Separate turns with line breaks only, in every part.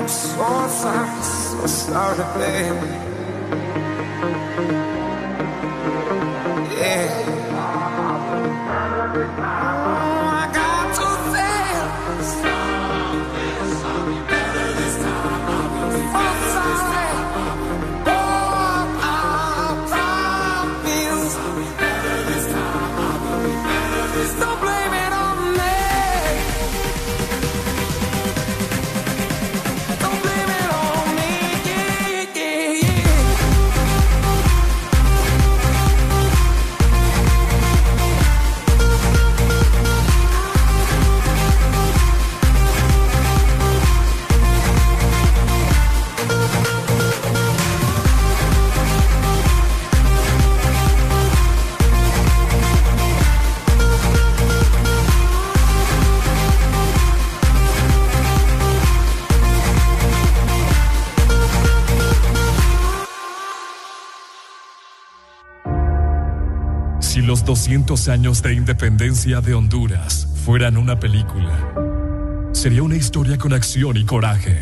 I'm so sorry, so sorry, baby.
200 años de independencia de Honduras fueran una película, sería una historia con acción y coraje.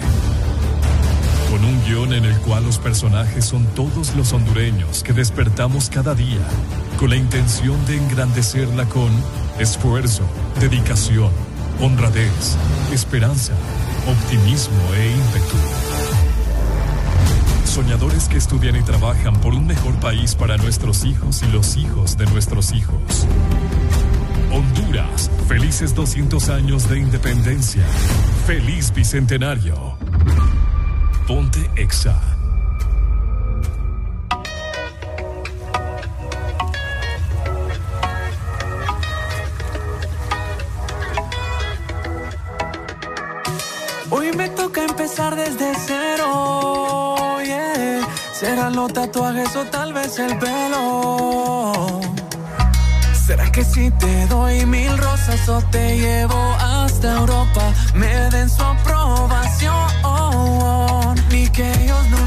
Con un guion en el cual los personajes son todos los hondureños que despertamos cada día, con la intención de engrandecerla con esfuerzo, dedicación, honradez, esperanza, optimismo e ímpetu soñadores que estudian y trabajan por un mejor país para nuestros hijos y los hijos de nuestros hijos. Honduras, felices 200 años de independencia. Feliz bicentenario. Ponte Exa.
Hoy me toca empezar desde cero Serán los tatuajes o tal vez el pelo. ¿Será que si te doy mil rosas o te llevo hasta Europa, me den su aprobación? Ni que ellos no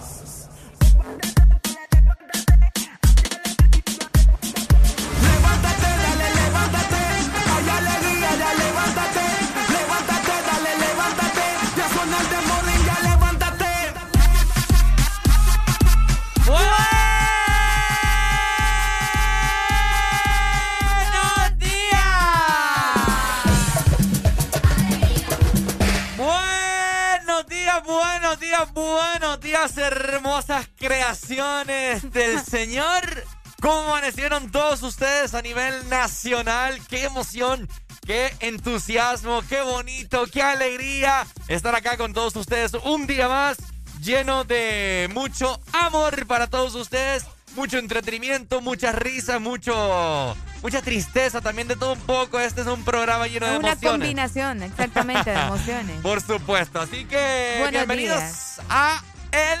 Del Señor. ¿Cómo amanecieron todos ustedes a nivel nacional? ¡Qué emoción! ¡Qué entusiasmo! ¡Qué bonito! ¡Qué alegría! Estar acá con todos ustedes un día más lleno de mucho amor para todos ustedes. Mucho entretenimiento, mucha risa, mucho mucha tristeza, también de todo un poco. Este es un programa lleno de emociones.
Una combinación, exactamente, de emociones.
Por supuesto. Así que bienvenidos a el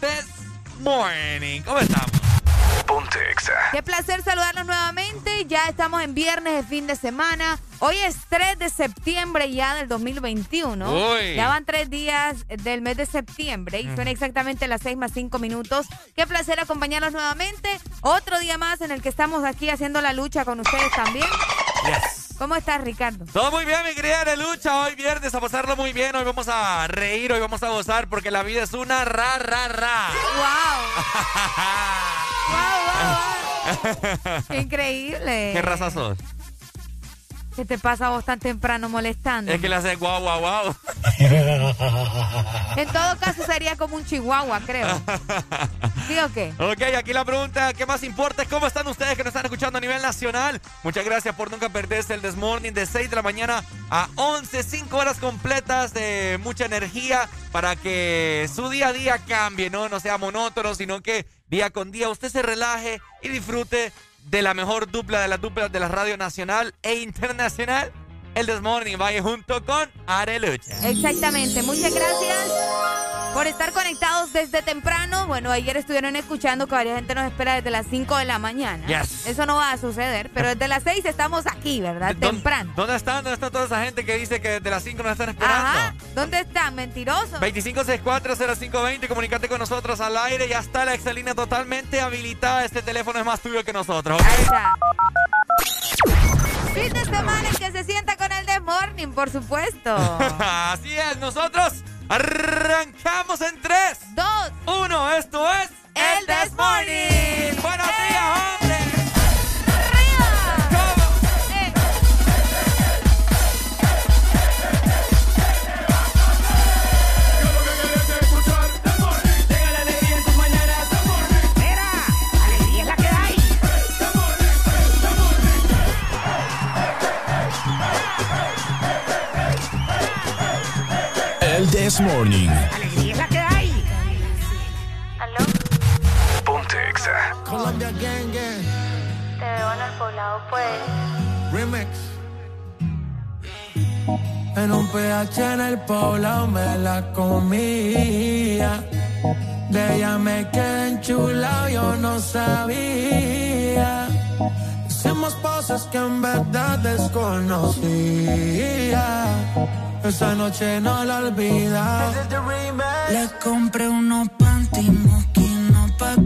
This Morning. ¿Cómo estamos?
Ponte
Qué placer saludarlos nuevamente. Ya estamos en viernes de fin de semana. Hoy es 3 de septiembre ya del 2021. Ya van tres días del mes de septiembre y son exactamente las 6 más 5 minutos. Qué placer acompañarlos nuevamente. Otro día más en el que estamos aquí haciendo la lucha con ustedes también. ¿Cómo estás, Ricardo?
Todo muy bien, mi querida lucha. Hoy viernes a pasarlo muy bien. Hoy vamos a reír, hoy vamos a gozar porque la vida es una ra, ra, ra.
¡Wow! ¡Wow, wow, wow! increíble!
¿Qué raza sos?
¿Qué te pasa vos tan temprano molestando?
Es que le haces guau, guau, guau.
en todo caso sería como un chihuahua, creo. ¿Sí o qué?
Ok, aquí la pregunta ¿qué más importa es cómo están ustedes que nos están escuchando a nivel nacional. Muchas gracias por nunca perderse el Desmorning de 6 de la mañana a 11, 5 horas completas de mucha energía para que su día a día cambie, ¿no? No sea monótono, sino que día con día usted se relaje y disfrute de la mejor dupla de las duplas de la radio nacional e internacional. El Desmorning vaya junto con Arelucha.
Exactamente, muchas gracias por estar conectados desde temprano. Bueno, ayer estuvieron escuchando que varias gente nos espera desde las 5 de la mañana. Eso no va a suceder, pero desde las 6 estamos aquí, ¿verdad? temprano.
¿Dónde están? ¿Dónde está toda esa gente que dice que desde las 5 nos están esperando? Ajá.
¿Dónde están? Mentirosos.
25640520, comunícate con nosotros al aire. Ya está la excelina totalmente habilitada. Este teléfono es más tuyo que nosotros.
Fin de semana que se sienta con el The Morning, por supuesto.
Así es, nosotros Arrancamos en 3,
2,
1. Esto es
El This Morning.
Buenos días, hombre.
This Morning.
Alegría es la que hay.
¿Aló?
Ponte Exa.
Colombia Gang Gang.
Te veo en el poblado, pues.
Remix. En un PH en el poblado me la comía. De ella me quedé enchulado, yo no sabía. Hicimos cosas que en verdad desconocía esa noche no la olvida.
Le compré unos panty no pa'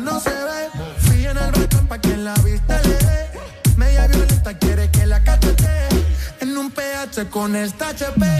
no se
ve. Fui en
el ratón pa' que la vista le dé. Media violenta quiere que la cachete. En un PH con
el THP.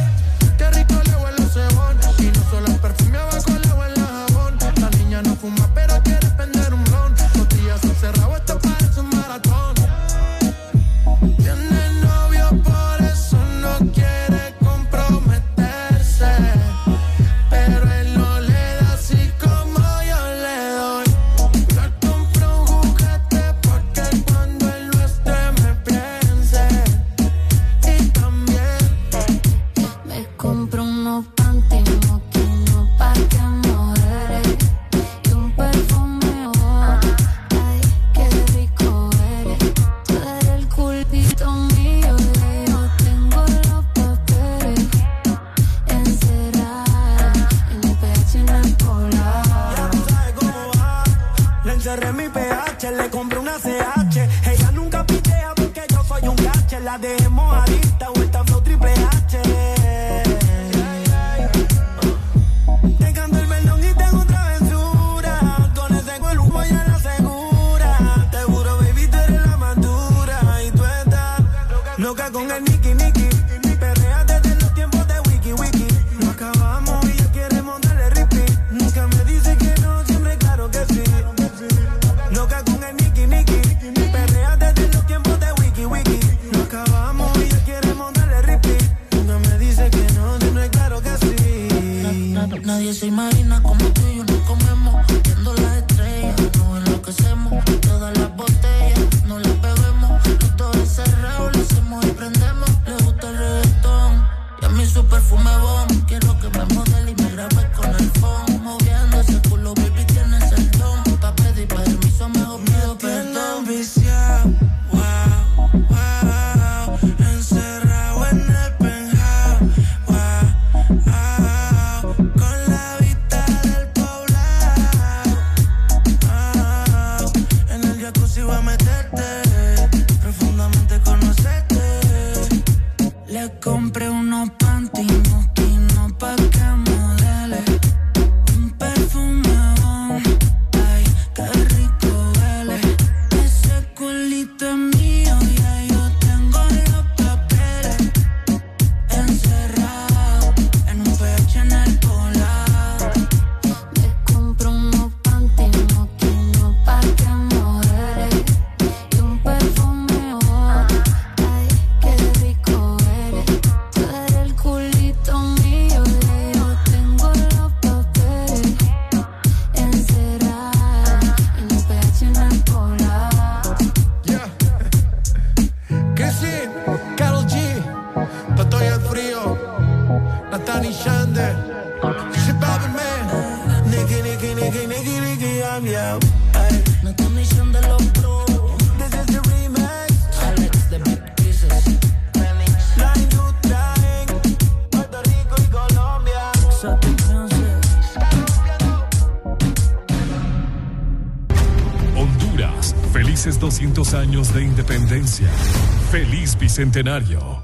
bicentenario.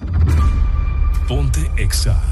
Ponte Exa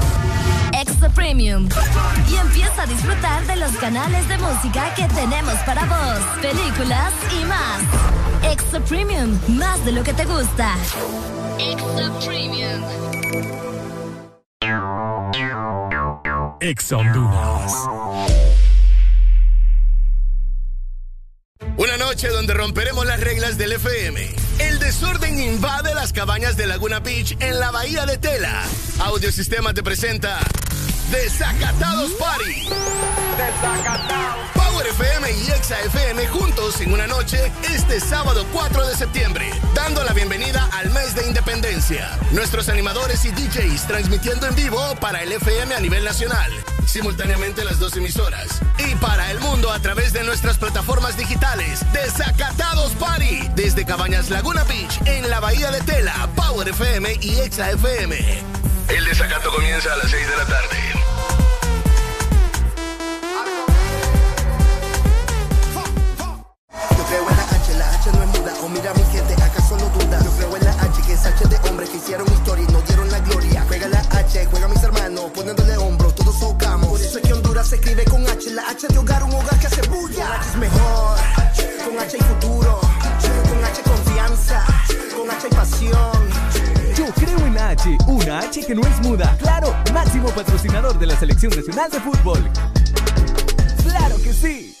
Premium. Y empieza a disfrutar de los canales de música que tenemos para vos, películas y más. Extra Premium, más de lo que te gusta. Extra Premium.
Exa Honduras. Una noche donde romperemos las reglas del FM. El desorden invade las cabañas de Laguna Beach en la bahía de Tela. Audiosistema te presenta Desacatados Party. Desacatados. Power FM y Exa FM juntos en una noche este sábado 4 de septiembre, dando la bienvenida al mes de independencia. Nuestros animadores y DJs transmitiendo en vivo para el FM a nivel nacional, simultáneamente las dos emisoras, y para el mundo a través de nuestras plataformas digitales. Desacatados Party, desde Cabañas Laguna Beach, en la Bahía de Tela, Power FM y Exa FM. El desacato comienza a las 6 de la tarde.
La H de hogar, un hogar que hace bulla. Con H es mejor, con H hay futuro, con H confianza, con H hay pasión.
Yo creo en H, una H que no es muda. Claro, máximo patrocinador de la Selección Nacional de Fútbol. ¡Claro que sí!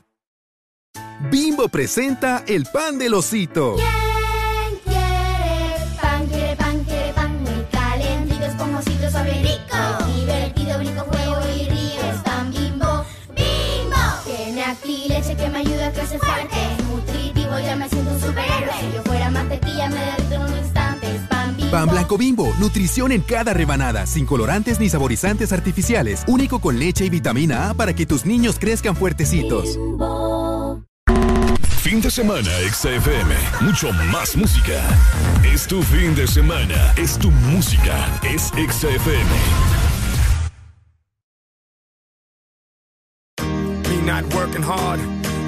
Bimbo presenta el pan del osito.
¿Quién quiere pan? Quiere pan, quiere pan. Muy calentitos, con ositos, sobre rico. Divertido, brinco, juego y río. Es pan Bimbo. ¡Bimbo! Tiene aquí leche que me ayuda a crecer fuerte. Nutritivo, ya me siento un superhéroe. Si yo fuera más tequilla, me derrito en un instante. Es pan Bimbo.
Pan blanco Bimbo. Nutrición en cada rebanada. Sin colorantes ni saborizantes artificiales. Único con leche y vitamina A para que tus niños crezcan fuertecitos. Bimbo.
Fin de semana, XFM. Mucho más música. Es tu fin de semana. Es tu música. Es XFM.
Me not working hard.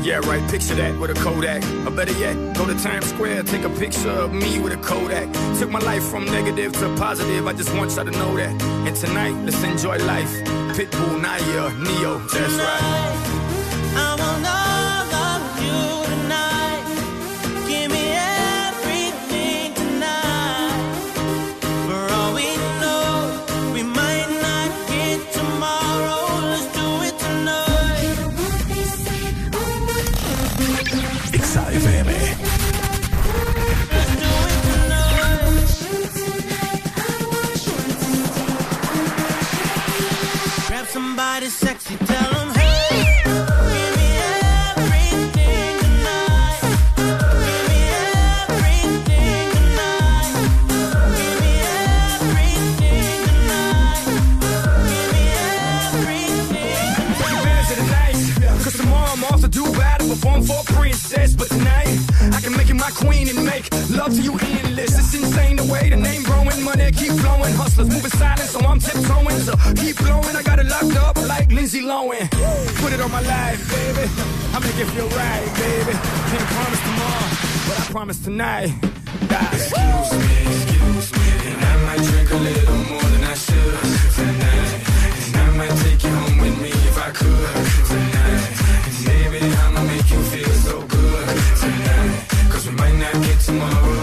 Yeah, right, picture that with a Kodak. Or better yet, go to Times Square, take a picture of me with a Kodak. Took my life from negative to positive, I just want y'all to know that. And tonight, let's enjoy life. Pitbull, Naya, Neo, that's right.
I want all sexy, tell
queen and make love to you endless. It's insane the way the name growing, money keep flowing. Hustlers moving silent, so I'm tiptoeing. So keep blowing, I got it locked up like Lindsay Lohan. Put it on my life, baby. I make it feel right, baby. Can't promise tomorrow, but I promise tonight. Excuse me, excuse me, and I might drink a little more than I should tonight. Tomorrow.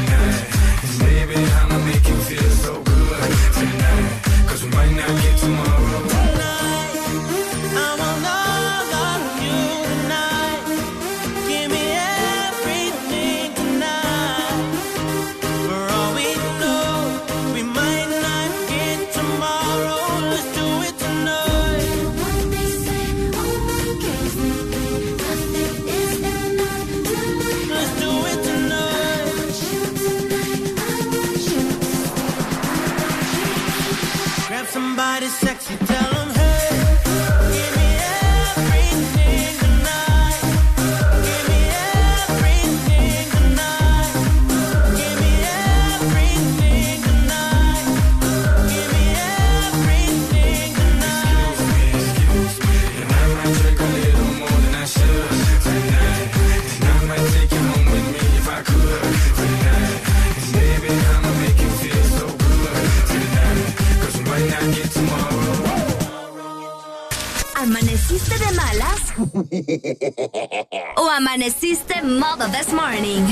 ¿O amaneciste modo this morning?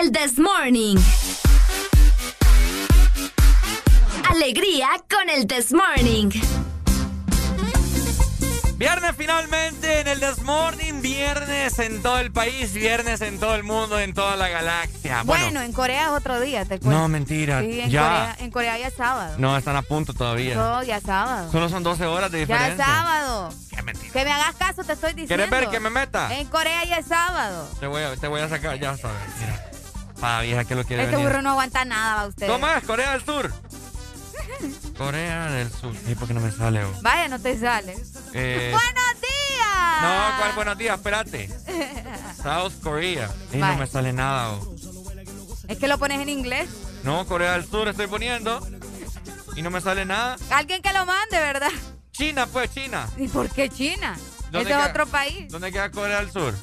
El this morning. Alegría con el this morning.
Viernes finalmente en el Desmorning, viernes en todo el país, viernes en todo el mundo, en toda la galaxia.
Bueno,
Bueno,
en Corea es otro día, te cuento.
no, mentira.
Sí, en,
ya.
Corea, en Corea ya es sábado.
No, están a punto todavía.
No, ya es sábado.
Solo son 12 horas de
Ya
diferencia.
es sábado.
Qué mentira.
Que me hagas caso, te estoy diciendo.
¿Quieres ver que me meta?
En Corea ya es sábado.
Te voy a, te voy a sacar, ya sabes. Mira. Pa vieja que lo quiere
Este
venir.
burro no aguanta nada, va usted.
¿Cómo es? Corea del Sur. Corea del Sur. ¿Y por qué no me sale? oh?
Vaya, no te sale.
Eh,
¡Buenos días!
No, ¿cuál buenos días? Espérate. South Korea. Y no me sale nada. oh.
Es que lo pones en inglés.
No, Corea del Sur estoy poniendo. Y no me sale nada.
Alguien que lo mande, ¿verdad?
China, pues, China.
¿Y por qué China?
¿Dónde
Este es otro país.
¿Dónde queda Corea del Sur?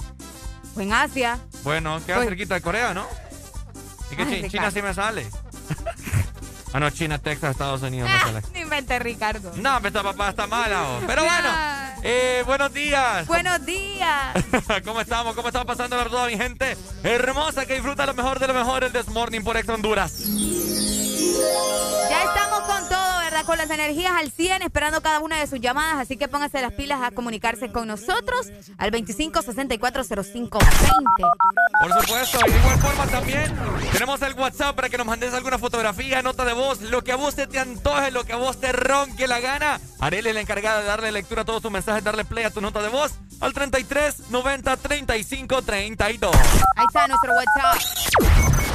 Pues en Asia.
Bueno, queda
Pues-
cerquita de Corea, ¿no? Y que
Ay.
China sí me sale. Ah, no, China, Texas, Estados Unidos me sale.
No invente, Ricardo.
No, esta papá está mala. Pero bueno, eh, buenos días.
Buenos días.
¿Cómo estamos? ¿Cómo estamos pasando la toda mi gente hermosa que disfruta lo mejor de lo mejor el This Morning por Ex Honduras?
Ya estamos con. Con las energías al 100, esperando cada una de sus llamadas. Así que póngase las pilas a comunicarse con nosotros al 25640520.
Por supuesto, y de igual forma también tenemos el WhatsApp para que nos mandes alguna fotografía, nota de voz, lo que a vos se te antoje, lo que a vos te ronque la gana. Arely es la encargada de darle lectura a todos tus mensajes, darle play a tu nota de voz al 33 90 35 32.
Ahí está nuestro WhatsApp.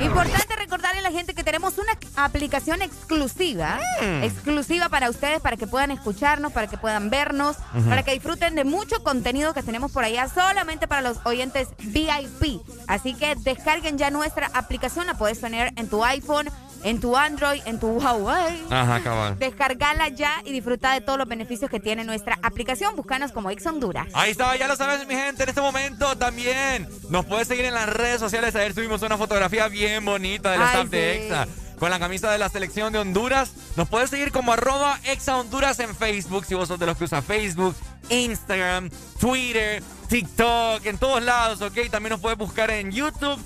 Importante recordarle a la gente que tenemos una aplicación exclusiva,
Mm.
exclusiva para ustedes, para que puedan escucharnos, para que puedan vernos, para que disfruten de mucho contenido que tenemos por allá solamente para los oyentes VIP. Así que descarguen ya nuestra aplicación, la puedes tener en tu iPhone, en tu Android, en tu Huawei.
Ajá, cabal.
Descargala ya y disfruta de todos los beneficios que tiene nuestra aplicación. Búscanos como Ex Honduras.
Ahí está, ya lo sabes, mi gente. En este momento también nos puedes seguir en las redes sociales. Ayer subimos una fotografía bien bonita del
Ay,
staff de. EXA con la camisa de la selección de Honduras. Nos puedes seguir como arroba EXA Honduras en Facebook, si vos sos de los que usa Facebook, Instagram, Twitter, TikTok, en todos lados, ¿ok? También nos puedes buscar en YouTube.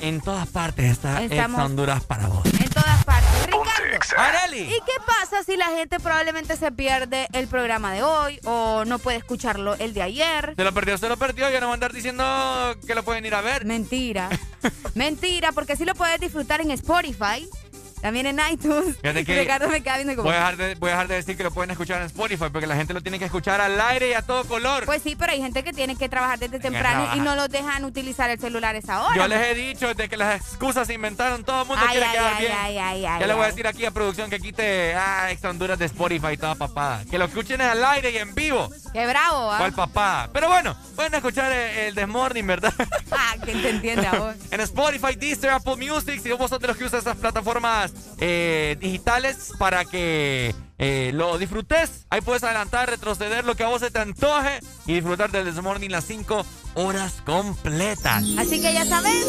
En todas partes está
Estamos-
EXA Honduras para vos.
En todas partes. Ricardo. ¿Y qué pasa si la gente probablemente se pierde el programa de hoy o no puede escucharlo el de ayer?
Se lo perdió, se lo perdió. Ya no van a andar diciendo que lo pueden ir a ver.
Mentira. Mentira, porque sí lo puedes disfrutar en Spotify. También en iTunes.
Que
Ricardo me queda viendo como...
Voy a, dejar de, voy a dejar de decir que lo pueden escuchar en Spotify porque la gente lo tiene que escuchar al aire y a todo color.
Pues sí, pero hay gente que tiene que trabajar desde temprano y no los dejan utilizar el celular esa hora.
Yo les he dicho desde que las excusas se inventaron, todo el mundo
Ay,
quiere
ay,
quedar
ay,
bien.
ay, ay, ay,
ya le voy a decir aquí a producción que quite ah, ex Honduras de Spotify y toda papada. Que lo escuchen al aire y en vivo.
Qué bravo, ¿ah?
¿Cuál papada? Pero bueno, pueden escuchar el, el This Morning, ¿verdad?
Ah, ¿quién te entiende a vos?
en Spotify, Deezer, Apple Music, si vos sos de los que usan esas plataformas eh, digitales para que eh, lo disfrutes. Ahí puedes adelantar, retroceder lo que a vos se te antoje y disfrutar del This Morning las 5 horas completas.
Así que ya sabes,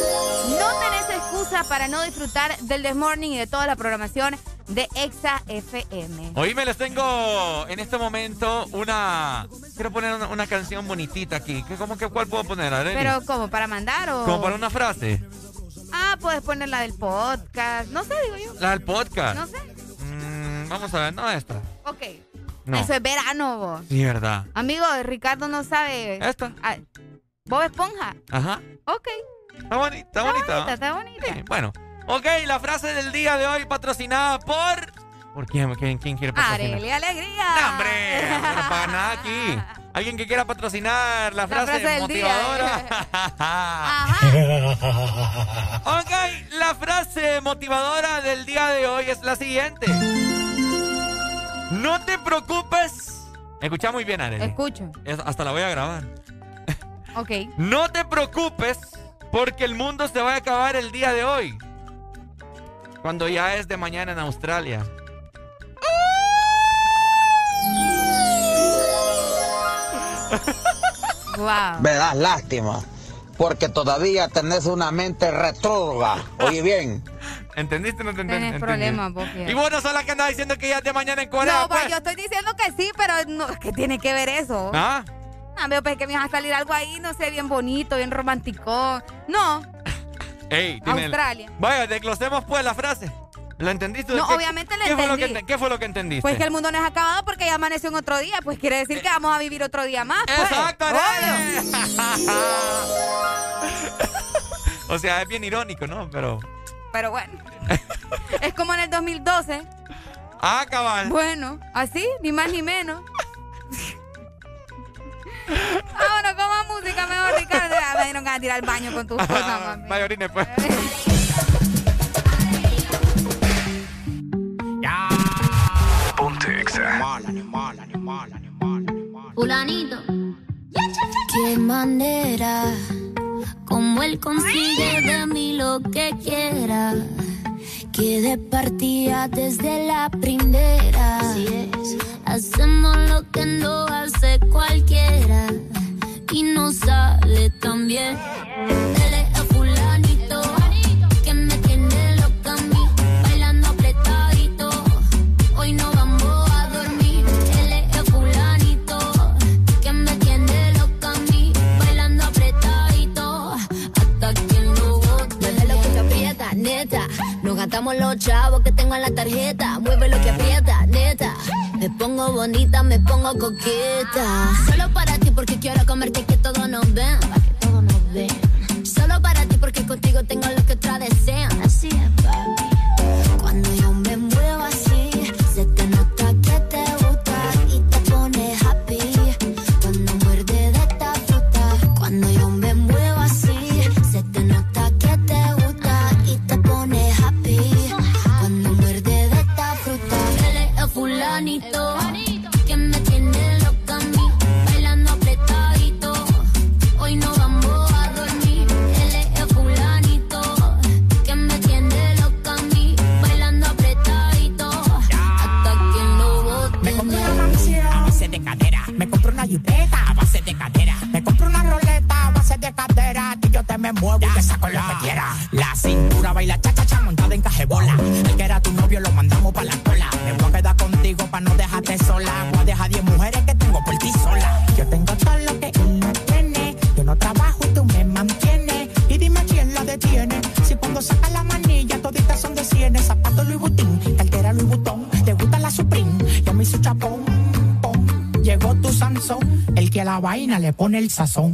no tenés excusa para no disfrutar del This Morning y de toda la programación de Exa FM.
Hoy me les tengo en este momento una. Quiero poner una, una canción bonitita aquí. ¿Qué, cómo que cuál puedo poner, Arely?
Pero, ¿cómo? ¿Para mandar o...?
Como para una frase.
Ah, puedes poner la del podcast. No sé, digo yo.
La del podcast.
No sé.
Mm, vamos a ver, no esta.
Ok.
No.
Eso es verano, vos.
Sí, verdad.
Amigo, Ricardo no sabe...
Esta.
Ah, ¿Bob Esponja?
Ajá.
Ok.
Está bonita, está bonita.
bonita, está bonita.
Sí, bueno. Ok, la frase del día de hoy patrocinada por. ¿Por quién? ¿Quién, quién quiere patrocinar?
Arely Alegría.
¡No, hombre! No pagan nada aquí. Alguien que quiera patrocinar la frase, motivadora. ok, la frase motivadora del día de hoy es la siguiente. No te preocupes. Escucha muy bien, Arely.
Escucho.
Es- hasta la voy a grabar.
Ok.
No te preocupes porque el mundo se va a acabar el día de hoy. Cuando ya es de mañana en Australia.
Wow.
Me das lástima, porque todavía tenés una mente retrógrada. Oye bien.
¿Entendiste o no te entendí?
Tenés problemas, vos.
Y vos no sos la que andaba diciendo que ya es de mañana en Corea.
No,
pues.
yo estoy diciendo que sí, pero no, ¿qué tiene que ver eso?
¿Ah?
No, veo pues que me va a salir algo ahí, no sé, bien bonito, bien romántico. No,
Ey, tiene el-
Australia.
Vaya, desglosemos pues la frase. ¿Lo entendiste?
No,
¿Qué-
obviamente lo
¿qué fue lo que
entendí.
ente- ¿Qué fue lo que entendiste?
pues que el mundo no es acabado porque ya amaneció en otro día, pues quiere decir que vamos a vivir otro día más. Pues.
Exacto, o sea, es bien irónico, ¿no? Pero.
Pero bueno, es como en el 2012.
Ah, cabal.
Bueno, así, ni más ni menos. Vámonos con más música mejor, Ricardo. Me dieron ganas de ir al baño con tus cosas, mami.
Pues.
Fulanito. Qué manera, como él consigue de mí lo que quiera. Que de partida desde la primera. Hacemos lo que no hace cualquiera. Y no sale tan bien. Nos gastamos los chavos que tengo en la tarjeta. Mueve lo que aprieta, neta. Me pongo bonita, me pongo coqueta. Solo para ti porque quiero comerte que todos nos ven. Pa' que todos nos ven. Solo para ti porque contigo tengo lo que otra desean. Así es, muevo y te
saco lo que quiera. La cintura baila cha cha cha montada en cajebola. El que era tu novio lo mandamos pa' la cola. Me voy a quedar contigo pa' no dejarte sola. Voy a dejar 10 mujeres que tengo por ti sola. Yo tengo todo lo que él no tiene. Yo no trabajo tú me mantienes. Y dime quién la detiene. Si cuando saca la manilla toditas son de cienes. Zapato Louis Vuitton, cartera Louis Vuitton. Te gusta la Supreme, yo me hice chapón. Llegó tu Sansón, el que a la vaina le pone el sazón.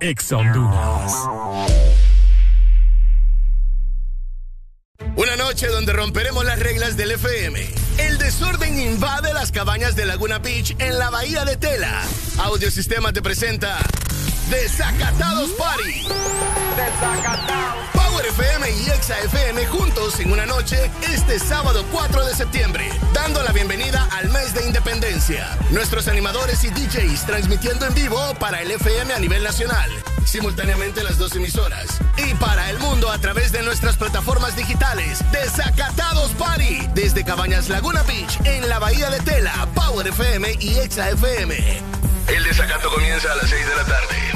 Ex Honduras.
Una noche donde romperemos las reglas del FM. El desorden invade las cabañas de Laguna Beach en la bahía de Tela. Audiosistema te presenta Desacatados Party. Power FM y Exa FM juntos en una noche este sábado 4 de septiembre, dando la bienvenida al mes de independencia. Nuestros animadores y DJs transmitiendo en vivo para el FM a nivel nacional, simultáneamente las dos emisoras, y para el mundo a través de nuestras plataformas digitales. Desacatados Party desde Cabañas Laguna Beach en la Bahía de Tela, Power FM y Exa FM. El desacato comienza a las 6 de la tarde.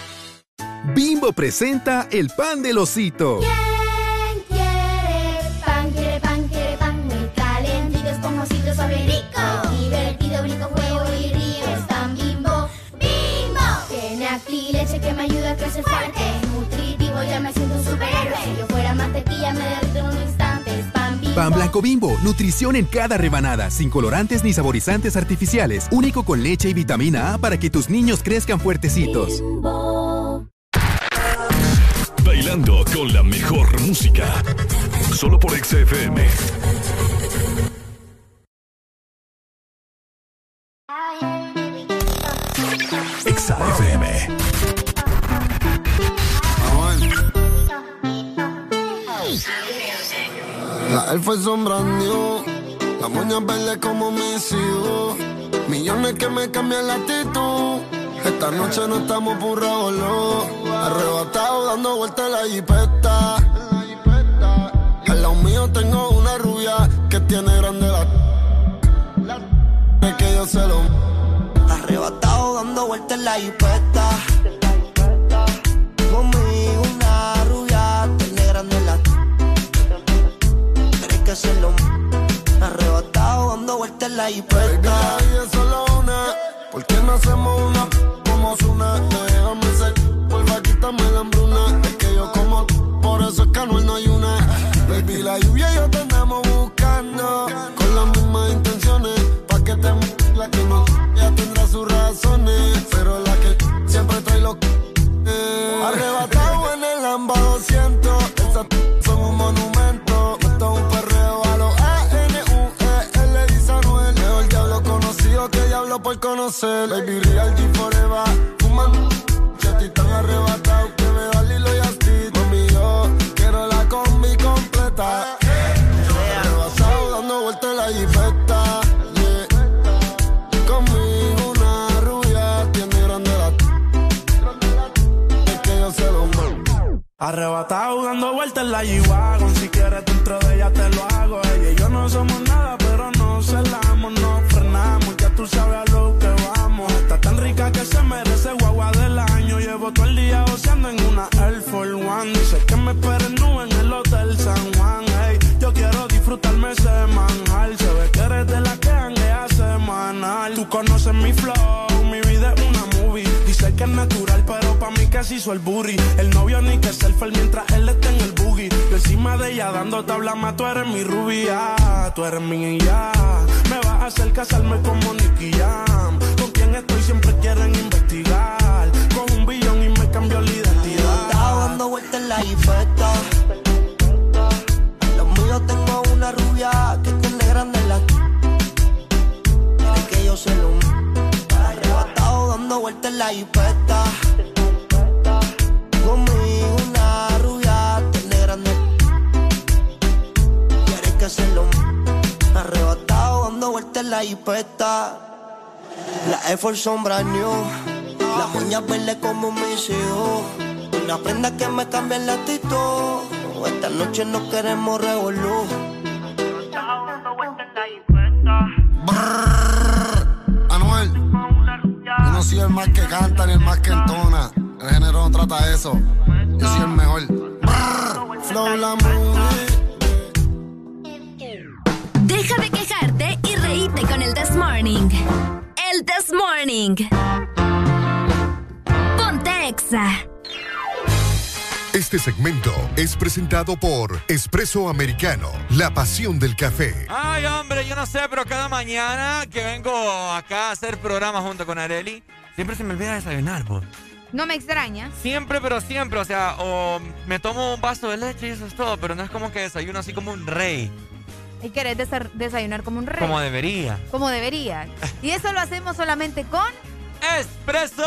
Bimbo presenta el pan del osito.
¿Quién quiere pan? Quiere pan, quiere pan muy calentito, esponjosito, suave y rico. Divertido, brinco, juego y río. Es tan bimbo, bimbo. Tiene aquí leche que me ayuda a crecer fuerte. Nutritivo, ya me siento un superhéroe. Si yo fuera mantequilla, me derrito en un instante. Es pan bimbo.
Pan blanco bimbo, nutrición en cada rebanada, sin colorantes ni saborizantes artificiales, único con leche y vitamina A para que tus niños crezcan fuertecitos.
Con la mejor música. Solo por XFM. XFM.
La fue sombrando, la moña verde como mis hijos. Millones que me cambian la actitud. Esta noche no estamos por boludo. Arrebatado dando vueltas en la jipeta. Al lado mío tengo una rubia que tiene grande la. Es que yo se lo.
Arrebatado dando vueltas en la jipeta. Conmigo una rubia tiene grande la. Tienes que hacerlo. Arrebatado dando vueltas en la jipeta.
¿Por qué no hacemos una como una? Déjame ser. Vuelva, quítame la hambruna. Es que yo como. Por eso es que no hay una. Baby, la lluvia y yo te andamos buscando. Con las mismas intenciones. Pa' que te la que no. Ya tendrá sus razones. Pero la que siempre trae los. Eh. Arrebatado en el Lamba 200. Conocer. Baby, real G forever. Fuman. Si a ti tan que me da Lilo y Asti. Mami, yo quiero la combi completa. Arrebatado dando vueltas en la jipeta. Yeah. Conmigo una rubia tiene grande la. Es que yo se lo mando.
Arrebatado dando vueltas en la G-Wagon Si quieres dentro de ella te lo hago Ella y yo no somos se el novio ni que selfie mientras él está en el boogie Yo encima de ella dando tabla más Tú eres mi rubia, tú eres mi ya Me vas a hacer casarme como Nicky Jam Con quien estoy siempre quieren investigar Con un billón y me cambió la identidad
Estaba dando vueltas en la jipeta. Los míos tengo una rubia que tiene grande la. Quiere que yo se lo. Arrebatado dando vueltas en la jipeta. Dando vueltas en la jipeta. La Air Force sombra new. Las uñas verdes como mis hijos. Una prenda que me cambia la actitud. Esta noche no queremos revolú.
Anuel, yo no soy el más que canta ni el más que entona. El género no trata eso. Yo soy el mejor. Brrr, Flow la.
Deja de quejarte reíte con el This Morning. El This Morning. Ponte Exa.
Este segmento es presentado por Espresso Americano, la pasión del café.
Ay, hombre, yo no sé, pero cada mañana que vengo acá a hacer programa junto con Areli, siempre se me olvida desayunar, pues.
No me extraña.
Siempre, pero siempre, o sea, o me tomo un vaso de leche y eso es todo, pero no es como que desayuno así como un rey.
Y querés desa- desayunar como un rey.
Como debería.
Como debería. Y eso lo hacemos solamente con...
¡Espresso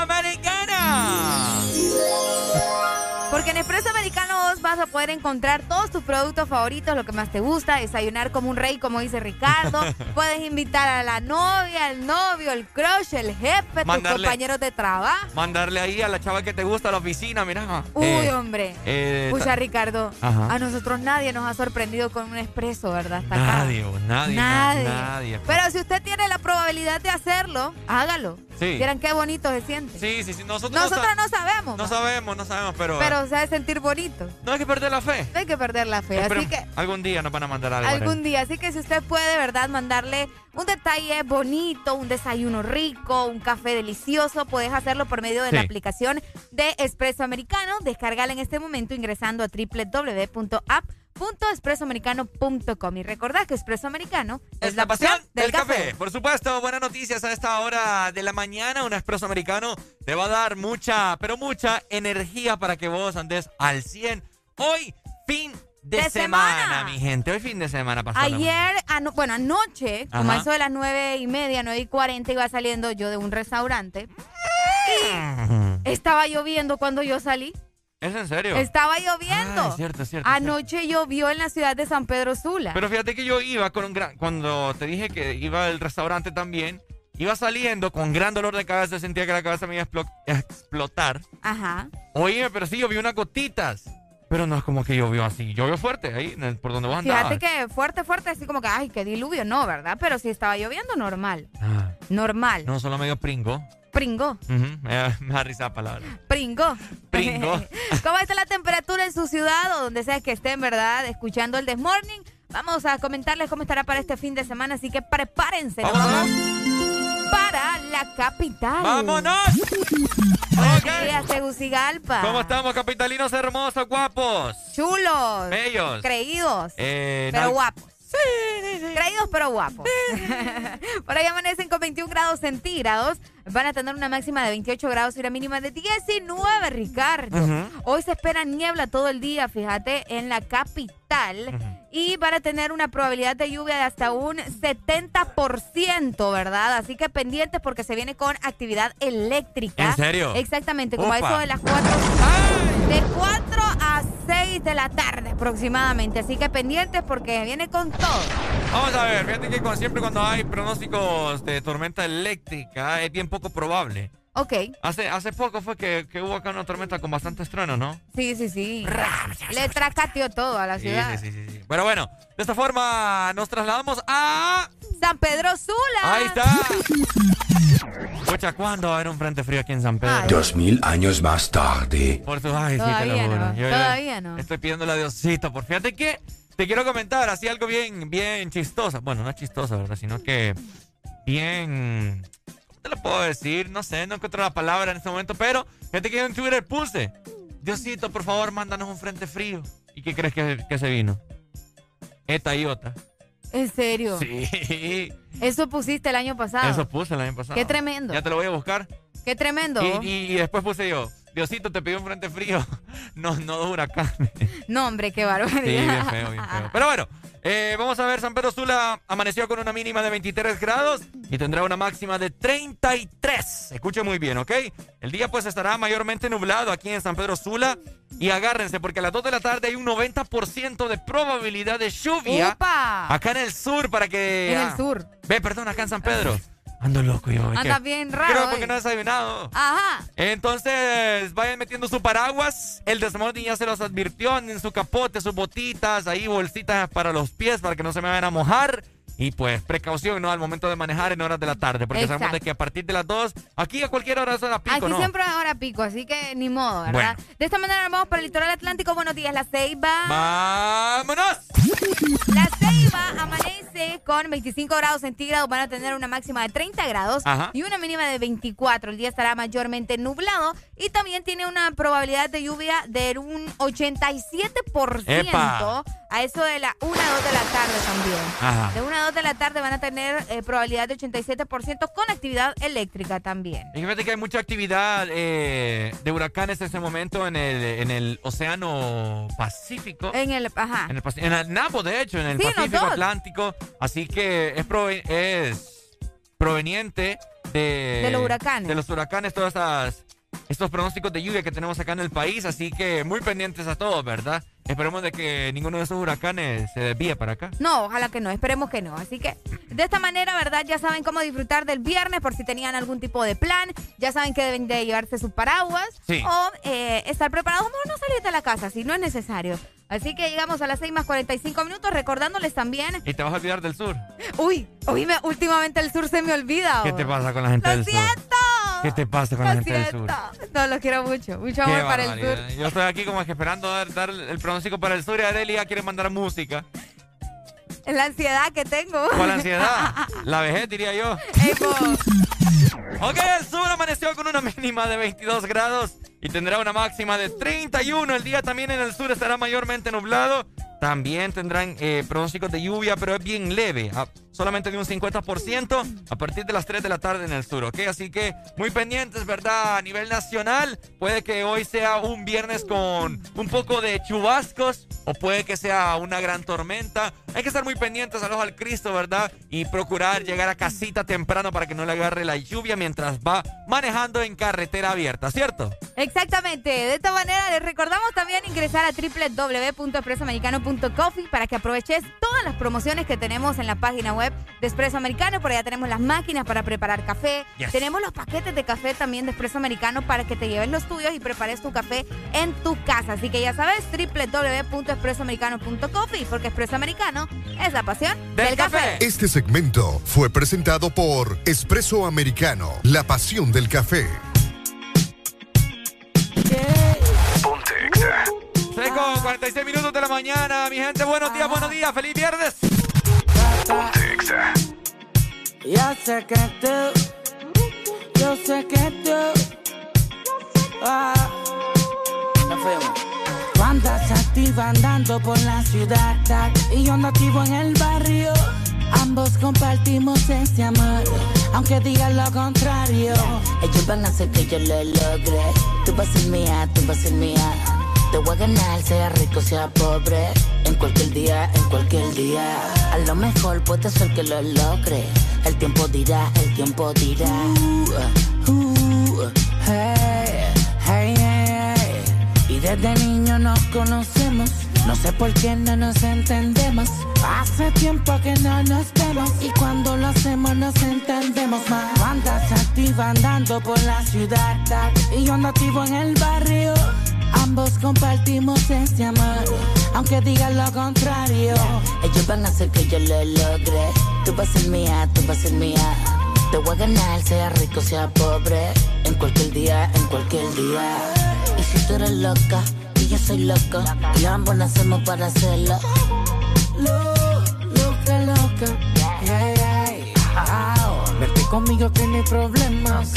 Americana!
Porque en Espresso Americano vos vas a poder encontrar todos tus productos favoritos, lo que más te gusta, desayunar como un rey, como dice Ricardo. Puedes invitar a la novia, el novio, el crush, el jefe, tus compañeros de trabajo.
Mandarle ahí a la chava que te gusta a la oficina, mira.
Uy, eh, hombre.
Eh,
Pucha, Ricardo, a nosotros nadie nos ha sorprendido con un expreso, ¿verdad?
nadie, nadie, nadie, nadie.
Pero si usted tiene la probabilidad de hacerlo, hágalo. Sí. Vieran qué bonito se siente.
Sí, sí, sí. Nosotros,
nosotros no, sabemos.
No sabemos, no sabemos, pero.
Pero se ha de sentir bonito.
No hay que perder la fe.
No hay que perder la fe. así que.
Algún día nos van a mandar algo.
Algún día. Así que si usted puede, ¿verdad? Mandarle un detalle bonito, un desayuno rico, un café delicioso, puedes hacerlo por medio de la aplicación de Espresso Americano. Descargala en este momento ingresando a www.app .expresoamericano.com y recordad que Expreso Americano
es, la pasión del, café. Por supuesto, buenas noticias a esta hora de la mañana. Un Expreso Americano te va a dar mucha, pero mucha energía para que vos andes al 100. Hoy, fin de, semana, mi gente. Hoy fin de semana pasado.
Ayer, bueno, anoche, como eso de las nueve y media, nueve y cuarenta, iba saliendo yo de un restaurante. estaba lloviendo cuando yo salí.
¿Es en serio?
Estaba lloviendo.
Ah, cierto, cierto.
Anoche llovió en la ciudad de San Pedro Sula.
Pero fíjate que yo iba con un gran. Cuando te dije que iba al restaurante también, iba saliendo con gran dolor de cabeza, sentía que la cabeza me iba a explotar.
Ajá.
Oye, pero sí llovió unas gotitas. Pero no es como que llovió así. Llovió fuerte ahí, por donde vos andabas.
Fíjate que fuerte, fuerte, así como que, ay, qué diluvio. No, ¿verdad? Pero sí estaba lloviendo normal. Ah. Normal.
No, solo medio pringo.
Pringo.
me, da, risa la palabra.
Pringo.
Pringo.
¿Cómo está la temperatura en su ciudad o donde sea que estén, verdad? Escuchando el Desmorning. Vamos a comentarles cómo estará para este fin de semana, así que prepárense.
Vamos
para la capital.
¡Vámonos!
Buenos días, Tegucigalpa.
¿Cómo estamos, capitalinos hermosos, guapos?
Chulos.
Bellos.
Creídos.
Eh,
pero guapos. Sí, Creídos pero guapos. Por ahí amanecen con 21 grados centígrados. Van a tener una máxima de 28 grados y una mínima de 19, Ricardo. Hoy se espera niebla todo el día, fíjate, en la capital. Y van a tener una probabilidad de lluvia de hasta un 70%, ¿verdad? Así que pendientes porque se viene con actividad eléctrica.
¿En serio?
Exactamente, como eso de las 4. De 4 a 6 de la tarde aproximadamente. Así que pendientes porque viene con todo.
Vamos a ver, fíjate que siempre cuando hay pronósticos de tormenta eléctrica es bien poco probable.
Ok.
Hace, hace poco fue que, hubo acá una tormenta con bastante estruendo, ¿no?
Sí, sí, sí. Le tracateó todo a la ciudad.
Sí, sí, sí, sí. Pero bueno, de esta forma nos trasladamos a...
San Pedro Sula.
Ahí está. Escucha, ¿cuándo va a haber un frente frío aquí en San Pedro?
Dos mil años más tarde.
Por su... Ay,
Todavía No. Todavía no.
Estoy pidiéndole a Diosito, por fíjate que te quiero comentar así algo bien, bien chistoso. Bueno, no chistoso, ¿verdad? Sino que bien te lo puedo decir? No sé, no encuentro la palabra en este momento, pero gente que en Twitter puse. Diosito, por favor, mándanos un frente frío. ¿Y qué crees que, se vino? Eta y Ota.
¿En serio?
Sí.
Eso pusiste el año pasado.
Eso puse el año pasado.
Qué tremendo.
Ya te lo voy a buscar.
Qué tremendo.
Y, después puse yo, Diosito te pidió un frente frío. No, no dos huracanes.
No, hombre, qué barbaridad.
Sí, bien feo, bien feo. Pero bueno, eh, vamos a ver, San Pedro Sula amaneció con una mínima de 23 grados y tendrá una máxima de 33. Escuche muy bien, ¿ok? El día pues estará mayormente nublado aquí en San Pedro Sula y agárrense porque a las 2 de la tarde hay un 90% de probabilidad de lluvia. Acá en el sur para que...
En el sur.
Ve, perdón, acá en San Pedro. Ando loco yo.
Anda bien raro.
Creo porque no he desayunado.
Ajá.
Entonces, vayan metiendo su paraguas. El Desmorning ya se los advirtió. En su capote, sus botitas, ahí bolsitas para los pies para que no se me vayan a mojar. Y pues precaución, ¿no? Al momento de manejar en horas de la tarde, porque sabemos de que a partir de las 2, aquí a cualquier hora es hora pico,
Aquí siempre es hora pico, así que ni modo, ¿verdad? De esta manera vamos para el litoral atlántico. Buenos días, La Ceiba.
¡Vámonos!
La Ceiba amanece con 25 grados centígrados, van a tener una máxima de 30 grados y una mínima de 24. El día estará mayormente nublado y también tiene una probabilidad de lluvia de un 87% a eso de la 1 a 2 de la tarde también.
Ajá.
De 1 a 2 de la tarde van a tener eh, probabilidad de 87% con actividad eléctrica también.
Y fíjate que hay mucha actividad eh, de huracanes en este momento en el, en el Océano Pacífico.
En el, ajá.
En el, en el Napo, de hecho, en el Pacífico Atlántico. Así que es, es proveniente de...
De los huracanes.
De los huracanes, todas esas estos pronósticos de lluvia que tenemos acá en el país, así que muy pendientes a todos, ¿verdad? Esperemos de que ninguno de esos huracanes se desvíe para acá.
No, ojalá que no, esperemos que no. Así que de esta manera, ¿verdad? Ya saben cómo disfrutar del viernes por si tenían algún tipo de plan. Ya saben que deben de llevarse sus paraguas. O eh, estar preparados, no, no salir de la casa si no es necesario. Así que llegamos a las 6 más 45 minutos recordándoles también.
¿Y te vas a olvidar del sur?
Uy, oíme, últimamente el sur se me olvida.
¿Qué te pasa con la gente del
sur?
¿Qué te pasa con la gente del sur?
No, los quiero mucho. Mucho amor para el sur.
Yo estoy aquí como que esperando dar, dar el pronóstico para el sur y Adelia quiere mandar música.
La ansiedad que tengo.
¿Cuál ansiedad? La vejez, diría yo. ok, el sur amaneció con una mínima de 22 grados y tendrá una máxima de 31. El día también en el sur estará mayormente nublado. También tendrán eh, pronósticos de lluvia, pero es bien leve. Solamente de un 50% a partir de las 3 de la tarde en el sur, ¿ok? Así que muy pendientes, ¿verdad? A nivel nacional, puede que hoy sea un viernes con un poco de chubascos o puede que sea una gran tormenta. Hay que estar muy pendientes al ojo al Cristo, ¿verdad? Y procurar llegar a casita temprano para que no le agarre la lluvia mientras va manejando en carretera abierta, ¿cierto?
Exactamente. De esta manera les recordamos también ingresar a www.expresoamericano.coffee para que aproveches todas las promociones que tenemos en la página web de Espresso Americano. Por allá tenemos las máquinas para preparar café. Tenemos los paquetes de café también de Espresso Americano para que te lleves los tuyos y prepares tu café en tu casa. Así que ya sabes, www.expresoamericano.coffee porque Espresso Americano es la pasión del, café.
Este segmento fue presentado por Espresso Americano, la pasión del café.
6 con 46 minutos de la mañana, mi gente. Buenos días, buenos días. Feliz viernes.
Yo sé que tú, yo sé que tú, ah, nos fuimos. Tú andas activa andando por la ciudad y yo ando activo en el barrio. Ambos compartimos ese amor, aunque digan lo contrario. Ellos van a hacer que yo lo logre. Tú vas a ser mía, tú vas a ser mía. Te voy a ganar, sea rico, sea pobre. En cualquier día, en cualquier día. A lo mejor puede ser que lo logre. El tiempo dirá, el tiempo dirá. Uh, uh, hey. Y desde niño nos conocemos. No sé por qué no nos entendemos. Hace tiempo que no nos vemos. Y cuando lo hacemos nos entendemos más. Andas activa andando por la ciudad. Y yo ando activo en el barrio. Ambos compartimos ese amor, aunque digan lo contrario. Ellos van a hacer que yo lo logre. Tú vas a ser mía, tú vas a ser mía. Te voy a ganar, sea rico, sea pobre. En cualquier día, en cualquier día. Y si tú eres loca, y yo soy loco, y ambos nacemos para hacerlo. loca, loca. Verte conmigo que no hay problemas.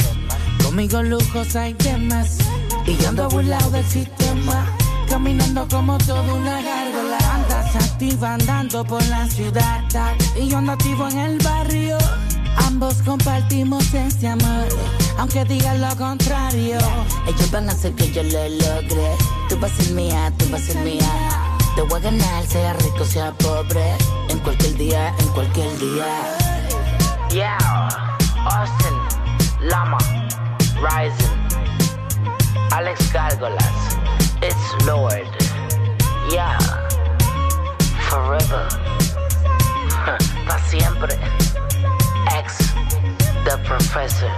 Conmigo lujos hay temas. Y yo ando burlado del sistema. Caminando como todo una gárgola. Andas activa andando por la ciudad. Y yo ando activo en el barrio. Ambos compartimos ese amor. Aunque digan lo contrario. Ellos van a hacer que yo lo logre. Tú vas a ser mía, tú vas a ser mía. Te voy a ganar, sea rico, sea pobre. En cualquier día, en cualquier día. Yeah, Austin, Lama, Rising. Alex Gárgolas, It's Lord. Yeah, forever. Para siempre. Ex, the professor.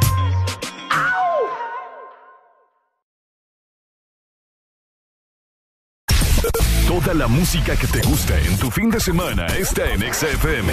Toda la música que te gusta en tu fin de semana está en XFM.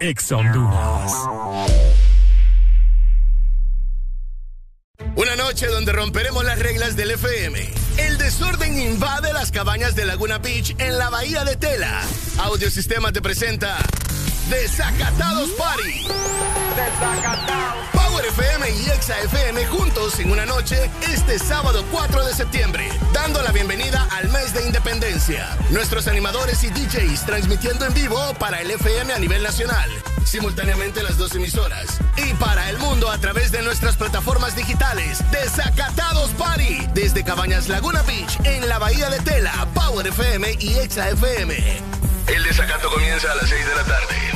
Ex Honduras.
Una noche donde romperemos las reglas del FM. El desorden invade las cabañas de Laguna Beach en la bahía de Tela. Audiosistema te presenta Desacatados Party. Desacatados. Power FM y Exa FM juntos en una noche este sábado 4 de septiembre, dando la bienvenida al mes de independencia. Nuestros animadores y DJs transmitiendo en vivo para el FM a nivel nacional, simultáneamente las dos emisoras. Y para el mundo a través de nuestras plataformas digitales. Desacatados Party. Desde Cabañas Laguna Beach, en la Bahía de Tela, Power FM y Exa FM. El desacato comienza a las 6 de la tarde.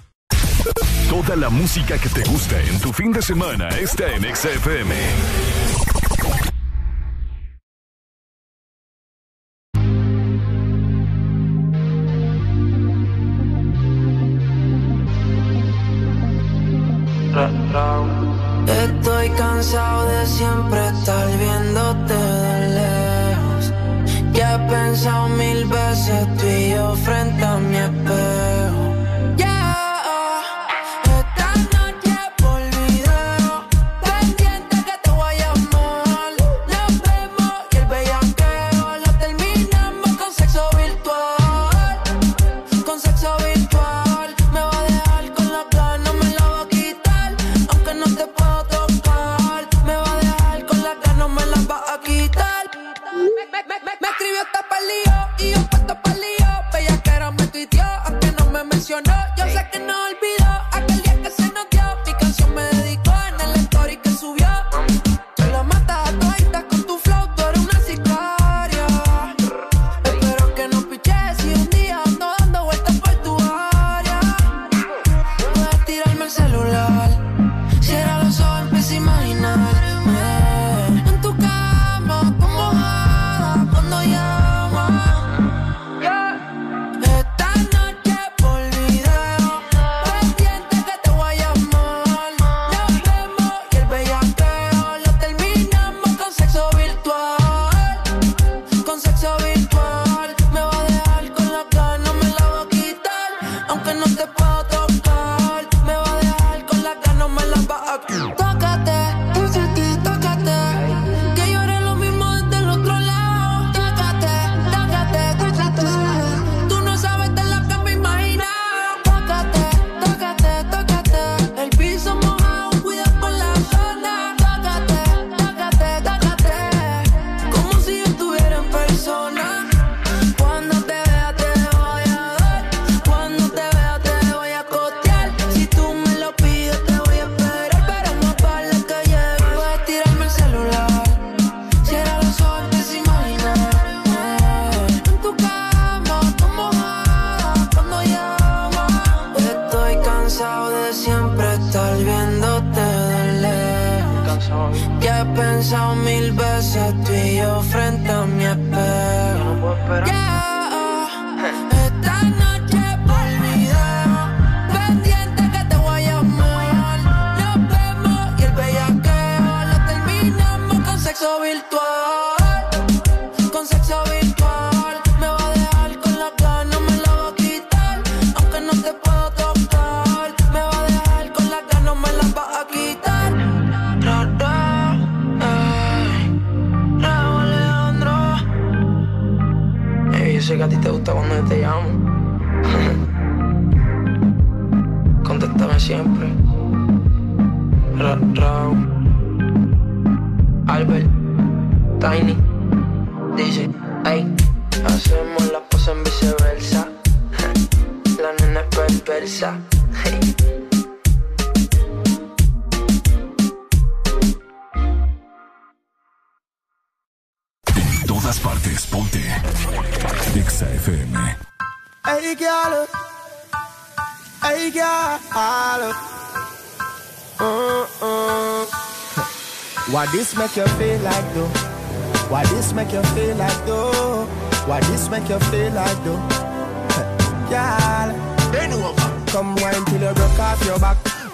Toda la música que te gusta en tu fin de semana está en XFM.
Estoy cansado de siempre estar viéndote de lejos. Ya he pensado mil veces tú y yo frente a mi espejo. Albert,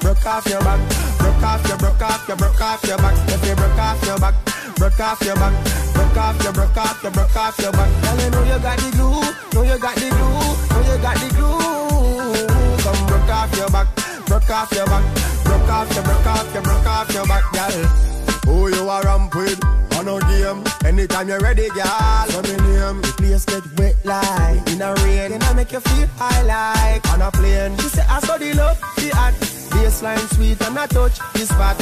broke off your back, broke off your, broke off your, broke off your back. If you broke off your back, broke off your back, broke off your, broke off your, broke off your back. Girl, you know you got the glue, know you got the glue, know you got the glue. Come broke off your back, broke off your back, broke off your, broke off your, broke off your back, girl. Who you are ramp with? A game. Anytime you're ready, girl. Let me name. The place get wet like in a rain. And I make you feel high like on a plane. She say I saw the love, the act. Baseline sweet and I touch this spot.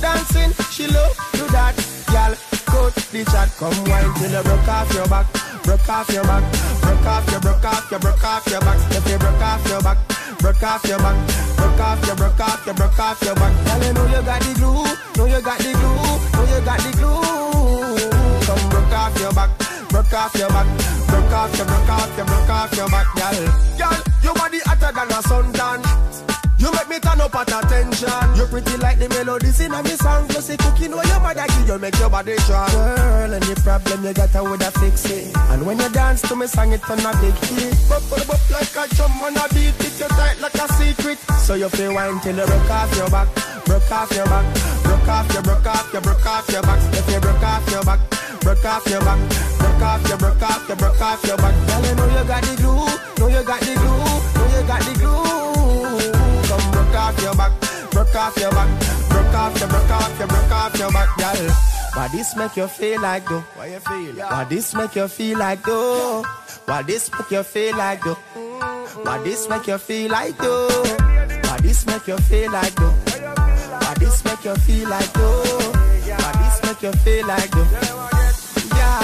Dancing, she love do that. Girl, cut the chat. Come wine till you broke off your back. Broke off your back. Broke off your, broke off your, broke off your back. If you broke off your back. Broke off your back, broke off your, broke off your, broke off your back. Girl, you know you got the glue, know you got the glue, know you got the glue. Off your back, broke off your back, broke off your, broke off your, broke off your back, girl. Girl, your body hotter than a suntan. You make me turn up at attention. You're pretty like the melodies in a me song. Plus the cooking where your mother give you make your body strong. Girl, any problem you got, I woulda fix it. And when you dance to me song, it turn a big hit. Bop, bop, bop like a drum on a beat. It you tight like a secret. So you feel wine till you broke off your back, broke off your back, broke off your, broke off your, broke off your back. If you broke off your back, broke off your back, broke off your, broke off your, broke off your back. Girl, you know you got the glue, know you got the glue, know you got the glue. Come broke off your back, broke off your back, broke off your, broke off your, broke off your back, girl. Why this make you feel like though? Why you feel? Why this make you feel like though? Why this make you feel like though? Why this make you feel like though? Why this make you feel like though? Why this make you feel like though? Why this make you feel like though?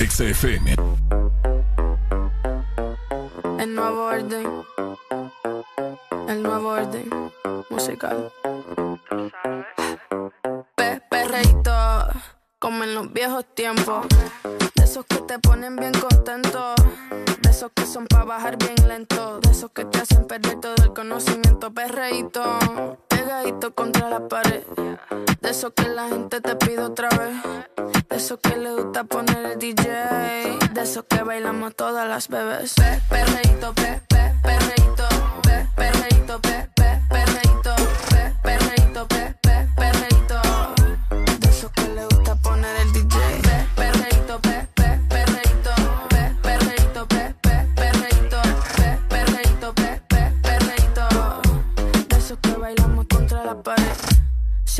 Exa FM.
El nuevo orden. El nuevo orden musical. Pe perreíto, como en los viejos tiempos. De esos que te ponen bien contento. De esos que son para bajar bien lento. De esos que te hacen perder todo el conocimiento. Perreíto, pegadito contra la pared. De esos que la gente te pide otra vez. De esos que le gusta poner el DJ. De esos que bailamos todas las bebés. Pe perreíto, pe, pe, perreíto, pe, pe,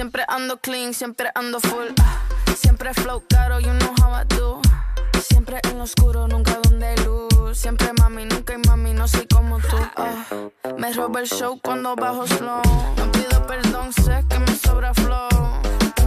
Siempre ando clean, siempre ando full. ah. Siempre flow caro, you know how I do. Siempre en lo oscuro, nunca donde hay luz. Siempre mami, nunca hay mami, no soy como tú. ah. Me roba el show cuando bajo slow. No pido perdón, sé que me sobra flow.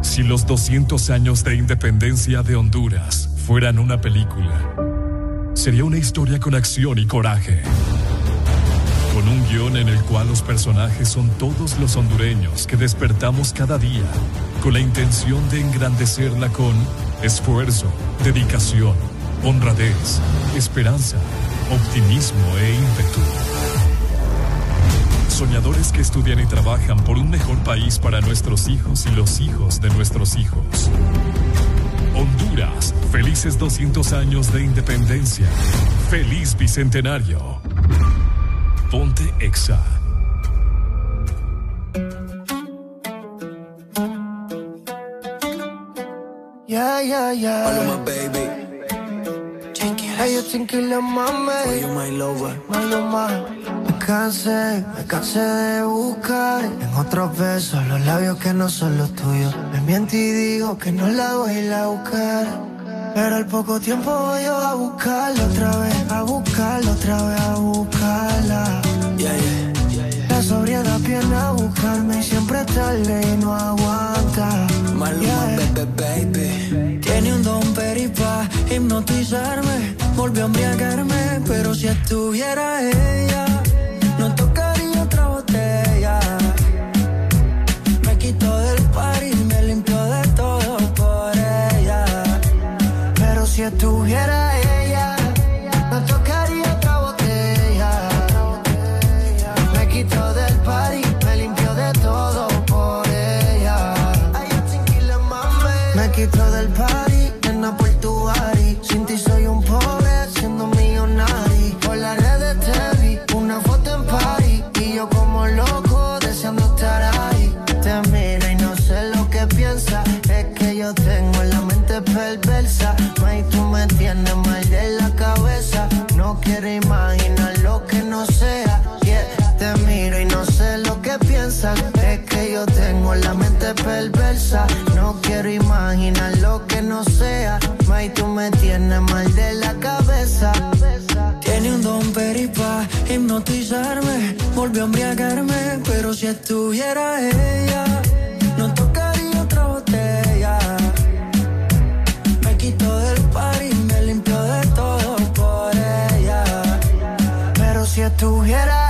Si los 200 años de independencia de Honduras fueran una película, sería una historia con acción y coraje. Con un guion en el cual los personajes son todos los hondureños que despertamos cada día con la intención de engrandecerla con esfuerzo, dedicación, honradez, esperanza, optimismo e ímpetu. Soñadores que estudian y trabajan por un mejor país para nuestros hijos y los hijos de nuestros hijos. Honduras, felices 200 años de independencia. Feliz Bicentenario. Ponte Exa.
Yeah, yeah, yeah.
Paloma, baby.
Hey, yo tranquila, mami.
For you, my lover.
Maluma. Me cansé, me cansé de buscar en otros besos los labios que no son los tuyos. Me miento y digo que no la voy a ir a buscar. Pero al poco tiempo voy yo a buscarla otra vez, a buscarla otra vez, a buscarla.
Yeah, yeah.
La viene a buscarme y siempre tarde y no aguanta.
Maluma, baby, baby.
Tiene un don peripa hipnotizarme, volvió a embriagarme, pero si estuviera ella, Pero si me tienes mal de la cabeza. Tiene un don peripa hipnotizarme. Volvió a embriagarme, pero si estuviera ella, no tocaría otra botella. Me quitó del par y me limpió de todo por ella. Pero si estuviera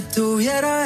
pero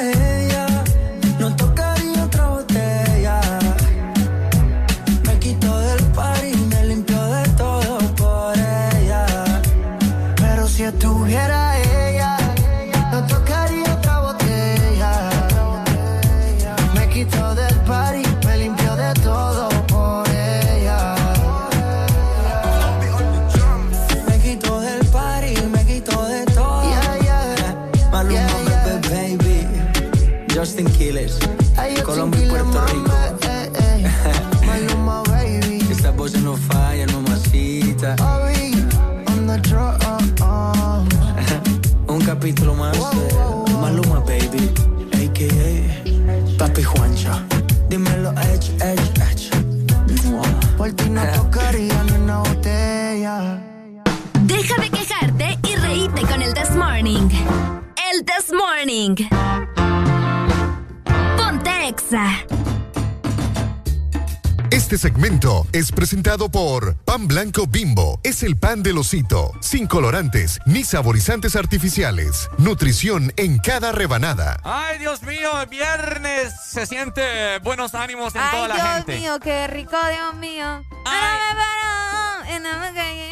segmento es presentado por Pan Blanco Bimbo. Es el pan del osito, sin colorantes ni saborizantes artificiales. Nutrición en cada rebanada.
Ay, Dios mío, viernes se siente buenos ánimos en
Ay,
toda la
Dios
gente.
mío, qué rico, Dios mío. No me paro, y no me caí,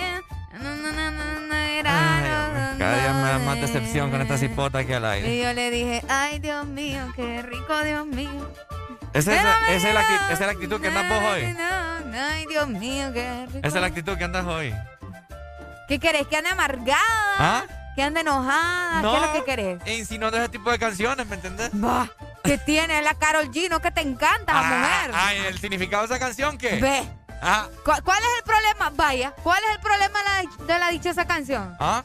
no, no, no, no, no, era, no, no,
Cada día me da más decepción con esta cipota que al aire.
Y yo le dije, ay, Dios mío, qué rico, Dios mío.
¿Esa es, esa es, la, actitud, esa es la actitud que andas vos hoy?
Ay, Dios mío, qué rico.
Esa es la actitud que andas hoy.
¿Qué querés? ¿Que ande amargada?
¿Ah?
¿Que ande enojada? ¿Qué es lo que querés?
E insinuando ese tipo de canciones, ¿me entendés?
Bah, ¿qué tiene la Carol G? ¿No que te encanta la
ah,
mujer?
Ay, ¿el significado de esa canción qué?
Ve.
Ah.
¿Cuál, ¿Cuál es el problema? Vaya, ¿cuál es el problema de la, de la dichosa canción?
¿Ah?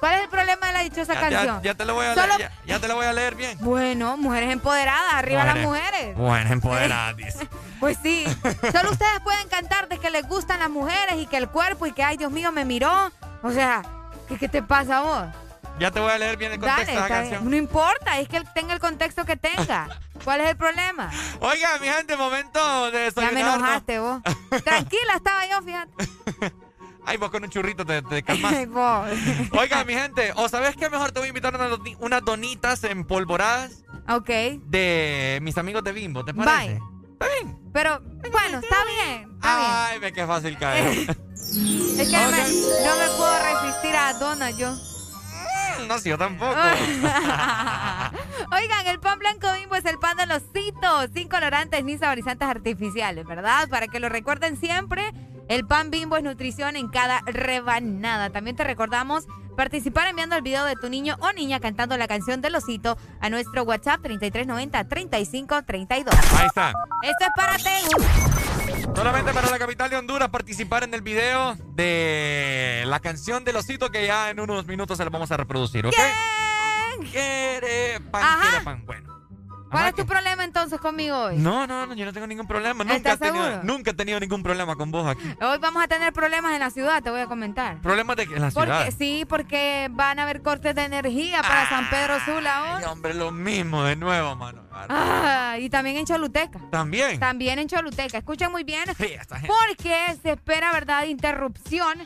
¿Cuál es el problema de la dichosa
ya,
canción?
Ya, ya, te lo voy a
Solo...
leer, ya, ya, te lo voy a leer bien.
Bueno, mujeres empoderadas, arriba
mujeres,
las mujeres.
Mujeres empoderadas, dice.
Pues sí, solo ustedes pueden cantar de que les gustan las mujeres y que el cuerpo y que, ay, Dios mío, me miró. O sea, ¿qué, qué te pasa a vos?
Ya te voy a leer bien el contexto
Dale,
de la canción.
Bien. No importa, es que tenga el contexto que tenga. ¿Cuál es el problema?
Oiga, mi gente, momento de
Ya me enojaste vos. Tranquila estaba yo, fíjate.
Ay, vos con un churrito te, te calmas. Oiga, mi gente, ¿o sabes qué? Mejor te voy a invitar unas, unas donitas empolvoradas.
Ok.
De mis amigos de Bimbo, ¿te parece?
Bye.
Está bien.
Pero, bueno, está bien. Está
Ay, ve qué fácil caer.
es que okay. me, no me puedo resistir a donas yo.
No, sí, yo tampoco.
Oigan, el pan blanco bimbo es el pan de los citos, sin colorantes ni saborizantes artificiales, ¿verdad? Para que lo recuerden siempre, el pan bimbo es nutrición en cada rebanada. También te recordamos participar enviando el video de tu niño o niña cantando la canción del osito a nuestro WhatsApp 3390-3532.
Ahí está.
Esto es para Tegu.
Solamente para la capital de Honduras participar en el video de la canción del osito que ya en unos minutos se la vamos a reproducir, ¿ok?
¿Quién?
Quiere pan, quiere pan. Bueno.
¿Cuál
Ajá,
es tu
¿qué?
problema entonces conmigo hoy?
No, no, no, yo no tengo ningún problema. Nunca he,
¿Estás
tenido,
seguro?
nunca he tenido ningún problema con vos aquí.
Hoy vamos a tener problemas en la ciudad, te voy a comentar.
¿Problemas de en la ciudad?
Porque, sí, porque van a haber cortes de energía para San Pedro Sula hoy.
Hombre, lo mismo de nuevo, mano.
Ah, y también en Choluteca.
¿También?
También en Choluteca. Escuchen muy bien.
Sí.
Porque se espera, ¿verdad?, interrupción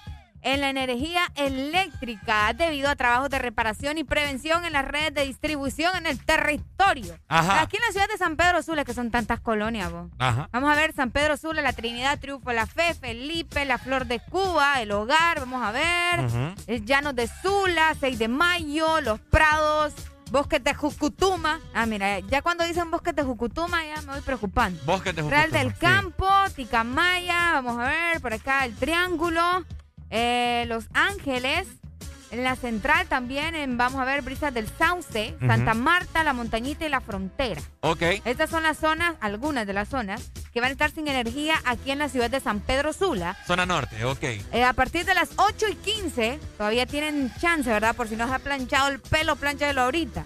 en la energía eléctrica debido a trabajos de reparación y prevención en las redes de distribución en el territorio.
Ajá.
Aquí en la ciudad de San Pedro Sula, que son tantas colonias, vos.
Ajá.
Vamos a ver San Pedro Sula, La Trinidad, Triunfo, La Fe, Felipe, La Flor de Cuba, El Hogar, vamos a ver. El Llanos de Sula, 6 de Mayo, Los Prados, Bosques de Jucutuma. Ah, mira, ya cuando dicen Bosques de Jucutuma ya me voy preocupando.
Bosques de
Real
Jucutuma,
del
sí.
Campo, Ticamaya, vamos a ver, por acá el Triángulo, eh, Los Ángeles, en la central también, en, vamos a ver, Brisas del Sauce. Santa Marta, La Montañita y La Frontera.
Ok.
Estas son las zonas, algunas de las zonas, que van a estar sin energía aquí en la ciudad de San Pedro Sula.
Zona norte, ok.
Eh, a partir de las 8 y 15, todavía tienen chance, ¿verdad? Por si no se ha planchado el pelo, planchalo ahorita.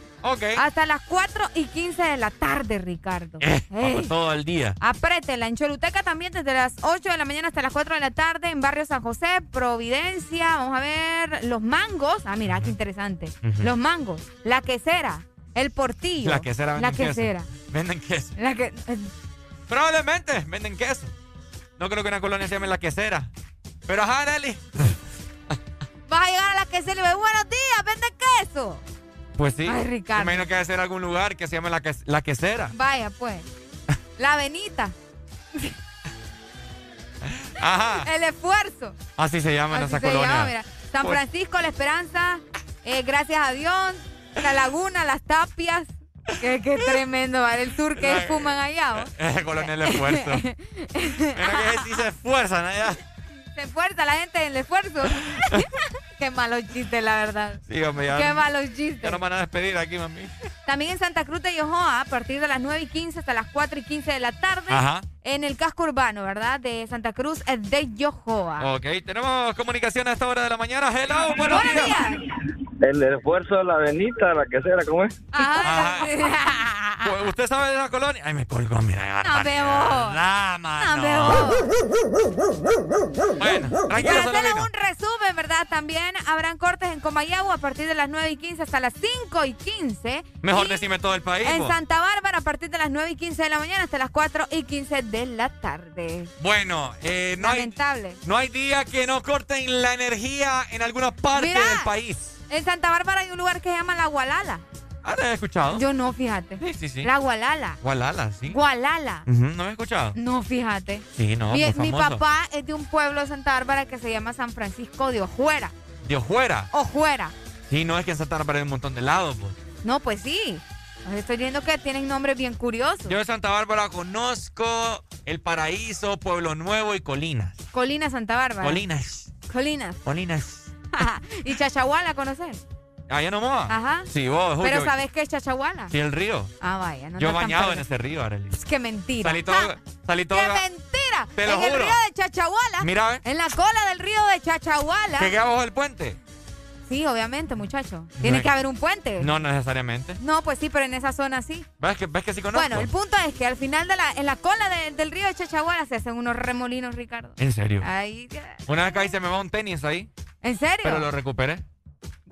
Hasta las 4 y 15 de la tarde, Ricardo.
Eh, todo el día.
Aprétela. En Choluteca también desde las 8 de la mañana hasta las 4 de la tarde. En Barrio San José, Providencia. Vamos a ver los mangos. Ah, mira, qué interesante. Los mangos. La quesera. El portillo.
La quesera
La
venden queso.
quesera.
Venden queso.
La que... eh,
Probablemente venden queso. No creo que una colonia se llame la quesera. Pero ajá, Nelly.
Vas a llegar a la quesera y le dices, buenos días, vende queso.
Pues sí.
Ay, Ricardo.
Me imagino que debe ser algún lugar que se llame la, que- la quesera.
Vaya, pues. La venita.
Ajá.
El esfuerzo.
Así se llama en esa
se
colonia.
llama, mira. San
Pues-
Francisco, La Esperanza, eh, gracias a Dios, La Laguna, Las Tapias. Qué, qué tremendo, ¿vale? El sur que fuman allá,
colonia del esfuerzo. Mira que sí se esfuerzan allá.
Se esfuerza la gente en el esfuerzo. Qué malos chistes, la verdad.
Sí, hombre, ya.
Qué malos
Ya
chistes.
nos van a despedir aquí, mami.
También en Santa Cruz de Yojoa, a partir de las 9 y 15 hasta las 4 y 15 de la tarde.
Ajá.
En el casco urbano, ¿verdad? De Santa Cruz eh, de Yojoa.
Ok, tenemos comunicación a esta hora de la mañana. Hello, buenos,
Buenos
días.
días.
El esfuerzo de la venita, la quesera, ¿cómo es?
Ajá.
Pues, ¿Usted sabe de la colonia? Ay, me colgó, mira.
No.
Nada,
No,
mano.
bebo.
Bueno, tranquilo,
Para hacerles
Solomina.
un resumen, ¿verdad? También habrán cortes en Comayagua a partir de las 9 y 15 hasta las 5 y 15.
Mejor
Y
decime todo el país.
En
vos.
Santa Bárbara a partir de las 9 y 15 de la mañana hasta las 4 y 15 de la tarde.
Bueno, eh, no, hay,
Lamentable.
no hay día que no corten la energía en alguna parte
Mira.
del país.
En Santa Bárbara hay un lugar que se llama La Gualala.
Ah, ¿te he escuchado?
Yo no, fíjate.
Sí, sí, sí.
La Gualala.
Gualala, sí.
Gualala.
¿No me he escuchado?
No, fíjate.
Sí, no,
mi, mi papá es de un pueblo de Santa Bárbara que se llama San Francisco de Ojuera.
De Ojuera.
Ojuera.
Sí, no es que en Santa Bárbara hay un montón de lados, pues.
No, pues sí. Estoy viendo que tienen nombres bien curiosos.
Yo de Santa Bárbara conozco El Paraíso, Pueblo Nuevo y Colinas.
Colinas Santa Bárbara.
Colinas.
Colinas.
Colinas.
¿Y Chachahuala conoces?
¿Allá nomás?
Ajá.
Sí, vos.
Pero ¿sabes qué es Chachahuala?
Sí, el río.
Ah, vaya. No
Yo bañado en ese río, Arely.
Es que mentira.
Salí todo... Salí todo
¡Qué mentira!
Te lo
en
juro.
el río de Chachahuala.
Mira, ¿eh?
En la cola del río de Chachahuala.
¿Que queda abajo del puente?
Sí, obviamente, muchacho. Tiene
No,
que haber un puente.
No necesariamente.
No, pues sí, pero en esa zona sí.
¿Ves que, ves que sí conozco?
Bueno, el punto es que al final de la, en la cola de- del río de Chachahuala se hacen unos remolinos, Ricardo.
¿En serio?
Ahí.
Una vez que ahí se me va un tenis ahí,
¿En serio?
pero lo recuperé.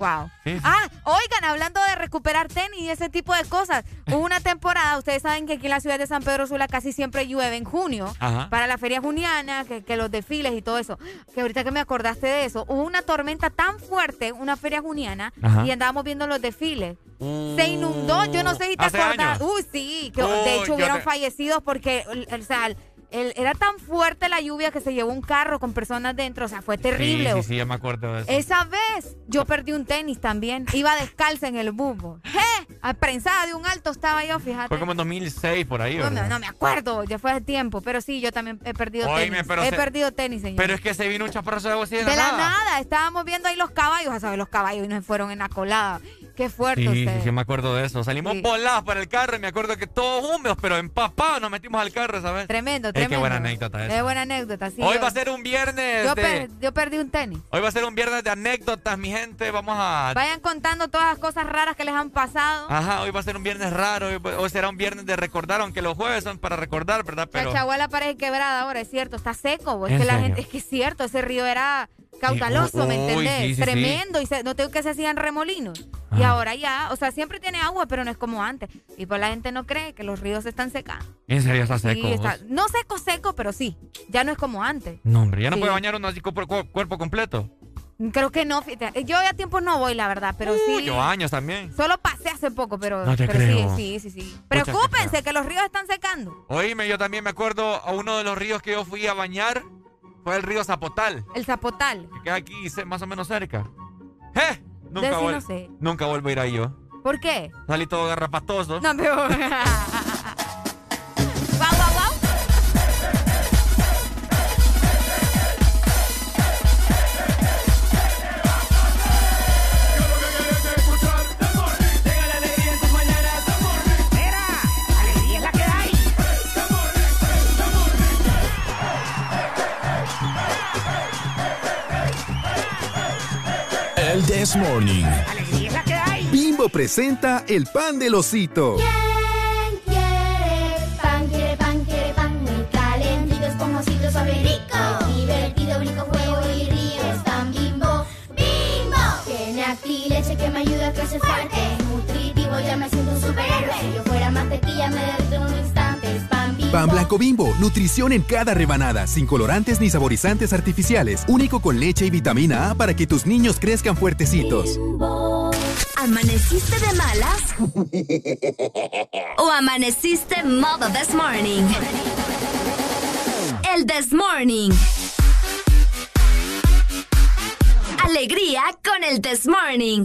Wow.
Sí.
Ah, oigan, hablando de recuperar tenis y ese tipo de cosas. Hubo una temporada, ustedes saben que aquí en la ciudad de San Pedro Sula casi siempre llueve en junio.
Ajá.
Para la feria juniana, que, que los desfiles y todo eso. Que ahorita que me acordaste de eso, hubo una tormenta tan fuerte, una feria juniana,
Ajá.
y andábamos viendo los desfiles. Se inundó, yo no sé si te
¿Hace
acuerdas. Uy, sí, que de hecho hubieron
te-
fallecidos porque, o sea, el- era tan fuerte la lluvia que se llevó un carro con personas dentro, o sea, fue terrible.
Sí, sí, sí, ya me acuerdo de eso.
Esa vez yo perdí un tenis también. Iba descalza en el bumbo. ¡Je! Prensada de un alto estaba yo, fíjate.
Fue como en 2006 por ahí,
no,
¿verdad?
me- no me acuerdo, ya fue hace tiempo. Pero sí, yo también he perdido
Oíme,
tenis.
pero
he
se-
perdido tenis, señor.
Pero es que se vino un chaparrazo de así de,
la nada. estábamos viendo ahí los caballos, a saber, los caballos y nos fueron en la colada. Qué fuerte
Sí, sí, me acuerdo de eso. Salimos
Sí.
volados para el carro y me acuerdo que todos húmedos, pero empapados nos metimos al carro, ¿sabes?
Tremendo,
Es
tremendo.
que buena anécdota esa.
Es buena anécdota, sí.
Hoy
yo-
va a ser un viernes
yo,
de...
per- yo perdí un tenis.
Hoy va a ser un viernes de anécdotas, mi gente. Vamos a...
Vayan contando todas las cosas raras que les han pasado.
Ajá, hoy va a ser un viernes raro. Hoy, hoy será un viernes de recordar, aunque los jueves son para recordar, ¿verdad? Pero...
Chachahuala parece quebrada ahora, es cierto, está seco. Es
¿En
que la gente, es que es cierto, ese río era caudaloso,
Sí,
¿me entendés?
sí, sí, sí.
Tremendo. Y se, no tengo que se hacían remolinos. Y ahora ya, o sea, siempre tiene agua, pero no es como antes. Y pues la gente no cree que los ríos se están secando.
En serio, está seco.
está- no seco, seco, pero sí. Ya no es como antes.
No, hombre, ya no puede bañar uno así cu- cu- cuerpo completo.
Creo que no, fíjate. Yo ya tiempos no voy, la verdad, pero sí.
yo años también.
Solo pasé hace poco, pero,
No te
pero
creo.
sí, sí, sí, sí.
Pucha,
Preocúpense que los ríos están secando.
Oíme, yo también me acuerdo a uno de los ríos que yo fui a bañar. Fue el río Zapotal,
El zapotal.
que queda aquí más o menos cerca. ¡Eh! Nunca,
no sé.
nunca vuelvo a ir ahí yo.
¿Por qué?
Salí todo garrapatoso.
No, pero... ¡Guau,
This Morning.
Alegría es la que hay.
Bimbo presenta el pan del osito.
¿Quién quiere pan? Quiere pan, quiere pan muy calentito, esponjosito, suave, rico. Divertido, brinco, juego y río. Es pan bimbo, bimbo. Tiene aquí leche que me ayuda a crecer fuerte. Nutritivo, ya me siento un superhéroe. Si yo fuera mantequilla, me
pan blanco bimbo, nutrición en cada rebanada, sin colorantes ni saborizantes artificiales, único con leche y vitamina A para que tus niños crezcan fuertecitos.
¿Amaneciste de malas? ¿O amaneciste modo this morning? El this morning. Alegría con el this morning.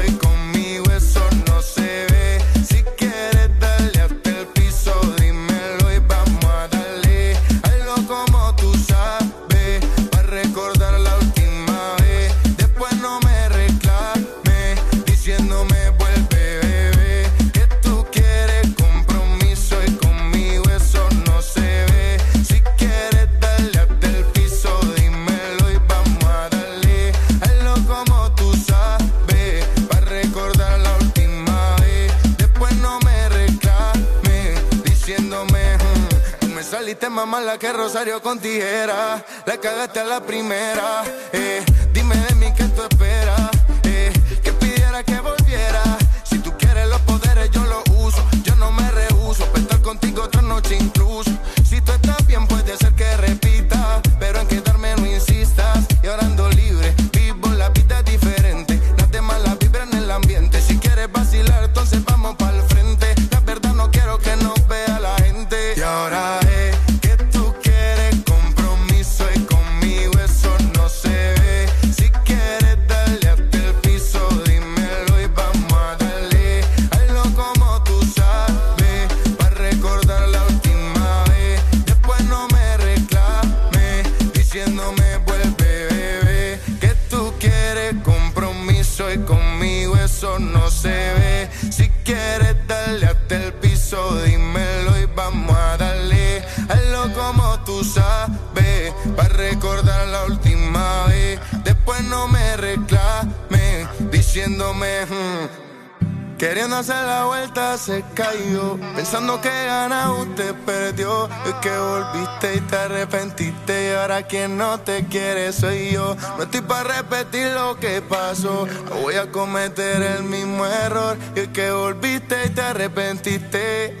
que Rosario con tijera. La cagaste a la primera. eh, dime de mí qué tú esperas. Quien no te quiere soy yo. No estoy para repetir lo que pasó. voy a cometer el mismo error. Y es que volviste y te arrepentiste.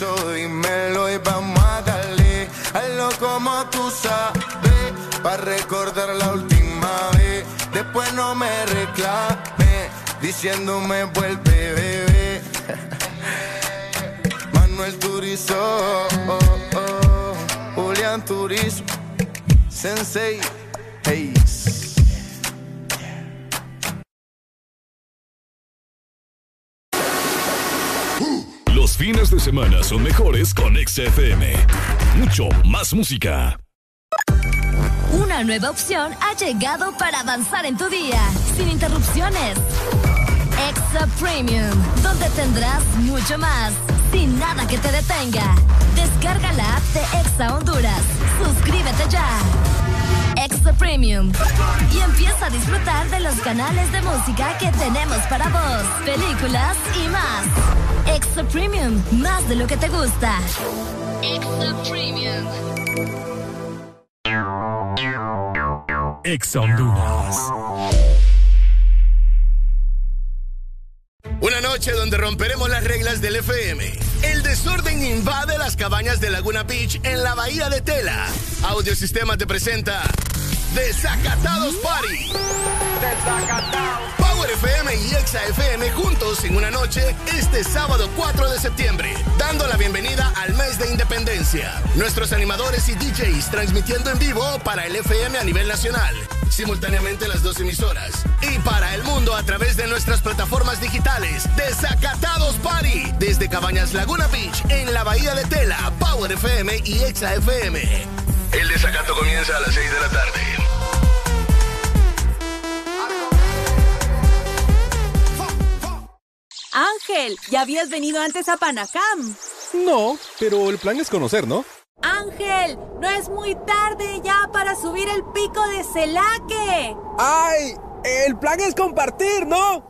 dímelo y vamos a darle. Hazlo como tú sabes, para recordar la última vez. Después no me reclame, diciéndome vuelve, bebé. Manuel Turizo, oh, oh, Julián Turismo, Sensei, hey.
Fines de semana son mejores con XFM. Mucho más música.
Una nueva opción ha llegado para avanzar en tu día, sin interrupciones. Exa Premium, donde tendrás mucho más, sin nada que te detenga. Descarga la app de Exa Honduras. Suscríbete ya. Exa Premium. Y empieza a disfrutar de los canales de música que tenemos para vos, películas y más. Exa Premium, más de lo que te gusta. Exa Premium.
Exa Honduras.
Una noche donde romperemos las reglas del FM. El desorden invade las cabañas de Laguna Beach en la bahía de Tela. Audiosistema te presenta Desacatados Party. Desacatados. Power FM y Exa FM juntos en una noche este sábado 4 de septiembre, dando la bienvenida al mes de independencia. Nuestros animadores y DJs transmitiendo en vivo para el FM a nivel nacional simultáneamente las dos emisoras. Y para el mundo a través de nuestras plataformas digitales. Desacatados Party. Desde Cabañas Laguna Beach, en la Bahía de Tela, Power FM y Exa FM. El desacato comienza a las 6 de la tarde.
Ángel, ¿ya habías venido antes a Panacam?
No, pero el plan es conocer, ¿no?
Ángel, no es muy tarde ya para subir el pico de Celaque.
¡Ay! El plan es compartir, ¿no?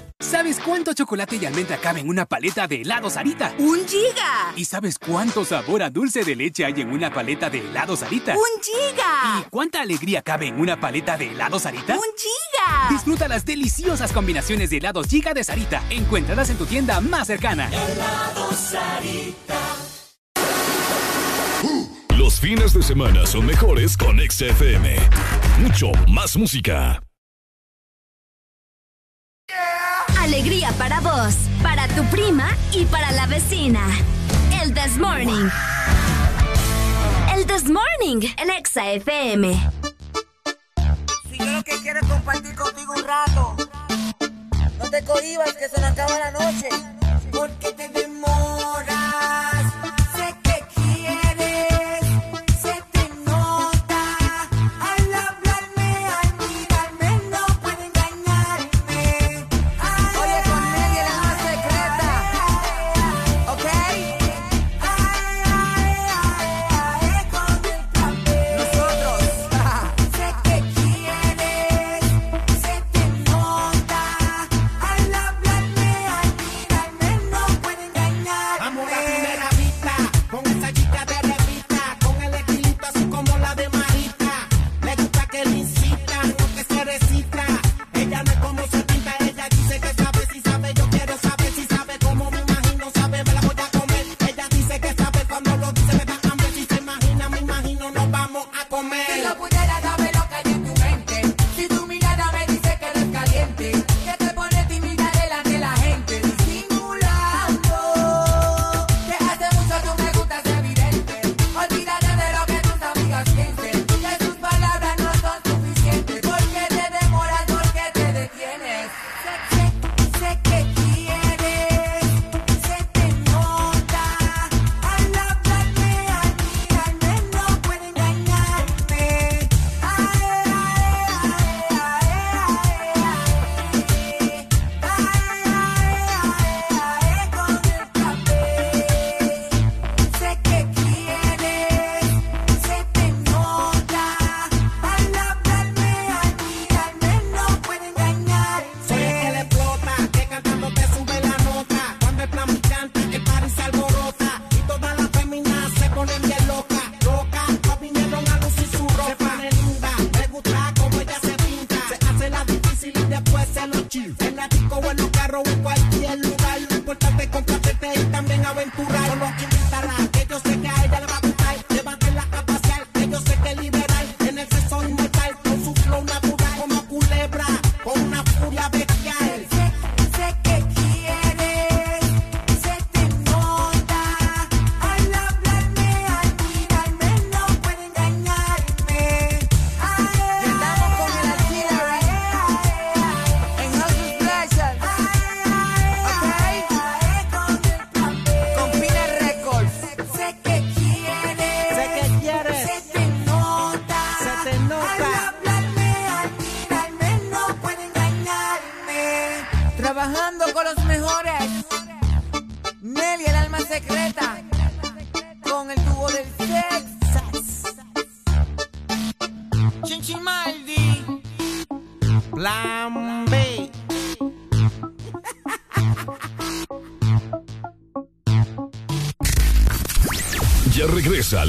¿Sabes cuánto chocolate y almendra cabe en una paleta de helado Sarita?
¡Un giga!
¿Y sabes cuánto sabor a dulce de leche hay en una paleta de helado Sarita?
¡Un giga!
¿Y cuánta alegría cabe en una paleta de helado Sarita?
¡Un giga!
Disfruta las deliciosas combinaciones de helados giga de Sarita. Encuéntralas en tu tienda más cercana.
Helado Sarita.
Los fines de semana son mejores con XFM. Mucho más música.
Alegría para vos, para tu prima y para la vecina. El This Morning. El This Morning en Exa FM.
Si yo lo que quiero es compartir contigo un rato. No te cohibas que se nos acaba la noche. Porque te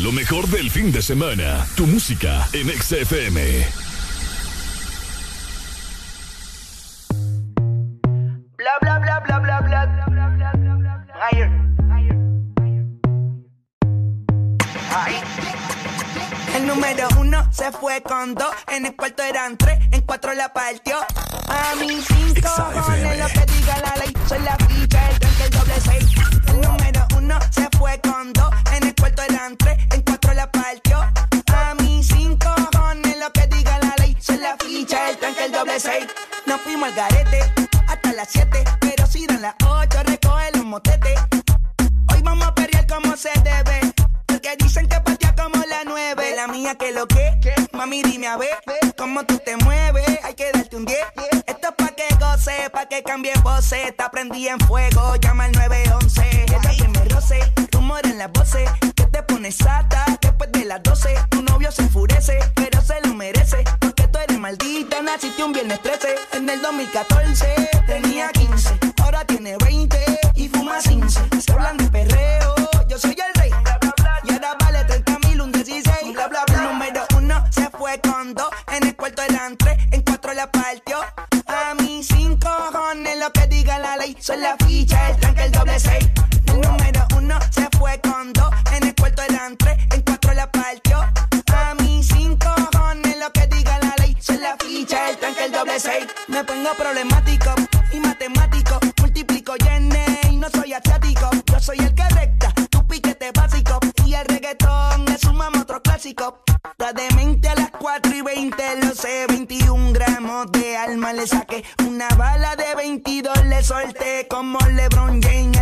lo mejor del fin de semana. Tu música en XFM.
Se porque dicen que patea como la nueve. La mía que lo que, mami dime a ver cómo tú te mueves, hay que darte un 10. Esto es pa' que goce, pa' que cambie voces, está prendí en fuego, llama al 911. Ella que me roce, rumor en las voces, que te pones sata después de las 12. Tu novio se enfurece, pero se lo merece, porque tú eres maldita, naciste un viernes 13. En el 2014 tenía 15, diga la ficha, el tranque, el doble seis. El número uno se fue con dos. En el cuarto eran tres, en cuatro la partió. A mí cinco cojones lo que diga la ley. Soy la ficha, el tranque, el doble seis. Me pongo problemático y matemático. Multiplico y y no soy asiático. Yo soy el que recta, tu piquete básico. Y el reggaetón es un mamo otro clásico. La demente a las 4 y 20, lo sé, 21 gramos le saqué. Una bala de 22 le solté como LeBron James,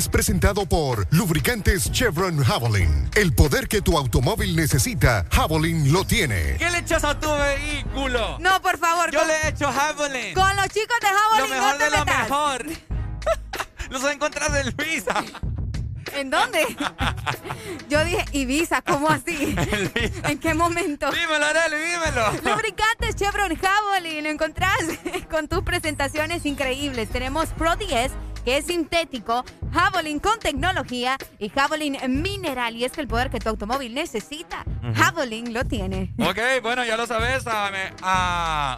Es
presentado por Lubricantes Chevron Javelin. El poder que tu automóvil necesita, Javelin lo tiene.
¿Qué le echas a tu vehículo?
No, por favor.
Yo
con,
le he hecho Javelin.
con los chicos de
Lo
Javelin
mejor
no te
de lo
metas.
mejor. Los encontrás en Luisa.
¿En dónde? Yo dije, Ibiza, ¿cómo así? ¿En qué momento?
Dímelo, Arely, dímelo.
Lubricantes Chevron Javelin, lo encontrás con tus presentaciones increíbles. Tenemos Pro 10, que es sintético, Javelin con tecnología y Javelin mineral. Y es que el poder que tu automóvil necesita. Javelin lo tiene.
Ok, bueno, ya lo sabes. A, a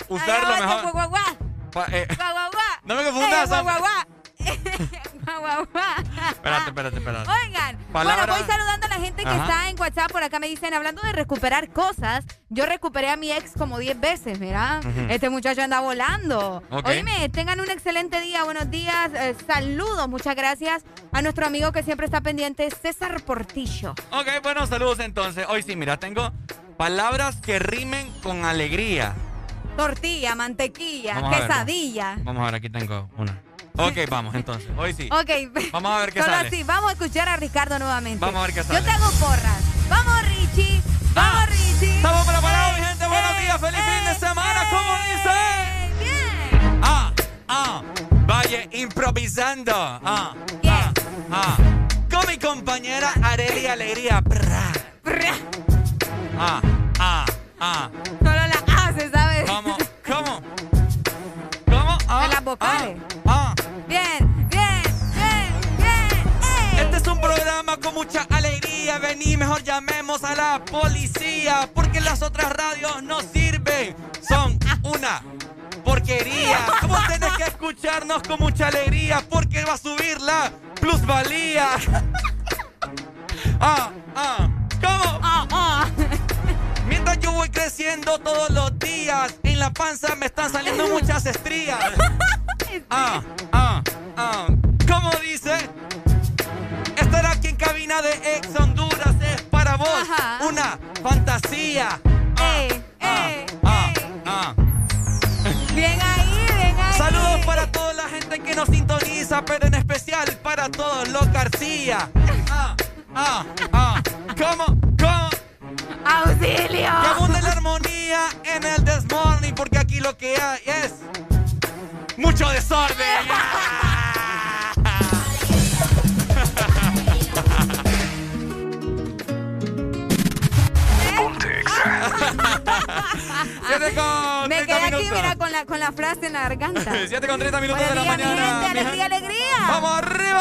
mejor.
guau, guau, guau.
Pa- eh,
Guau, guau, guau.
No me confundas,
Eh, guau,
hombre.
guau, guau.
Espérate, espérate, espérate.
Oigan,
Palabra-
bueno, voy saludando a la gente que
Ajá.
está en WhatsApp. Por acá me dicen, hablando de recuperar cosas, yo recuperé a mi ex como 10 veces, mira.
Ujú.
Este muchacho anda volando.
Ok.
Oíme, tengan un excelente día, buenos días, eh, saludos, muchas gracias a nuestro amigo que siempre está pendiente, César Portillo.
Ok, bueno, saludos entonces. Hoy sí, mira, tengo palabras que rimen con alegría.
Tortilla, mantequilla,
Vamos a ver,
quesadilla.
Vamos a ver, aquí tengo una. Ok, vamos entonces. Hoy sí.
Ok,
Vamos a ver qué
solo
sale.
así, vamos a escuchar a Ricardo nuevamente.
Vamos a ver qué
Yo
sale.
te hago porras. Vamos, Richie. Vamos, Richie.
Estamos preparados, mi gente. Buenos días. Feliz fin de semana. ¿Cómo dice?
Bien.
Ah, ah. Vaya improvisando. Ah, ah, ah. Con mi compañera Areli Alegría. Prra. Ah, ah, ah.
Solo la hace, ¿sabes?
¿Cómo? ¿Cómo? ¿Cómo? Ah,
las vocales.
Ah, ah.
Bien, bien, bien, bien.
Este es un programa con mucha alegría. Vení, mejor llamemos a la policía. Porque las otras radios no sirven. Son una porquería. Vos tenés que escucharnos con mucha alegría. Porque va a subir la plusvalía. Ah, ah. ¿Cómo?
Ah, ah.
Mientras yo voy creciendo todos los días, en la panza me están saliendo muchas estrías. Ah, ah, ah. ¿Cómo dice? Estar aquí en cabina de Ex Honduras es para vos
Ajá.
una fantasía. Ah,
Ey,
ah,
ey,
ah,
ey.
ah.
Bien ahí, bien ahí.
Saludos para toda la gente que nos sintoniza, pero en especial para todos los García. Ah, ah, ah. ¿Cómo?
¡Auxilio!
Que abunde la armonía en el Desmorning, porque aquí lo que hay es mucho desorden. Siete con
Me
30
quedé aquí, mira, con la, con la frase en la garganta.
7 con 30 minutos
Buenos
de la
días, mi
mañana.
gente,
mi
alegría,
gente.
alegría.
¡Vamos arriba!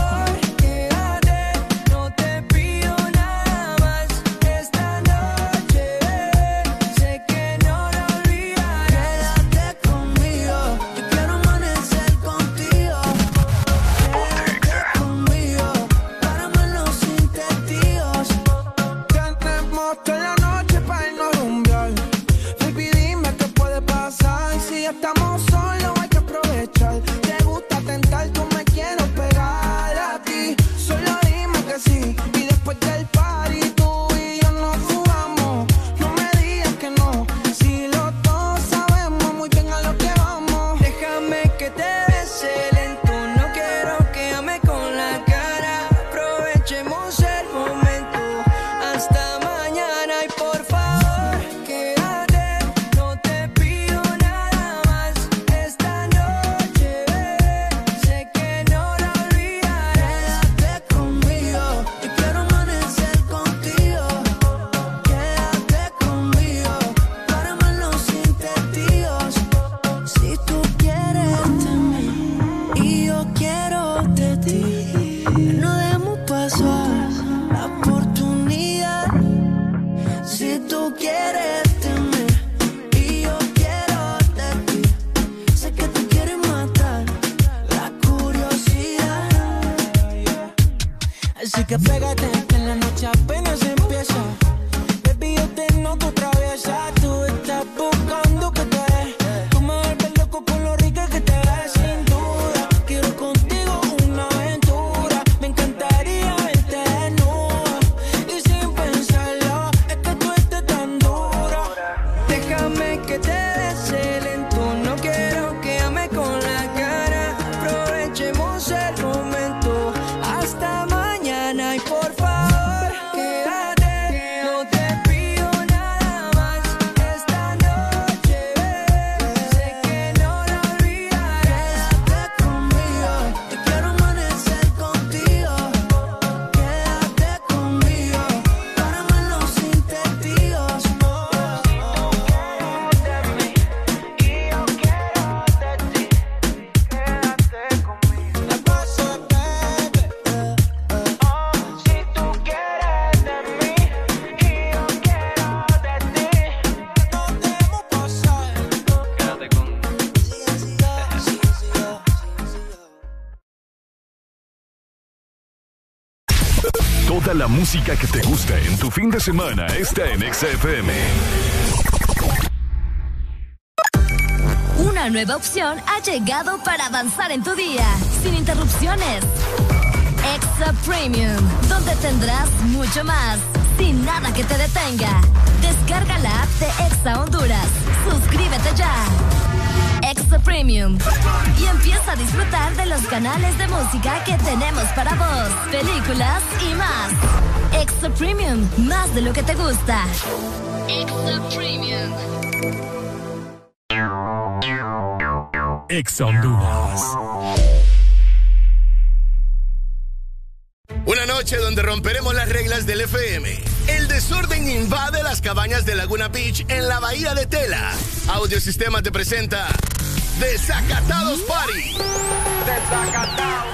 que
pégate
música que te gusta en tu fin de semana está en XFM.
Una nueva opción ha llegado para avanzar en tu día, sin interrupciones. Extra Premium, donde tendrás mucho más, sin nada que te detenga. Descarga la app de Exa Honduras. Suscríbete ya. Extra Premium. Y empieza a disfrutar de los canales de música que tenemos para vos, películas y más. Extra Premium, más de lo que te gusta. Extra Premium.
Ex Honduras.
Una noche donde romperemos las reglas del FM. El desorden invade las cabañas de Laguna Beach en la bahía de Tela. Audiosistema te presenta Desacatados Party.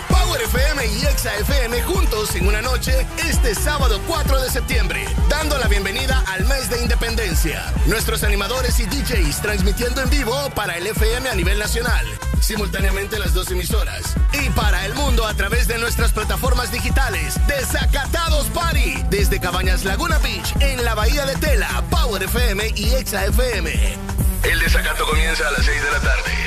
Power FM y Exa FM juntos en una noche este sábado 4 de septiembre, dando la bienvenida al mes de independencia. Nuestros animadores y DJs transmitiendo en vivo para el FM a nivel nacional, simultáneamente las dos emisoras, y para el mundo a través de nuestras plataformas digitales. Desacatados Party, desde Cabañas Laguna Beach en la Bahía de Tela, Power FM y Exa FM. El desacato comienza a las 6 de la tarde.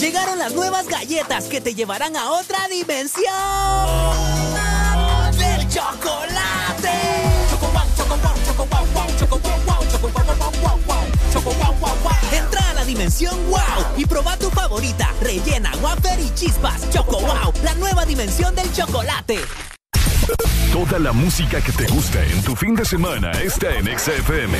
Llegaron las nuevas galletas que te llevarán a otra dimensión del chocolate. Entra a la dimensión wow y proba tu favorita, rellena, wafer y chispas. Choco wow, la nueva dimensión del chocolate.
Toda la música que te gusta en tu fin de semana está en XFM.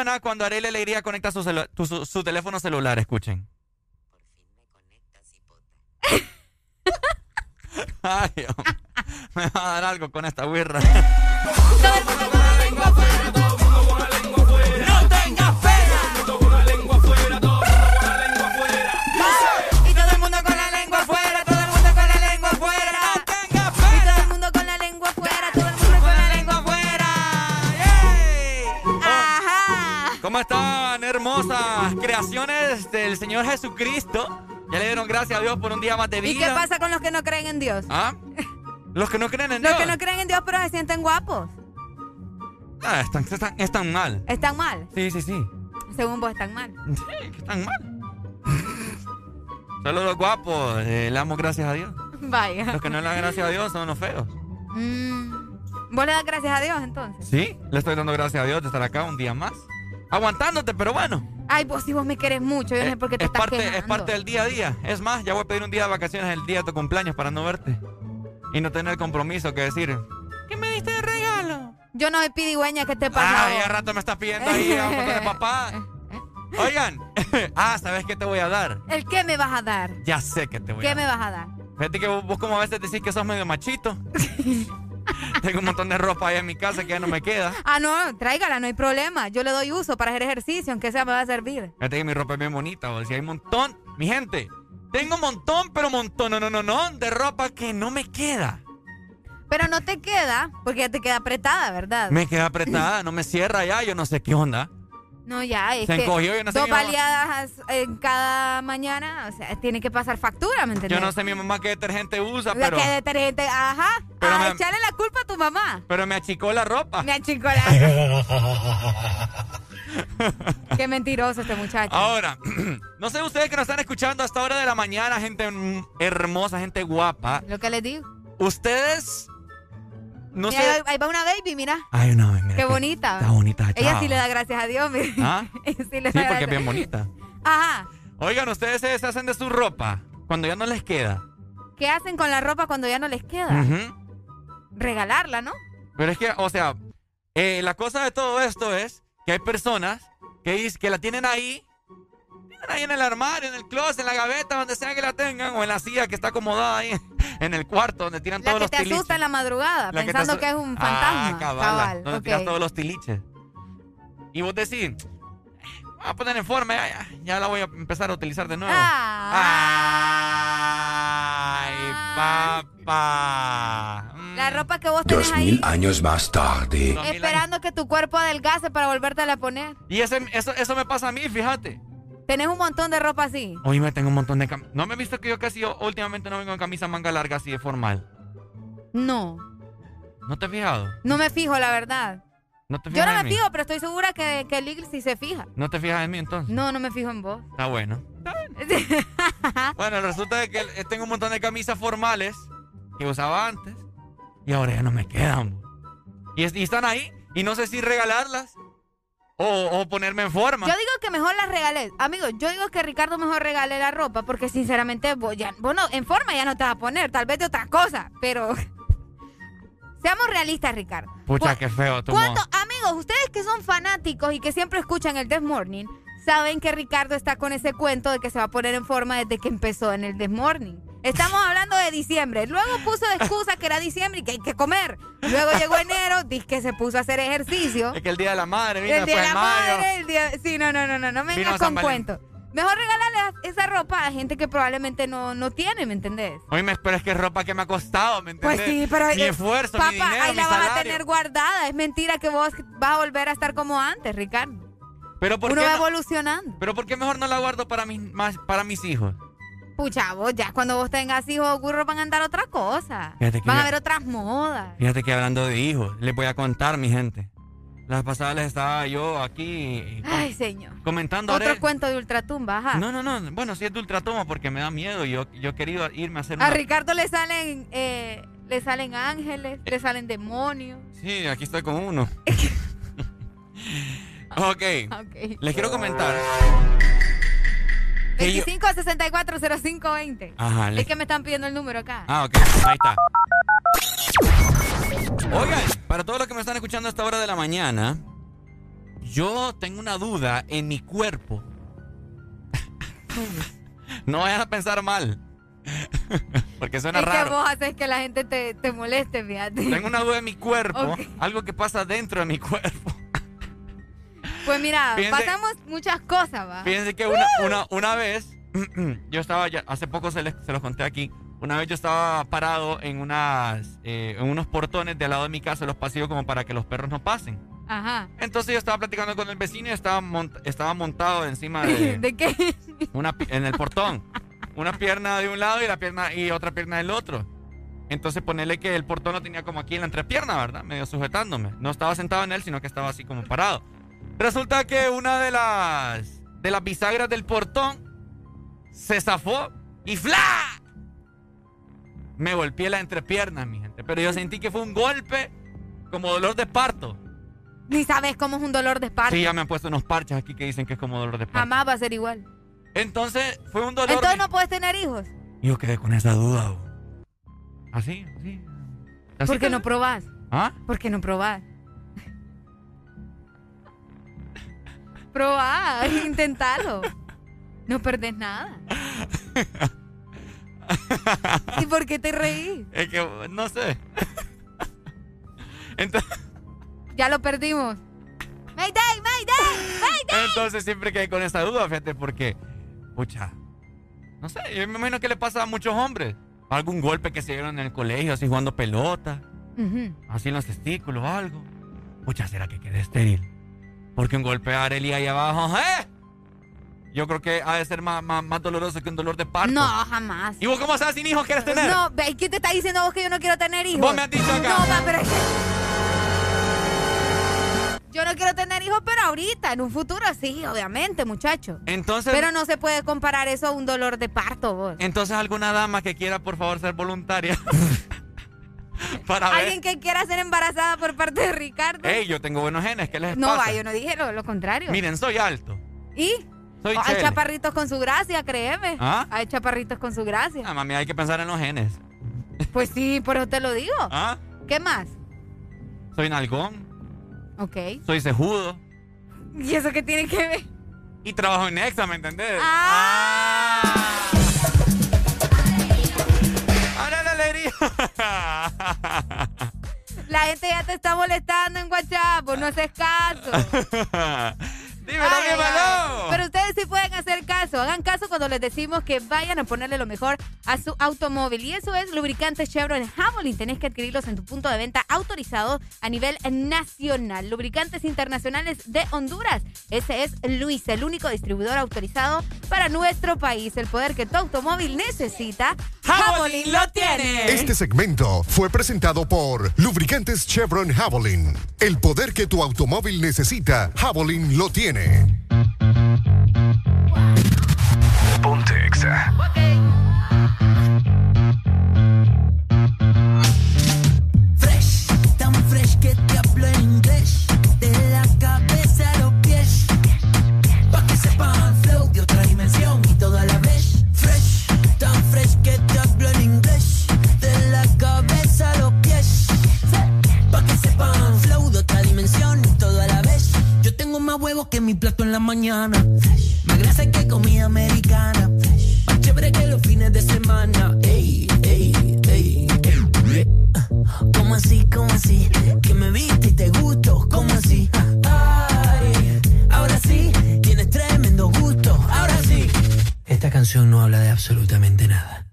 Suena cuando Arely Alegría conecta su, celu- tu- su, su teléfono celular, escuchen. Ay, Dios. me va a dar algo con esta birra. Señor Jesucristo? Ya le dieron gracias a Dios por un día más de
¿Y
vida.
qué pasa con los que no creen en Dios?
¿Ah? Los que no creen en
Los
Dios.
que no creen en Dios pero se sienten guapos.
Ah, están, están, están mal.
Están mal.
Sí, sí, sí.
Según vos, están mal.
Sí, que están mal. Solo los guapos eh, le damos gracias a Dios.
Vaya.
Los que no le dan gracias a Dios son los feos.
Mm. ¿Vos le das gracias a Dios entonces?
Sí, le estoy dando gracias a Dios de estar acá un día más. Aguantándote, pero bueno.
Ay, vos si vos me querés mucho, yo no sé por qué te
Es
estás
parte,
quejando.
es parte del día a día. Es más, ya voy a pedir un día de vacaciones el día de tu cumpleaños para no verte. Y no tener compromiso que decir. ¿Qué me diste de regalo?
Yo no soy pidigüeña, ¿qué te pasa?
Ay, a rato me estás pidiendo ahí a un montón de papá. Oigan. ah, ¿sabes qué te voy a dar?
¿El qué me vas a dar?
Ya sé que te voy
¿Qué
a
me
dar.
vas a dar?
Fíjate que vos, vos como a veces decís que sos medio machito. Tengo un montón de ropa ahí en mi casa que ya no me queda.
Ah, no, tráigala, no hay problema. Yo le doy uso para hacer ejercicio, aunque sea me va a servir.
Fíjate que mi ropa es bien bonita, o sea, hay un montón. Mi gente, tengo un montón, pero un montón, no, no, no, no, de ropa que no me queda.
Pero no te queda, porque ya te queda apretada, ¿verdad?
Me queda apretada, no me cierra ya, yo no sé qué onda.
No, ya, es
Se
que
encogió, yo no sé
dos baleadas en cada mañana, o sea, tiene que pasar factura, ¿me entiendes?
Yo no sé mi mamá qué detergente usa, pero,
que detergente, ajá.
Pero
a
me-
echarle la culpa a tu mamá.
pero me achicó la ropa.
Me achicó la... Qué mentiroso este muchacho.
Ahora, no sé ustedes que nos están escuchando a esta hora de la mañana, gente hermosa, gente guapa.
Lo que les digo.
Ustedes, no
Mira,
sé...
ahí, ahí va una baby, mira.
Ay, no, mira.
Qué
que-
bonita.
Está bonita,
Ella
chava.
sí le da gracias a Dios, mire.
¿Ah?
Ella sí le
Sí,
da
porque es bien bonita.
Ajá.
Oigan, ustedes se deshacen de su ropa cuando ya no les queda.
¿Qué hacen con la ropa cuando ya no les queda?
Ujú.
Regalarla, ¿no?
Pero es que, o sea, eh, la cosa de todo esto es que hay personas que, que la tienen ahí, ahí en el armario, en el closet, en la gaveta, donde sea que la tengan, o en la silla que está acomodada ahí en el cuarto donde tiran
La
todos
que
los
te
tiliches.
asusta en la madrugada,
La que te
pensando que, es un
Ah,
fantasma.
cabal,
Cabal,
donde
ok.
tiras todos los tiliches. Y vos decís, voy a poner en forma, ya, ya, ya la voy a empezar a utilizar de nuevo.
Ah.
Ay, papá.
La ropa que vos tenés
Dos
ahí,
mil años más tarde.
esperando que tu cuerpo adelgace para volvértela a poner.
Y ese, eso, eso me pasa a mí, fíjate.
Tenés un montón de ropa así.
Hoy me tengo un montón de cam- ¿No me he visto que yo casi yo, últimamente no vengo en camisa manga larga así de formal?
No,
¿No te has fijado?
no me fijo, la verdad.
¿No te
Yo no
en
me
mí?
fijo, pero estoy segura que, que Lil sí se fija.
¿No te fijas en mí entonces?
No, no me fijo en vos.
Está bueno. Bueno, resulta de que tengo un montón de camisas formales que usaba antes y ahora ya no me quedan. Y, y están ahí y no sé si regalarlas o, o ponerme en forma.
Yo digo que mejor las regales. Amigo, yo digo que Ricardo mejor regale la ropa porque sinceramente vos ya, vos no- en forma ya no te vas a poner, tal vez de otra cosa, pero seamos realistas, Ricardo.
Pucha, qué feo tu
¿Cuánto,
modo.
amigos, ustedes que son fanáticos y que siempre escuchan el Death Morning, saben que Ricardo está con ese cuento de que se va a poner en forma desde que empezó en el This Morning. Estamos hablando de diciembre. Luego puso de excusa que era diciembre y que hay que comer. Luego llegó enero, dice que se puso a hacer ejercicio.
Es que el día de la madre, vino
el día de la
mayo.
madre, el día... Sí, no, no, no, no, no me vengas con cuentos. Mejor regalarle esa ropa a gente que probablemente no, no tiene, ¿me entendés?
Oye, pero es que es ropa que me ha costado, ¿me
Pues
entiendes?
sí, pero
Mi
eh,
esfuerzo,
papá,
mi dinero,
ahí
mi
la vas a tener guardada. Es mentira que vos vas a volver a estar como antes, Ricardo.
Pero ¿por
Uno
qué
va
no-
evolucionando.
Pero ¿por qué mejor no la guardo para mis, más, para mis hijos?
Pucha, vos ya cuando vos tengas hijos, burro, van a andar otra cosa. Van a ver otras modas.
Fíjate que hablando de hijos, les voy a contar, mi gente. La pasada les estaba yo aquí com-
Ay, señor.
comentando
Otro
ahora.
cuento de ultratumba, ajá.
No, no, no. Bueno, sí es de ultratoma porque me da miedo. Yo, yo he querido irme a hacer
A
una...
Ricardo le salen, eh, le salen ángeles, le salen demonios.
Sí, aquí estoy con uno. ok.
Ok.
Les quiero comentar. Que yo-
25 64 0520.
Ajá, le-
Es que me están pidiendo el número acá.
Ah, ok. Ahí está. Oigan, para todos los que me están escuchando a esta hora de la mañana, yo tengo una duda en mi cuerpo. no vayan a pensar mal. Porque suena
es que
raro.
vos haces que la gente te, te moleste, fíjate.
Tengo una duda en mi cuerpo, algo que pasa dentro de mi cuerpo.
Pues mira,
Fíjense-
pasamos muchas cosas, va.
Fíjense que una, una, una vez, yo estaba, ya, hace poco se, les, se los conté aquí, una vez yo estaba parado en, unas, eh, en unos portones de al lado de mi casa, los pasillos, como para que los perros no pasen.
Ajá.
Entonces yo estaba platicando con el vecino y estaba, mont- estaba montado encima de,
¿De qué?
una, en el portón. Una pierna de un lado y la pierna y otra pierna del otro. Entonces ponerle que el portón lo tenía como aquí en la entrepierna, ¿verdad? Medio sujetándome. No estaba sentado en él, sino que estaba así como parado. Resulta que una de las de las bisagras del portón se zafó y ¡fla! Me golpeé la entrepierna, mi gente. Pero yo sentí que fue un golpe como dolor de parto.
Ni sabes cómo es un dolor de parto.
Sí, ya me han puesto unos parches aquí que dicen que es como dolor de parto.
Jamás va a ser igual.
Entonces fue un dolor.
Entonces
de-
no puedes tener hijos.
Yo quedé con esa duda. bo. ¿Así? ¿Así? ¿Así
¿Por qué
que-
no probás?
¿Ah?
¿Por qué no probás? Probá, intentalo. No perdés nada. ¿Y por qué te reí?
Es que no sé. Entonces,
Ya lo perdimos. Mayday, Mayday, Mayday.
entonces siempre quedé con esa duda, fíjate, porque, pucha, no sé, yo me imagino que le pasa a muchos hombres. Algún golpe que se dieron en el colegio, así jugando pelota, así en los testículos o algo. Pucha, ¿será que quedé estéril? Porque un golpe a Arely ahí abajo, ¿eh? Yo creo que ha de ser más, más, más doloroso que un dolor de parto.
No, jamás.
¿Y vos cómo sabes sin hijos quieres tener?
No, ¿quién te está diciendo vos que yo no quiero tener hijos?
Vos me has dicho acá.
No, va, pero es que... Yo no quiero tener hijos, pero ahorita, en un futuro sí, obviamente, muchacho.
Entonces,
Pero no se puede comparar eso a un dolor de parto, vos.
entonces alguna dama que quiera, por favor, ser voluntaria. Para ver.
Alguien que quiera ser embarazada por parte de Ricardo.
Ey, yo tengo buenos genes, ¿qué les
no,
pasa?
va, yo no dije lo, lo contrario.
Miren, soy alto.
¿Y?
Soy
Oh, hay chaparritos con su gracia, créeme.
¿Ah?
Hay chaparritos con su gracia.
Ah, mami, hay que pensar en los genes.
Pues sí, por eso te lo digo.
¿Ah?
¿Qué más?
Soy nalgón,
Ok.
soy cejudo
¿Y eso qué tiene que ver?
y trabajo en Exa, ¿me entendés?
¡Ah!
¡Ahora La
gente ya te está molestando en WhatsApp, no haces caso.
Dímelo,
Ay, ay. Pero ustedes sí pueden hacer caso. Hagan caso cuando les decimos que vayan a ponerle lo mejor a su automóvil. Y eso es lubricantes Chevron Javelin. Tenés que adquirirlos en tu punto de venta autorizado a nivel nacional. Lubricantes internacionales de Honduras. Ese es Luis, el único distribuidor autorizado para nuestro país. El poder que tu automóvil necesita, Javelin lo tiene.
Este segmento fue presentado por Lubricantes Chevron Javelin. El poder que tu automóvil necesita, Javelin lo tiene.
Ponte Exa.
La más que mi plato en la mañana. Fresh,
americana. Más chévere que los fines de semana. Ey, ey, ey, ey. ¿Cómo así, cómo así? Que me viste y te gusto, ¿cómo así? Ay, ahora sí, tienes tremendo gusto, ahora sí. Esta canción no habla de absolutamente nada.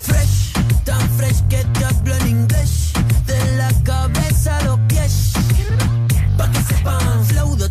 Fresh, tan fresh que te hablo en inglés. De la cabeza a los pies. Pa' que sepan, flow de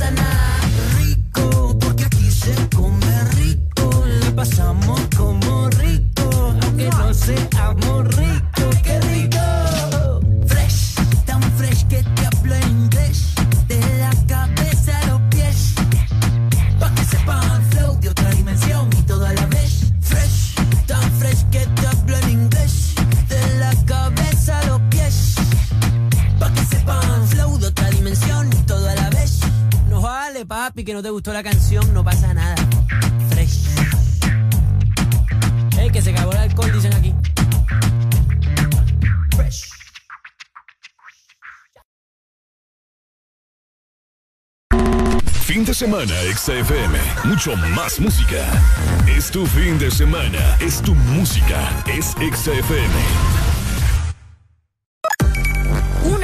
No no te gustó la canción, no pasa nada. Fresh. Ey, que se acabó el alcohol, dicen aquí. Fresh.
Fin de semana, XFM. Mucho más música. Es tu fin de semana. Es tu música. Es XFM.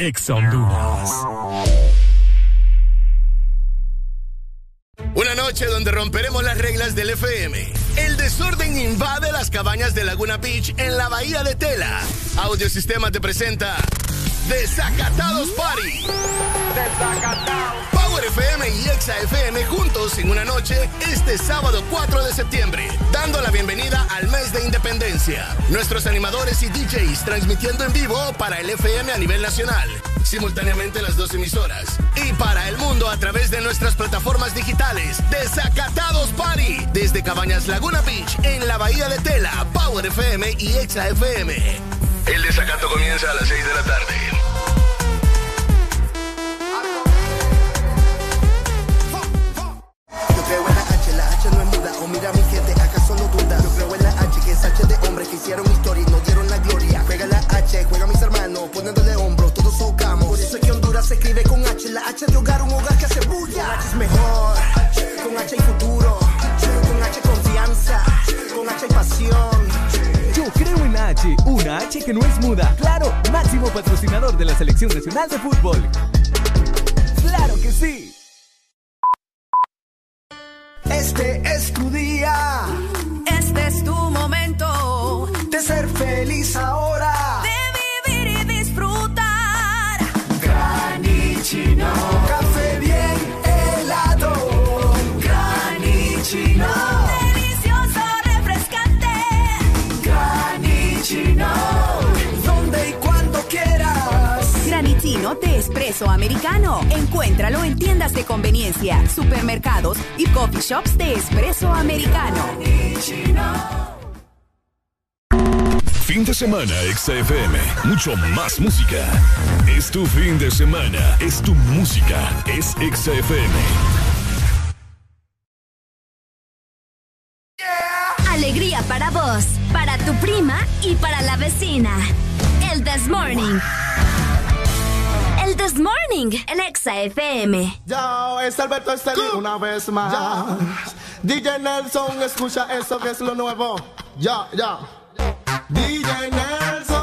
Ex Honduras.
Una noche donde romperemos las reglas del FM. El desorden invade las cabañas de Laguna Beach en la bahía de Tela. Audiosistema te presenta Desacatados Party. Power FM y Exa FM juntos en una noche este sábado 4 de septiembre, dando la bienvenida al mes de independencia. Nuestros animadores y DJs transmitiendo en vivo para el FM a nivel nacional, simultáneamente las dos emisoras, y para el mundo a través de nuestras plataformas digitales. Desacatados Party, desde Cabañas Laguna Beach en la Bahía de Tela, Power FM y Exa FM. El desacato comienza a las 6 de la tarde.
Yo creo en la H, la H no es muda. O mira mi gente, ¿acaso no duda? Yo creo en la H, que es H de hombres que hicieron historia y nos dieron la gloria. Juega la H, juega mis hermanos, poniéndole hombros, todos socamos. Por eso es que Honduras se escribe con H, la H de hogar, un hogar que hace bulla. La H es mejor, con H hay futuro, con H confianza, con H hay pasión.
Yo creo en H, una H que no es muda. Claro, máximo patrocinador de la Selección Nacional de Fútbol. ¡Claro que sí!
Este es tu día,
Este es tu momento
de ser feliz ahora.
De
espresso americano. Encuéntralo en tiendas de conveniencia, supermercados y coffee shops de espresso americano.
Fin de semana, XFM. Mucho más música. Es tu fin de semana. Es tu música. Es XFM.
Alegría para vos, para tu prima y para la vecina. El This Morning. El This Morning, el Exa FM.
Ya, es Alberto Estelí una vez más. DJ Nelson, escucha eso que es lo nuevo. Ya, ya. DJ Nelson,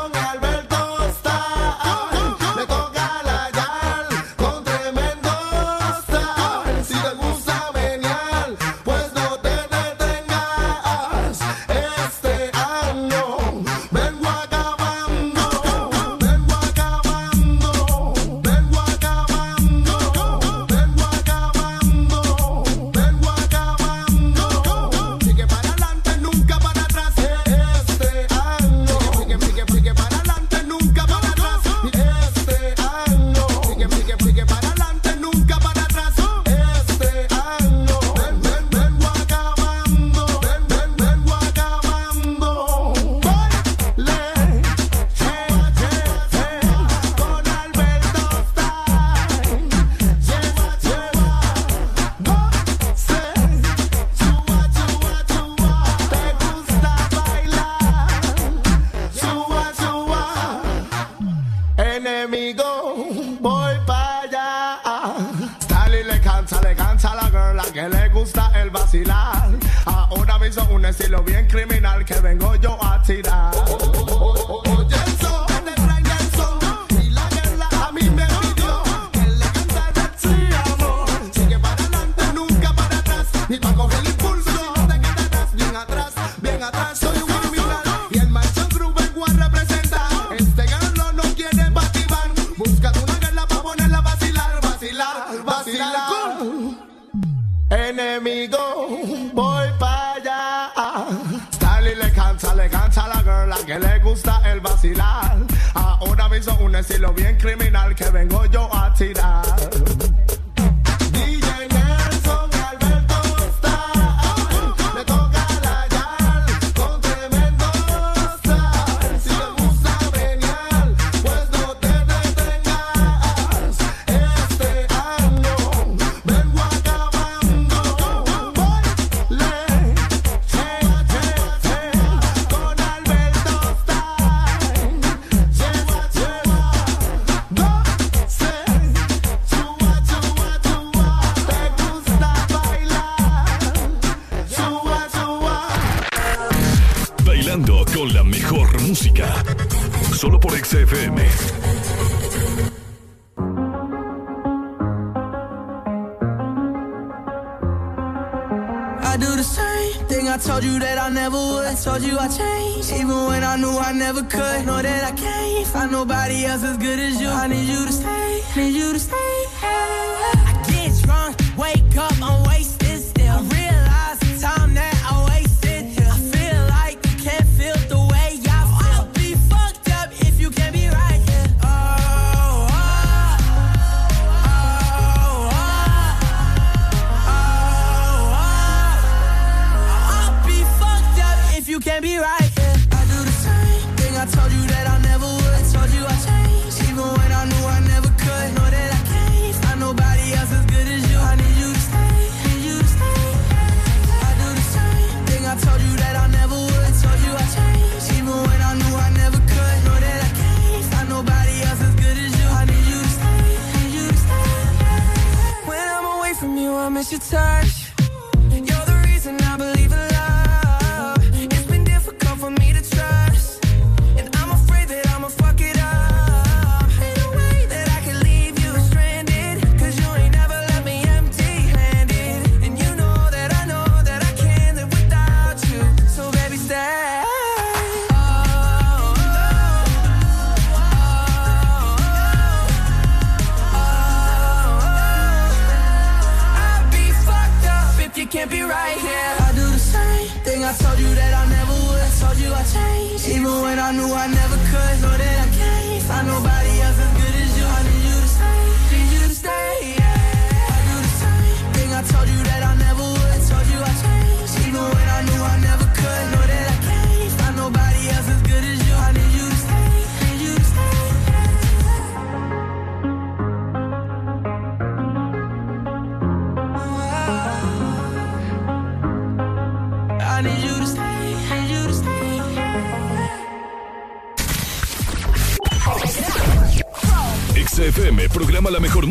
never could. Know that I can't find nobody else as good as you.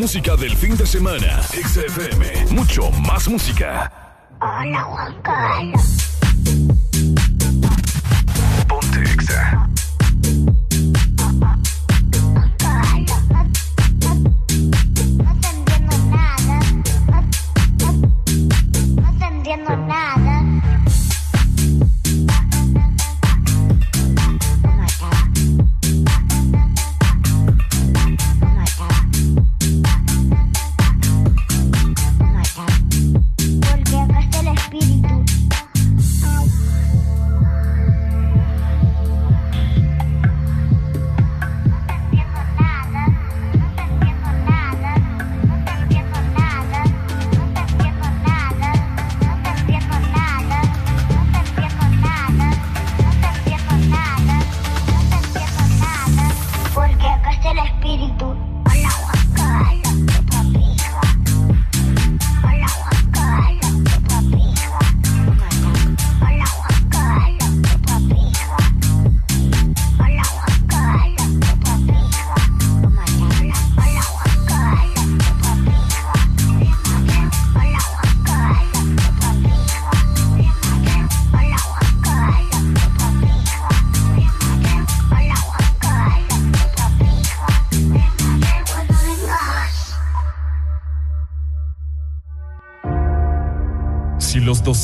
música del fin de semana. XFM, mucho más música.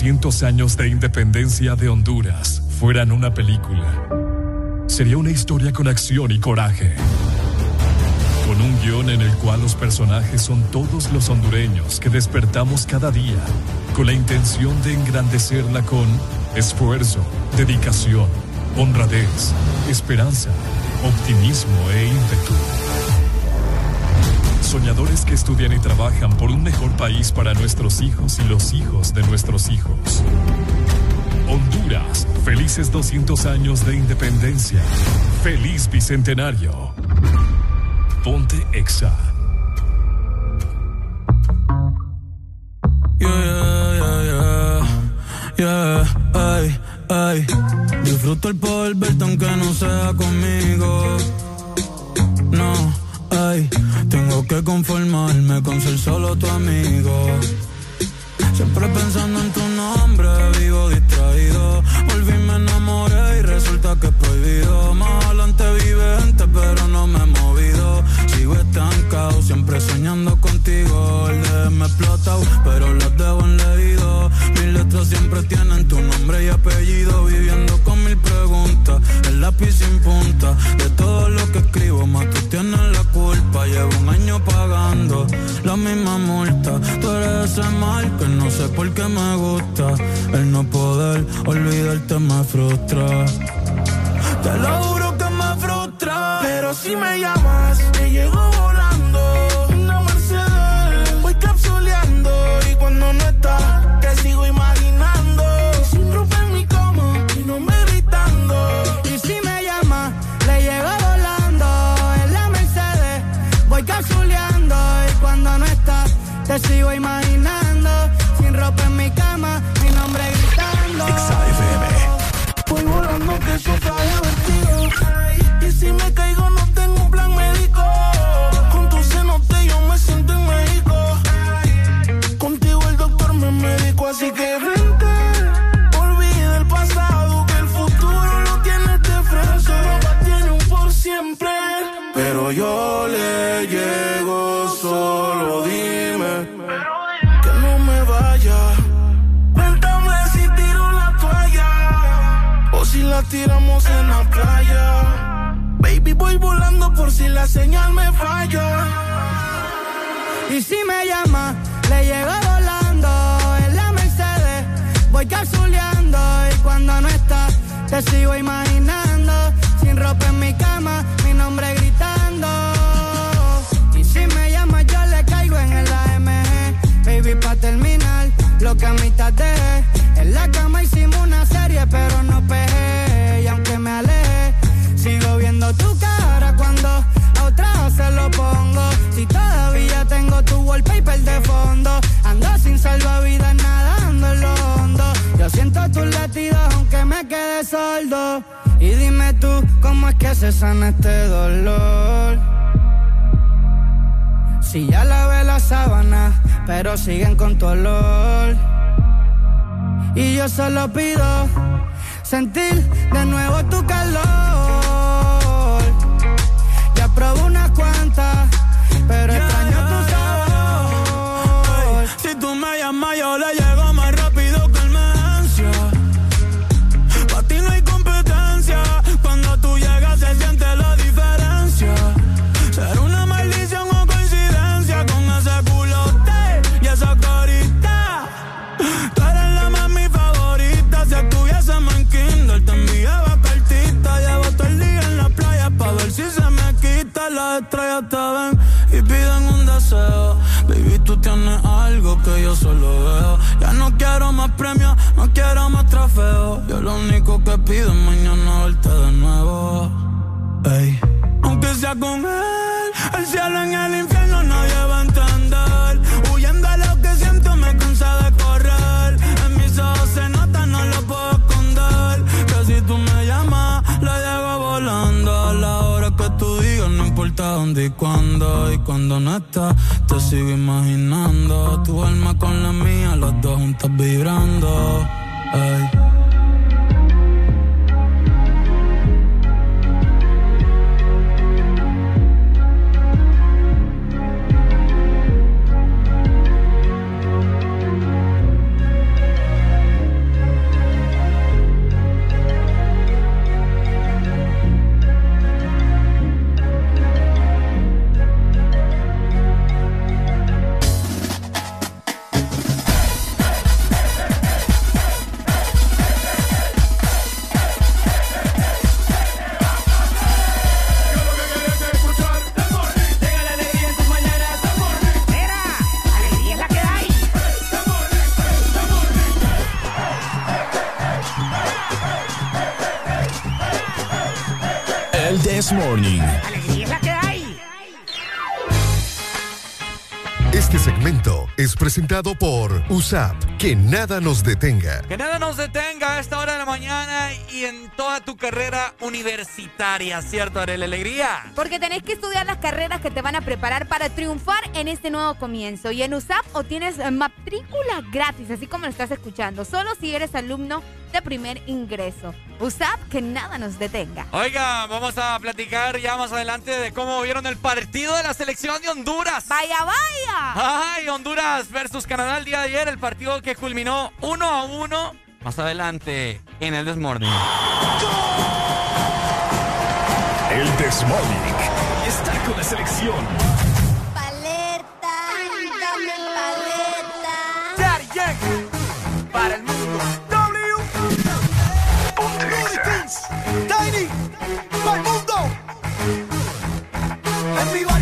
200 años de independencia de Honduras fueran una película, sería una historia con acción y coraje. Con un guion en el cual los personajes son todos los hondureños que despertamos cada día con la intención de engrandecerla con esfuerzo, dedicación, honradez, esperanza, optimismo e ímpetu. Soñadores que estudian y trabajan por un mejor país para nuestros hijos y los hijos de nuestros hijos. Honduras, felices 200 años de independencia. Feliz Bicentenario. Ponte Exa.
Yeah, ay, ay. Disfruto el poder verte aunque no sea conmigo. Te
sigo imaginando. Sin ropa en mi cama,
mi nombre gritando.
Y si me
llama, yo le caigo en el AMG. Baby, pa' terminar, lo que a mitad dejé. Se sana este dolor? Si ya lavé la sábana, pero siguen con tu olor. Y yo solo pido sentir de nuevo tu calor. Único que pido es mañana verte de nuevo. Aunque sea con él, el cielo en el infierno nadie va a entender. Huyendo a lo que siento me cansa de correr. En mis ojos se nota, no lo puedo esconder. Que si tú me llamas, la llevo volando. A la hora que tú digas, no importa dónde y cuándo. Y cuando no estás, te sigo imaginando. Tu alma con la mía, los dos juntos vibrando.
presentado por USAP que nada nos detenga.
Que nada nos detenga a esta hora de la mañana y en toda tu carrera universitaria, ¿cierto, Arel Alegría?
Porque tenés que estudiar las carreras que te van a preparar para triunfar en este nuevo comienzo. Y en USAP obtienes matrícula gratis, así como lo estás escuchando, solo si eres alumno de primer ingreso. USAP, que nada nos detenga.
Oiga, vamos a platicar ya más adelante de cómo vieron el partido de la selección de Honduras.
Vaya, vaya.
Ay, Honduras versus Canadá el día de ayer, el partido que culminó 1 a 1 más adelante en el Desmorning.
El Desmorning está con la selección.
Paleta, dame paleta.
Para el mundo. W. Ponte Tiny, para el mundo. En vivo.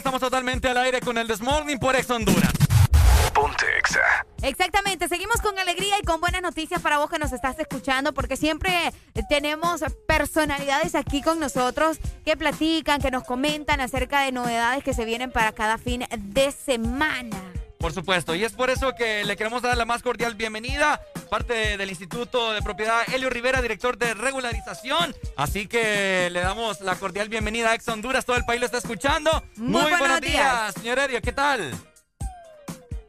Estamos
totalmente al aire con el This Morning por Ex Honduras.
Ponte Exa.
Exactamente, seguimos con alegría y con buenas noticias para vos que nos estás escuchando, porque siempre tenemos personalidades aquí con nosotros que platican, que nos comentan acerca de novedades que se vienen para cada fin de semana.
Por supuesto, y es por eso que le queremos dar la más cordial bienvenida, parte del Instituto de Propiedad Helio Rivera, director de regularización. Así que le damos la cordial bienvenida a Ex Honduras, todo el país lo está escuchando.
Muy, buenos, días.
señor Helio, ¿qué tal?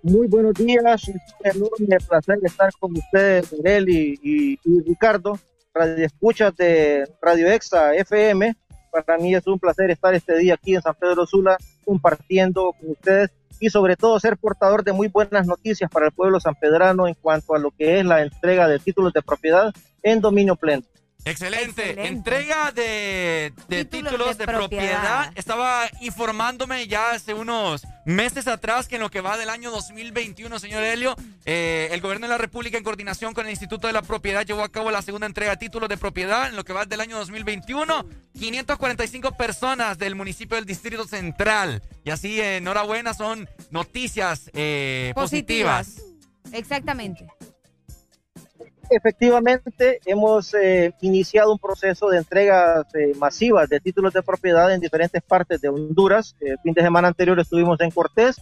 Muy buenos días, es un enorme placer estar con ustedes, y, y, Ricardo, radio escuchas de Radio Exa FM. Para mí es un placer estar este día aquí en San Pedro Sula compartiendo con ustedes y sobre todo ser portador de muy buenas noticias para el pueblo sanpedrano en cuanto a lo que es la entrega de títulos de propiedad en dominio pleno.
Excelente. Entrega de, títulos, de, propiedad. Estaba informándome ya hace unos meses atrás que en lo que va del año 2021, señor Helio, eh, el gobierno de la República en coordinación con el Instituto de la Propiedad llevó a cabo la segunda entrega de títulos de propiedad en lo que va del año 2021. 545 personas del municipio del Distrito Central. Y así, enhorabuena, son noticias eh, positivas.
Exactamente
efectivamente hemos eh, iniciado un proceso de entregas eh, masivas de títulos de propiedad en diferentes partes de Honduras. El fin de semana anterior estuvimos en Cortés,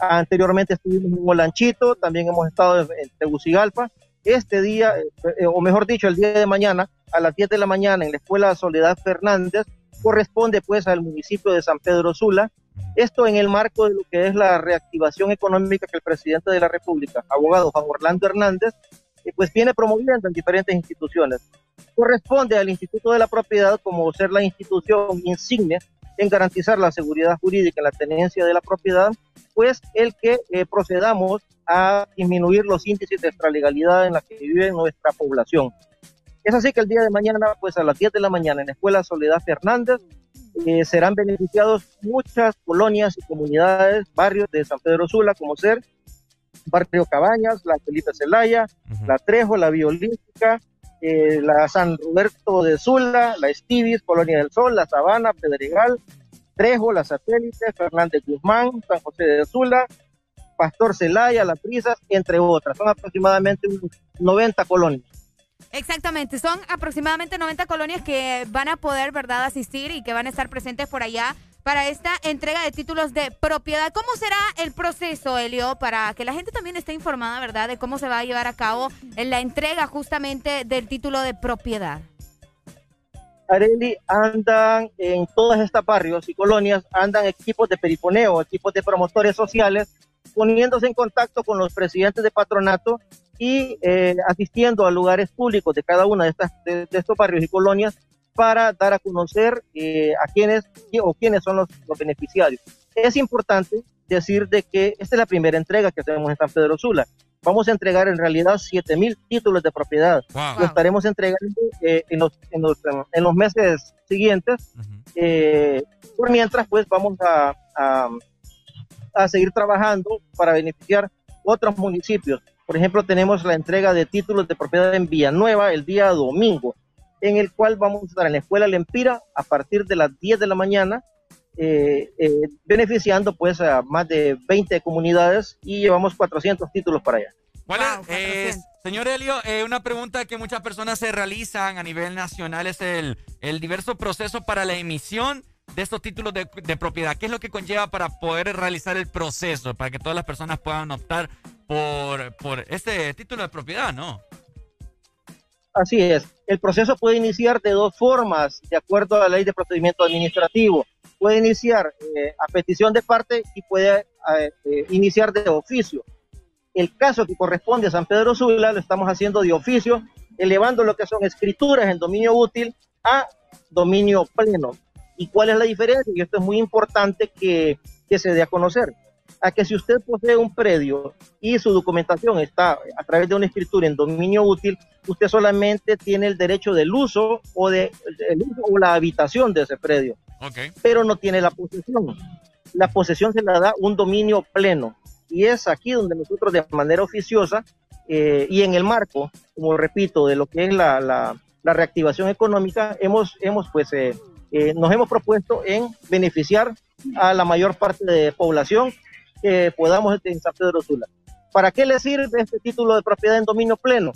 anteriormente estuvimos en Olanchito, también hemos estado en, Tegucigalpa. Este día, eh, o mejor dicho, el día de mañana, a las 10 de la mañana en la Escuela Soledad Fernández, corresponde pues al municipio de San Pedro Sula. Esto en el marco de lo que es la reactivación económica que el presidente de la República, abogado Juan Orlando Hernández, pues viene promoviendo en diferentes instituciones. Corresponde al Instituto de la Propiedad como ser la institución insignia en garantizar la seguridad jurídica en la tenencia de la propiedad, pues el que eh, procedamos a disminuir los índices de extralegalidad en la que vive nuestra población. Es así que el día de mañana, pues a las 10 de la mañana en la Escuela Soledad Fernández, eh, serán beneficiados muchas colonias y comunidades, barrios de San Pedro Sula, como ser Barrio Cabañas, la Felipe Celaya, la Trejo, la Biolística, eh, la San Roberto de Sula, la Estivis, Colonia del Sol, la Sabana, Pedregal, Trejo, la Satélite, Fernández Guzmán, San José de Sula, Pastor Celaya, La Prisas, entre otras. Son aproximadamente 90 colonias.
Exactamente, son aproximadamente 90 colonias que van a poder, ¿verdad?, asistir y que van a estar presentes por allá para esta entrega de títulos de propiedad. ¿Cómo será el proceso, Elio, para que la gente también esté informada, ¿verdad?, de cómo se va a llevar a cabo la entrega justamente del título de propiedad.
Areli, andan en todas estas barrios y colonias, andan equipos de periponeo, equipos de promotores sociales, poniéndose en contacto con los presidentes de patronato y eh, asistiendo a lugares públicos de cada una de, estas, de estos barrios y colonias para dar a conocer eh, a quiénes o quiénes son los, beneficiarios. Es importante decir de que esta es la primera entrega que hacemos en San Pedro Sula. Vamos a entregar en realidad 7 mil títulos de propiedad. Lo estaremos entregando eh, en, los, en, los, en, los, meses siguientes. Eh, por mientras, pues vamos a, a, a seguir trabajando para beneficiar otros municipios. Por ejemplo, tenemos la entrega de títulos de propiedad en Villanueva el día domingo en el cual vamos a estar en la Escuela Lempira a partir de las 10 de la mañana, eh, eh, beneficiando pues a más de 20 comunidades y llevamos 400 títulos para allá.
Eh, señor Helio, una pregunta que muchas personas se realizan a nivel nacional es el, el diverso proceso para la emisión de estos títulos de, de, propiedad. ¿Qué es lo que conlleva para poder realizar el proceso, para que todas las personas puedan optar por, por este título de propiedad, no?
Así es. El proceso puede iniciar de dos formas, de acuerdo a la ley de procedimiento administrativo. Puede iniciar eh, a petición de parte y puede eh, eh, iniciar de oficio. El caso que corresponde a San Pedro Sula lo estamos haciendo de oficio, elevando lo que son escrituras en dominio útil a dominio pleno. ¿Y cuál es la diferencia? Y esto es muy importante que, que se dé a conocer a que si usted posee un predio y su documentación está a través de una escritura en dominio útil, usted solamente tiene el derecho del uso o de o la habitación de ese predio, pero no tiene la posesión. La posesión se la da un dominio pleno. Y es aquí donde nosotros de manera oficiosa eh, y en el marco, como repito, de lo que es la, la reactivación económica, hemos, hemos pues, eh, eh, nos hemos propuesto en beneficiar a la mayor parte de población que podamos en San Pedro Sula. ¿Para qué le sirve este título de propiedad en dominio pleno?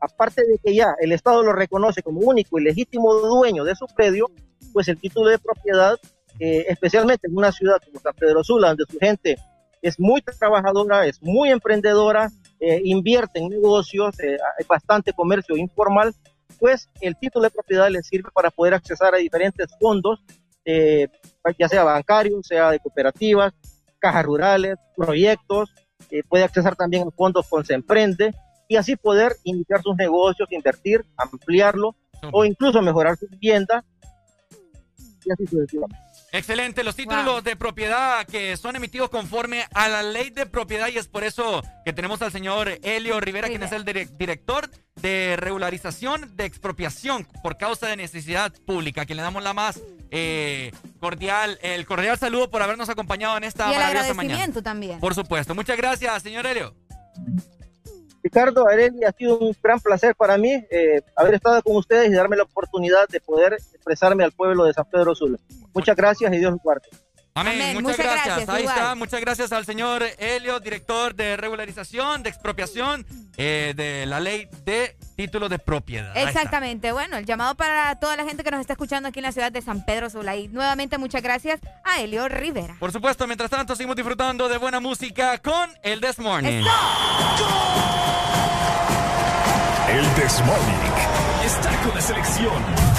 Aparte de que ya el Estado lo reconoce como único y legítimo dueño de su predio, pues el título de propiedad, eh, especialmente en una ciudad como San Pedro Sula, donde su gente es muy trabajadora, es muy emprendedora, eh, invierte en negocios, eh, hay bastante comercio informal, pues el título de propiedad le sirve para poder accesar a diferentes fondos, ya sea bancarios, sea de cooperativas, cajas rurales, proyectos, puede accesar también a fondos con Se Emprende y así poder iniciar sus negocios, invertir, ampliarlo o incluso mejorar su vivienda y así sucesivamente.
Excelente, los títulos de propiedad que son emitidos conforme a la ley de propiedad y es por eso que tenemos al señor Helio Rivera, quien es el director de regularización de expropiación por causa de necesidad pública, quien le damos la más eh, cordial, el cordial saludo por habernos acompañado en esta
y el agradecimiento también.
Por supuesto, muchas gracias, señor Helio.
Ricardo, Areli, ha sido un gran placer para mí eh, haber estado con ustedes y darme la oportunidad de poder expresarme al pueblo de San Pedro Sula. Muchas gracias y Dios los guarde.
Amén. Muchas, gracias. Ahí está. Muchas gracias al señor Helio, director de regularización, de expropiación eh, de la ley de título de propiedad.
Exactamente. Bueno, el llamado para toda la gente que nos está escuchando aquí en la ciudad de San Pedro Sula. Y nuevamente muchas gracias a Helio Rivera.
Por supuesto, mientras tanto seguimos disfrutando de buena música con el This Morning.
El This Morning está con la selección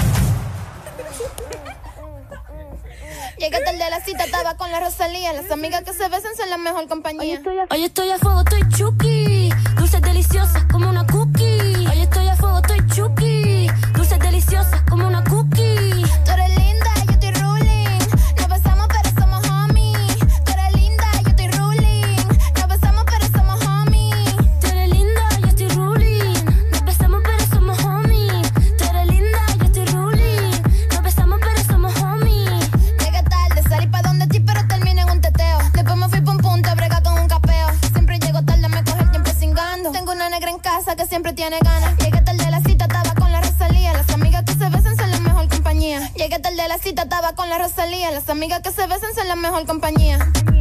Llegué tarde de la cita, estaba con la Rosalía. Las amigas que se besan son la mejor compañía.
Hoy estoy a, fuego, estoy chuki. Dulces deliciosas como una cookie.
Tiene ganas. Llegué tarde de la cita, estaba con la Rosalía. Las amigas que se besan son la mejor compañía. Llegué tarde de la cita, estaba con la Rosalía. Las amigas que se besan son la mejor compañía.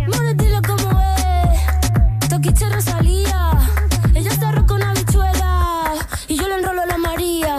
Mora, dilo como es. Toquiche Rosalía. Ella está roca una bichuela. Y yo le enrolo a la María.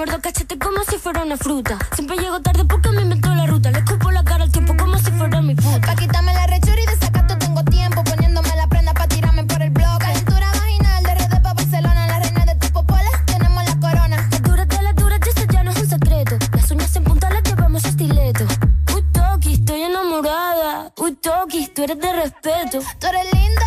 Muerdo cachete como si fuera una fruta. Siempre llego tarde porque me inventó la ruta. Le escupo la cara al tiempo como si fuera mi puta.
Pa' quitarme la rechura y de sacato tengo tiempo. Poniéndome la prenda pa' tirarme por el blog. Calentura vaginal de RD pa' Barcelona. La reina de tipo pola, tenemos la corona.
Las duras de las duras, y eso ya no es un secreto. Las uñas en punta las llevamos estileto. Uy, Toki, estoy enamorada. Uy, Toki, tú eres de respeto.
Tú eres linda,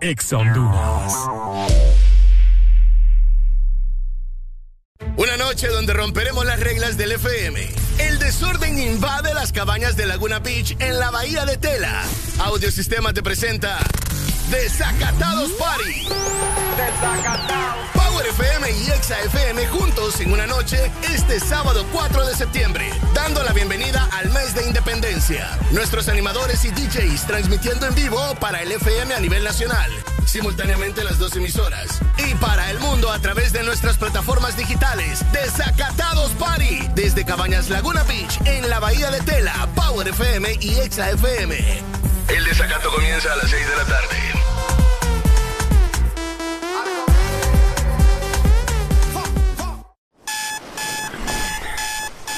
Ex Honduras.
Una noche donde romperemos las reglas del FM. El desorden invade las cabañas de Laguna Beach en la bahía de Tela. Audiosistema te presenta Desacatados Party. Desacatados. Power FM y Exa FM juntos en una noche este sábado 4 de septiembre, dando la bienvenida al mes de independencia. Nuestros animadores y DJs transmitiendo en vivo para el FM a nivel nacional, simultáneamente las dos emisoras, y para el mundo a través de nuestras plataformas digitales. Desacatados Party, desde Cabañas Laguna Beach, en la Bahía de Tela, Power FM y Exa FM. El desacato comienza a las 6 de la tarde.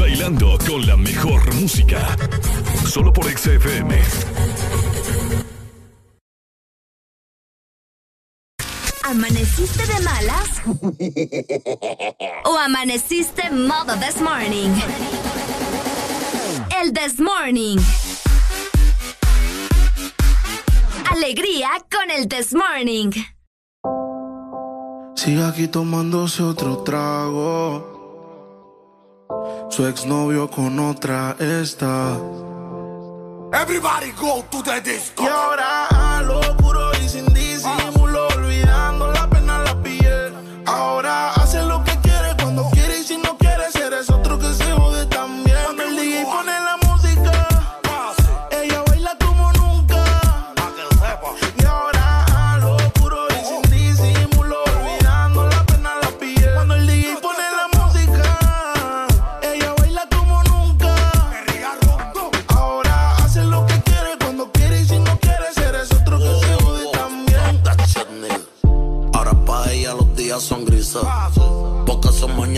Bailando con la mejor música. Solo por XFM.
¿Amaneciste de malas? ¿O amaneciste modo this morning? El this morning. Alegría con el this morning.
Sigue aquí tomándose otro trago. Su exnovio con otra está.
Everybody go to the disco.
Y ahora a lo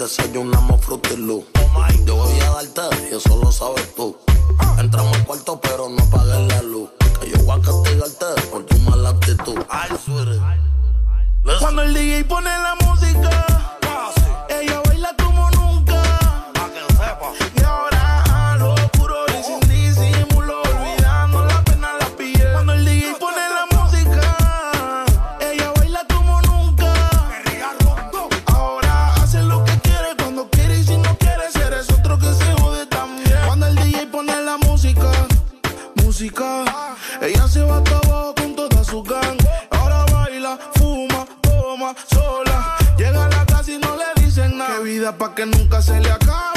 Desayunamos fruity loop. Yo voy a darte y eso lo sabes tú. Entramos al cuarto pero no apagues la luz. Que yo voy a castigarte por tu mala actitud.
Cuando el DJ pone la música, ella se va hasta abajo con toda su gang. Ahora baila, fuma, toma, sola. Llega a la casa y no le dicen nada. Qué vida pa' que nunca se le acabe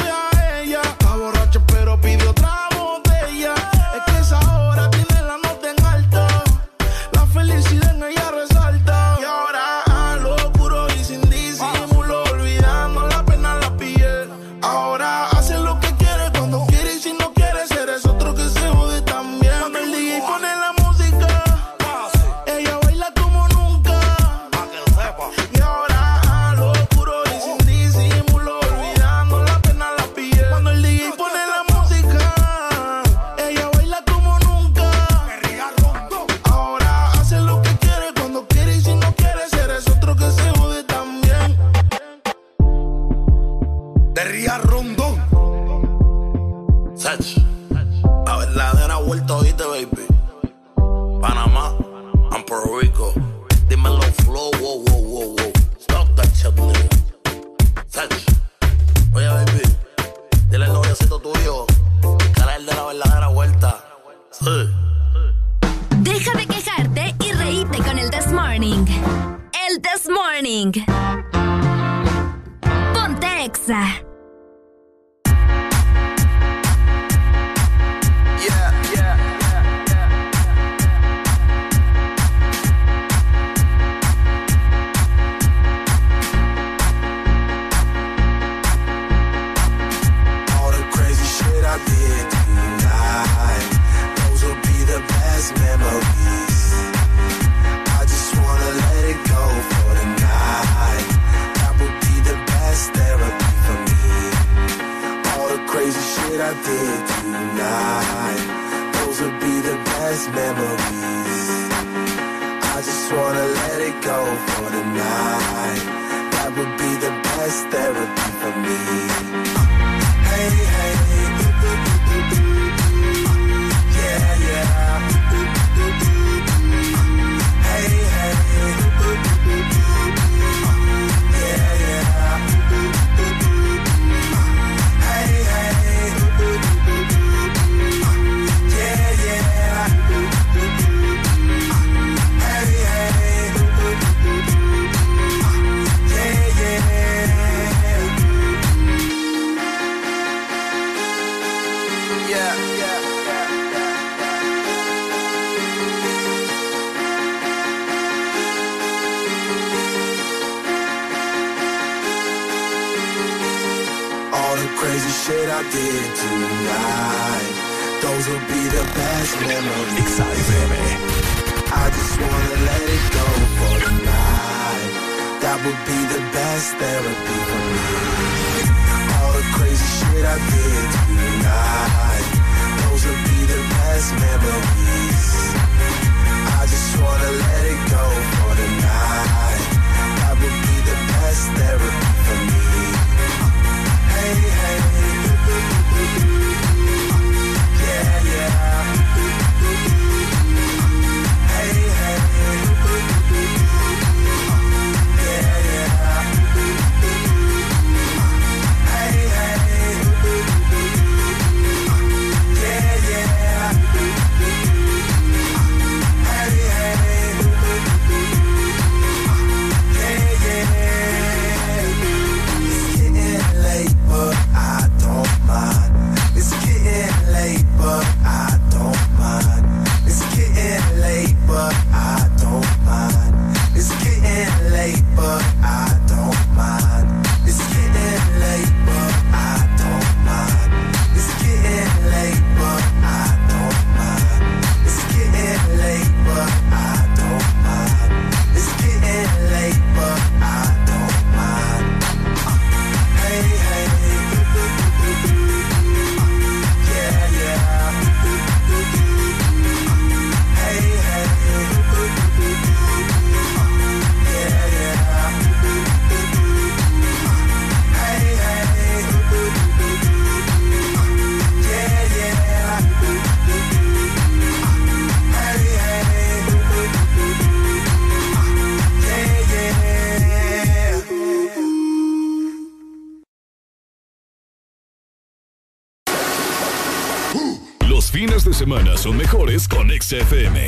con XFM.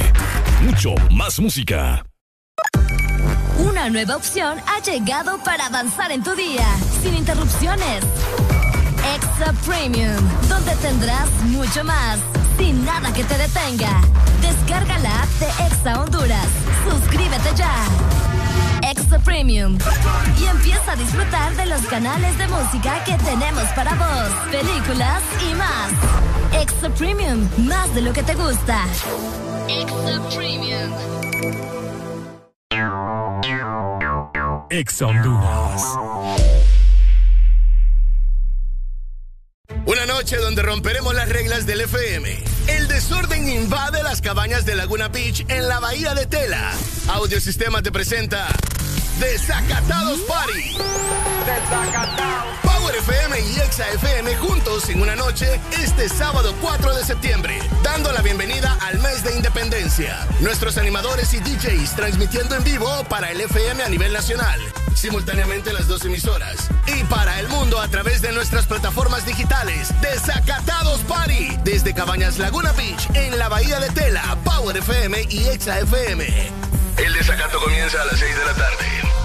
Mucho más música.
Una nueva opción ha llegado para avanzar en tu día, sin interrupciones. Exa Premium, donde tendrás mucho más, sin nada que te detenga. Descarga la app de Exa Honduras. Suscríbete ya. Exa Premium. Y empieza a disfrutar de los canales de música que tenemos para vos, películas y más. Extra Premium, más de lo que te gusta. Extra Premium.
Ex Honduras.
Una noche donde romperemos las reglas del FM. El desorden invade las cabañas de Laguna Beach en la bahía de Tela. Audiosistema te presenta Desacatados Party. Desacatados. Power FM y Exa FM juntos en una noche este sábado 4 de septiembre, dando la bienvenida al mes de independencia. Nuestros animadores y DJs transmitiendo en vivo para el FM a nivel nacional, simultáneamente las dos emisoras. Y para el mundo a través de nuestras plataformas digitales. Desacatados Party. Desde Cabañas Laguna Beach en la Bahía de Tela, Power FM y Exa FM. El desacato comienza a las 6 de la tarde.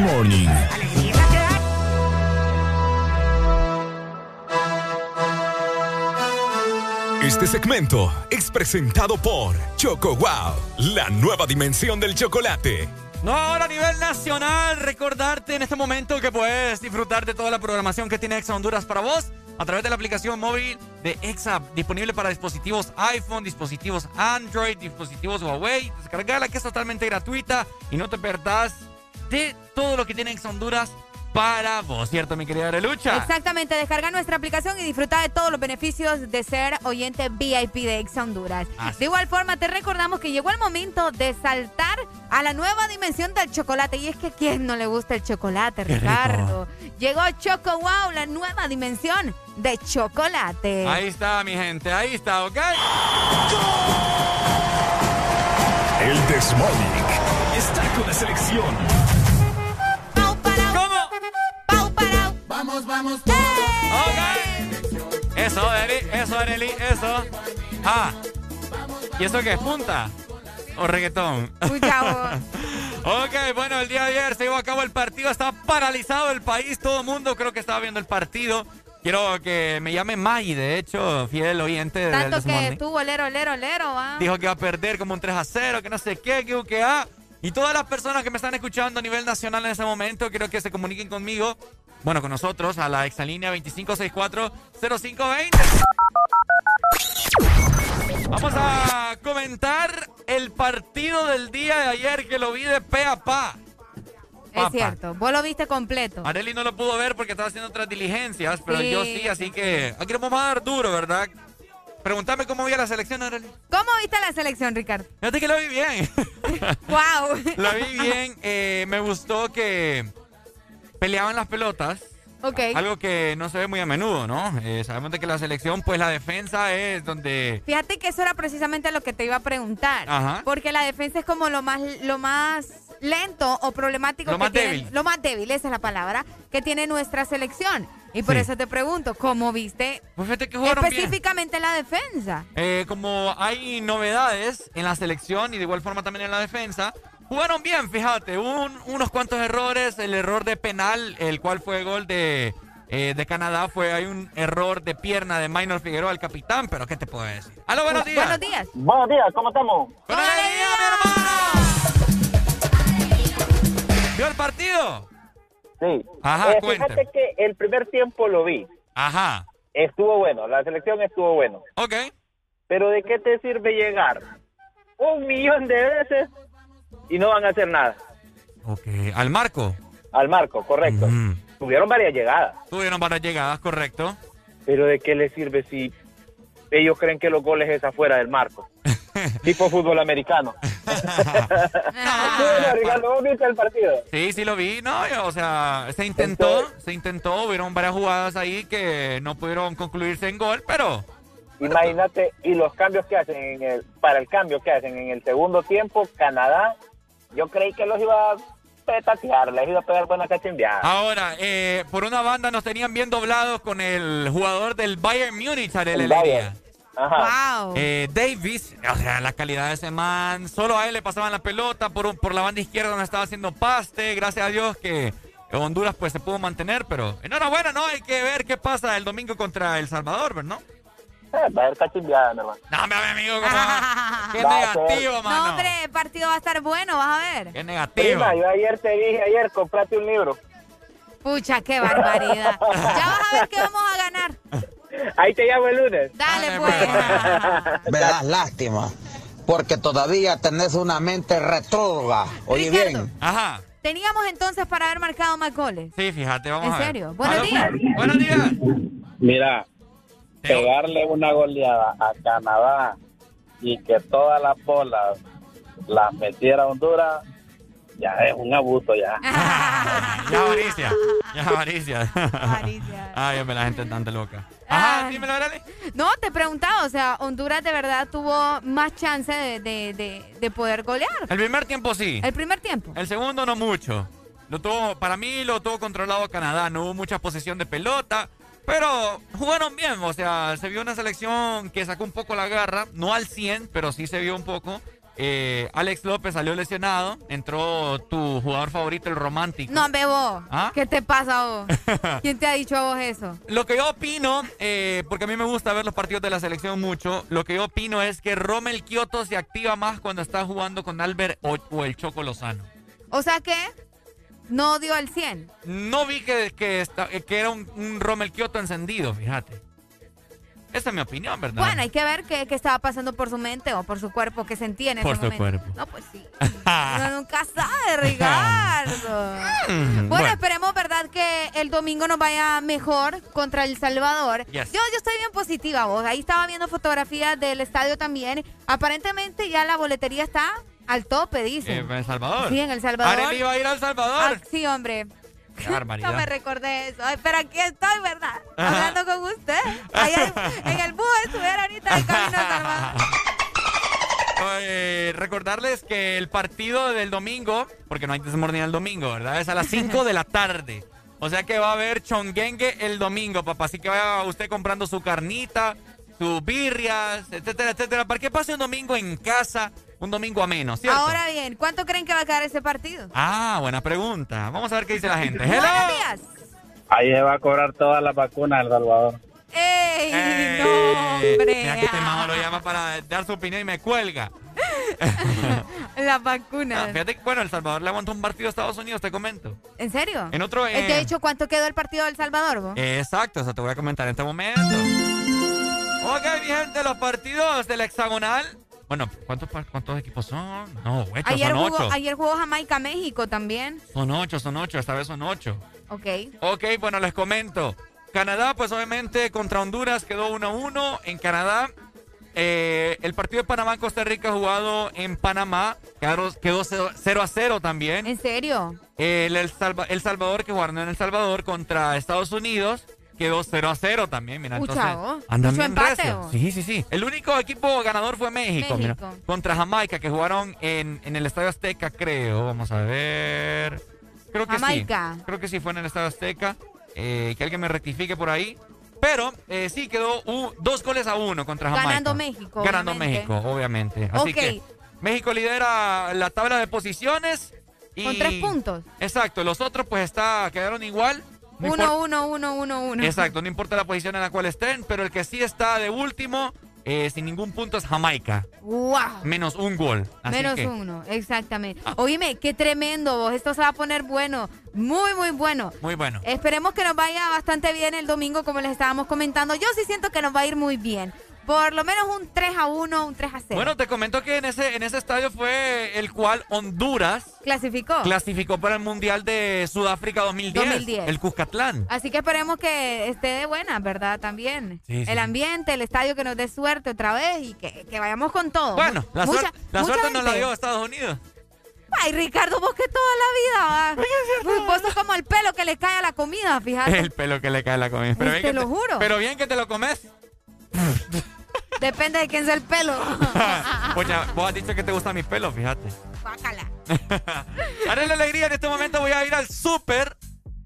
Morning. Este segmento es presentado por Choco Wow, la nueva dimensión del chocolate.
No, ahora a nivel nacional, recordarte en este momento que puedes disfrutar de toda la programación que tiene Exa Honduras para vos a través de la aplicación móvil de Exa, disponible para dispositivos iPhone, dispositivos Android, dispositivos Huawei. Descargala que es totalmente gratuita y no te perdás de todo lo que tiene Exa Honduras para vos, ¿cierto, mi querida Arelucha?
Exactamente, descarga nuestra aplicación y disfruta de todos los beneficios de ser oyente VIP de Exa Honduras.
Así.
De igual forma, te recordamos que llegó el momento de saltar a la nueva dimensión del chocolate. Y es que a quién no le gusta el chocolate,
Qué rico.
Ricardo. Llegó Choco Wow, la nueva dimensión de chocolate.
Ahí está, mi gente, ahí está, ¿ok?
El Morning está con la selección.
Vamos, vamos.
Ok. Eso, Areli, eso, Areli, eso. Ah. ¿Y eso qué es? ¿Punta? ¿O reggaetón? ok, bueno, el día de ayer se llevó a cabo el partido. Estaba paralizado el país. Todo el mundo creo que estaba viendo el partido. Quiero que me llame Maggie, de hecho, fiel oyente del
Tanto que estuvo lero, lero, lero, va.
Dijo que iba a perder como un 3 a 0, que no sé qué, que, que ah. Y todas las personas que me están escuchando a nivel nacional en ese momento, quiero que se comuniquen conmigo, bueno, con nosotros, a la exalínea 2564-0520. Vamos a comentar el partido del día de ayer que lo vi de pe a pa.
Es cierto, vos lo viste completo.
Areli no lo pudo ver porque estaba haciendo otras diligencias, pero
Sí.
yo sí, así que aquí vamos a dar duro, ¿verdad? Pregúntame cómo vi a la selección, Areli.
¿Cómo viste la selección, Ricardo?
Fíjate que lo vi bien.
¡Wow!
La vi bien. eh, me gustó que peleaban las pelotas.
Ok.
Algo que no se ve muy a menudo, ¿no? Eh, sabemos de que la selección, pues la defensa es donde...
Fíjate que eso era precisamente lo que te iba a preguntar.
Ajá.
Porque la defensa es como lo más, lo más lento o problemático
Lo
que
más
tiene.
débil.
Lo más débil, esa es la palabra, que tiene nuestra selección. Y por
Sí.
eso te pregunto, ¿cómo viste
Pues fíjate que bien.
específicamente la defensa?
Eh, como hay novedades en la selección y de igual forma también en la defensa, jugaron bien, fíjate. Un- unos cuantos errores. El error de penal, el cual fue gol de, eh, de Canadá, fue hay un error de pierna de Minor Figueroa, el capitán. Pero ¿qué te puedo decir? ¡Aló, buenos días!
Buenos días.
Buenos días, ¿cómo estamos?
¡Con alegría, mi hermano! ¿Vio el partido?
Sí.
Ajá,
Eh, fíjate que el primer tiempo lo vi.
Ajá.
Estuvo bueno, la selección estuvo bueno.
Ok.
Pero ¿de qué te sirve llegar un millón de veces y no van a hacer nada?
Ok. ¿Al marco?
Al marco, correcto. Tuvieron varias llegadas.
Tuvieron varias llegadas, correcto.
Pero ¿de qué les sirve si ellos creen que los goles es afuera del marco? tipo fútbol americano. Bueno, Ricardo, ¿vos viste el partido?
Sí, sí lo vi, no, o sea, se intentó, se intentó, hubieron varias jugadas ahí que no pudieron concluirse en gol, pero
Imagínate, y los cambios que hacen en el, para el cambio que hacen en el segundo tiempo, Canadá, yo creí que los iba petatear, le he ido a pegar buena cachimbiada.
Ahora, eh, por una banda nos tenían bien doblados con el jugador del Bayern Múnich, Lería.
Ajá. Wow.
Eh, Davis, o sea, la calidad de ese man, solo a él le pasaban la pelota por, por la banda izquierda donde estaba haciendo paste, gracias a Dios que Honduras pues se pudo mantener, pero enhorabuena, ¿no? Hay que ver qué pasa el domingo contra El Salvador, ¿no?
Eh, va a haber cachimbiada, mi hermano.
No, mi amigo, como... qué negativo, mano.
No, hombre, el partido va a estar bueno, vas a ver.
Qué negativo.
Prima, yo ayer te dije, ayer, comprate un libro.
Pucha, qué barbaridad. ya vas a ver que vamos a ganar.
Ahí te llamo el lunes.
Dale, pues.
Me das lástima, porque todavía tenés una mente retrógrada. Oye
Ricardo.
bien.
Ajá.
Teníamos entonces para haber marcado más goles.
Sí, fíjate, vamos
¿En
a ver.
serio? Buenos días.
Buenos días.
Mira, pegarle una goleada a Canadá y que todas las bolas las metiera Honduras, ya es un abuso ya.
Ya, avaricia. Ya, avaricia. Ay, hombre, la gente es tan loca. Ajá, dímelo, dale.
No, te preguntaba, o sea, Honduras de verdad tuvo más chance de, de, de, de poder golear.
El primer tiempo sí.
El primer tiempo.
El segundo no mucho. Lo tuvo, para mí lo tuvo controlado Canadá. No hubo mucha posesión de pelota. Pero jugaron bien. O sea, se vio una selección que sacó un poco la garra. No al 100, pero sí se vio un poco. Eh, Alex López salió lesionado. Entró tu jugador favorito, el romántico.
No, Bebo.
¿Ah?
¿Qué te pasa a vos? ¿Quién te ha dicho a vos eso?
Lo que yo opino, eh, porque a mí me gusta ver los partidos de la selección mucho, lo que yo opino es que Rommel Kioto se activa más cuando está jugando con Albert o, o el Choco Lozano.
O sea que no dio el 100.
No vi que, que, esta- que era un, un Rommel Kioto encendido, fíjate. Esa es mi opinión, ¿verdad?
Bueno, hay que ver qué, qué estaba pasando por su mente o por su cuerpo, qué sentía en
Por
ese
su
momento.
cuerpo.
No, pues sí. Uno nunca sabe, Ricardo.
Mm,
Bueno, esperemos, ¿verdad? Que el domingo nos vaya mejor contra El Salvador.
Yes.
Yo, yo estoy bien positiva, vos. Ahí estaba viendo fotografías del estadio también. Aparentemente ya la boletería está al tope, dice.
en El Salvador.
Sí, en El Salvador.
Arely iba a ir a El Salvador.
Ah, sí, hombre.
Qué barbaridad.
No me recordé eso. Ay, pero aquí estoy, ¿verdad? Hablando con usted. Allá en, el bus estuviera ahorita de camino a Salvador.
Eh, recordarles que el partido del domingo, porque no hay desmorning el domingo, ¿verdad? Es a las 5 de la tarde. O sea que va a haber chonguengue el domingo, papá. Así que vaya usted comprando su carnita, sus birrias, etcétera, etcétera. Para que pase un domingo en casa, un domingo ameno, ¿cierto?
Ahora bien, ¿cuánto creen que va a quedar ese partido?
Ah, buena pregunta. Vamos a ver qué dice la gente. ¡Hello!
Buenos días.
Ahí se va a cobrar todas las vacunas El Salvador.
¡Ey! No, hombre.
Mira que este majo lo llama para dar su opinión y me cuelga.
Las
Ah,
vacunas.
fíjate que, bueno, El Salvador le aguantó un partido a Estados Unidos, te comento.
¿En serio?
En otro,
Eh, De hecho, ¿cuánto quedó el partido del Salvador, vos?
Exacto, eso te voy a comentar en este momento. Ok, mi gente, los partidos del hexagonal. Bueno, ¿cuántos, cuántos equipos son? No, ocho,
ayer,
son
jugó,
ocho.
ayer jugó Jamaica-México también.
Son ocho, son ocho, esta vez son ocho.
Ok.
Ok, bueno, les comento. Canadá, pues obviamente contra Honduras quedó 1-1 en Canadá. Eh, el partido de Panamá-Costa Rica jugado en Panamá quedó, quedó 0-0 también.
¿En serio?
El, el, Salva- El Salvador, que jugaron en El Salvador contra Estados Unidos, quedó 0 a 0 también. Mira, entonces. Andan
Mucho empate, vos.
Sí, sí, sí. El único equipo ganador fue México, mira, contra Jamaica, que jugaron en, en el Estadio Azteca, creo. Vamos a ver. Creo que
Jamaica.
sí. Creo que sí fue en el Estadio Azteca. Eh, que alguien me rectifique por ahí. Pero eh, sí quedó u- dos goles a uno contra Jamaica.
Ganando México,
Ganando
obviamente.
México, obviamente. Así que México lidera la tabla de posiciones. Y...
Con tres puntos.
Exacto, los otros pues está, quedaron igual. No
Uno, uno, uno, uno, uno.
Exacto, no importa la posición en la cual estén, pero el que sí está de último, eh, sin ningún punto, es Jamaica.
¡Wow!
Menos un gol. Así
Menos
que-
uno, exactamente. Oíme, qué tremendo vos. Esto se va a poner bueno. Muy, muy bueno.
Muy bueno.
Esperemos que nos vaya bastante bien el domingo, como les estábamos comentando. Yo sí siento que nos va a ir muy bien. Por lo menos un 3 a 1, un 3 a 0.
Bueno, te comento que en ese, en ese estadio fue el cual Honduras
Clasificó.
clasificó para el Mundial de Sudáfrica 2010.
2010.
El Cuscatlán.
Así que esperemos que esté de buena, ¿verdad? También.
Sí, sí.
El ambiente, el estadio que nos dé suerte otra vez y que, que vayamos con todo.
Bueno, la,
Mucha-
suerte, la suerte nos la dio Estados Unidos.
Ay, Ricardo, vos que toda la vida, va. Vos sos como el pelo que le cae a la comida, fíjate.
El pelo que le cae a la comida. Pero
Pues te lo juro.
Pero bien que te lo comes.
Depende de quién sea el pelo.
Pues ya, vos has dicho que te gusta mi pelo, fíjate.
Bácala.
Para la alegría, en este momento voy a ir al súper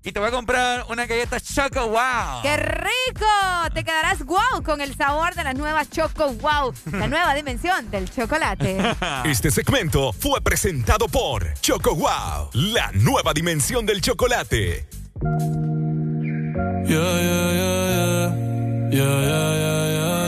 y te voy a comprar una galleta Choco Wow.
¡Qué rico! Te quedarás wow con el sabor de las nuevas Choco Wow, la nueva dimensión del chocolate.
Este segmento fue presentado por Choco Wow, la nueva dimensión del chocolate.
Yeah, yeah, yeah, yeah. Yeah, yeah, yeah, yeah, yeah, yeah.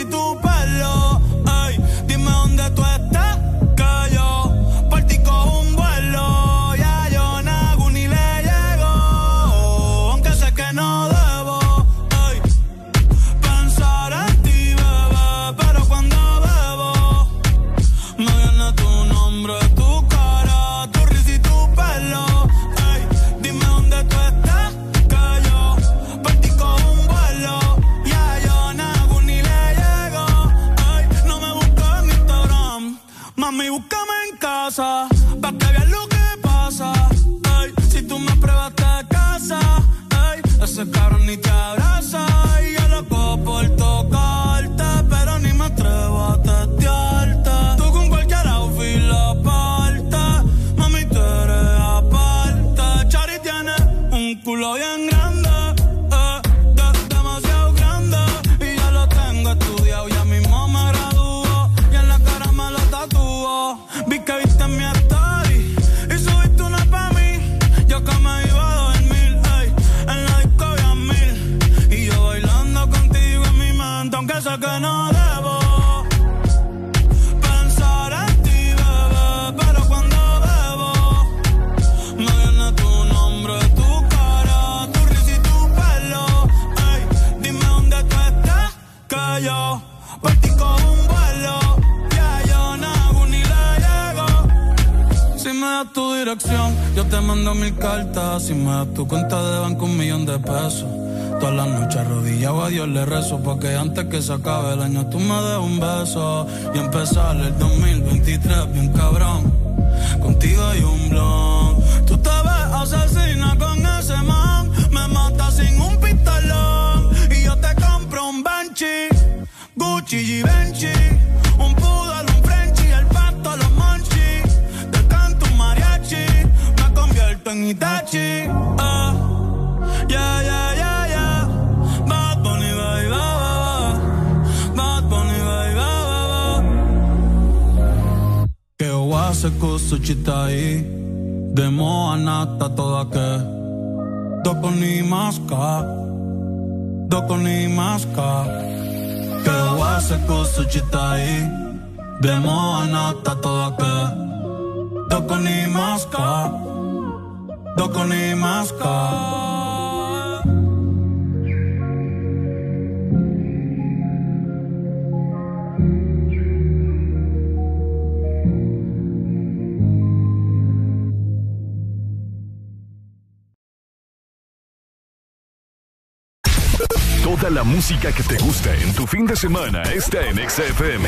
yo te mando mil cartas. Si me das tu cuenta de banco, un millón de pesos. Todas las noches arrodillado a Dios le rezo Porque antes que se acabe el año tú me des un beso. Y empezar el 2023 bien cabrón. Contigo hay un blon. Tú te ves asesina con ese man. Me mata sin un pistolón. Y yo te compro un Banshee Gucci y Benchi en Itachi ah. Yeah, yeah, yeah, yeah. Bad Bunny, ba, ba, ba. Bad Bunny, ba, ba, ba. Que oase kusuchitai Demo anata toda que Doko ni maska Doko ni maska Que oase kusuchitai Demo anata toda que Doko ni maska Doko ni maska
Toda la música que te gusta en tu fin de semana está en XFM.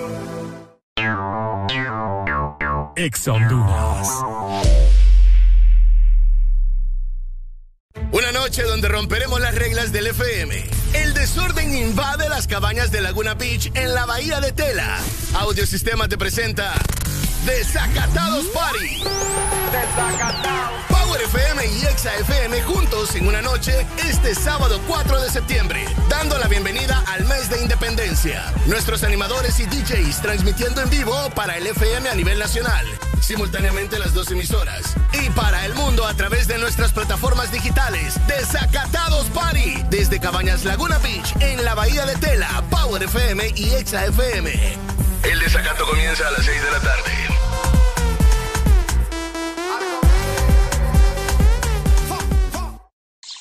Ex Honduras.
Una noche donde romperemos las reglas del FM. El desorden invade las cabañas de Laguna Beach en la bahía de Tela. Audiosistema te presenta Desacatados Party. Power FM y Exa FM juntos en una noche este sábado 4 de septiembre, dando la bienvenida al mes de independencia. Nuestros animadores y DJs transmitiendo en vivo para el FM a nivel nacional, simultáneamente las dos emisoras, y para el mundo a través de nuestras plataformas digitales, Desacatados Party, desde Cabañas Laguna Beach, en la Bahía de Tela, Power FM y Exa FM. El desacato comienza a las 6 de la tarde.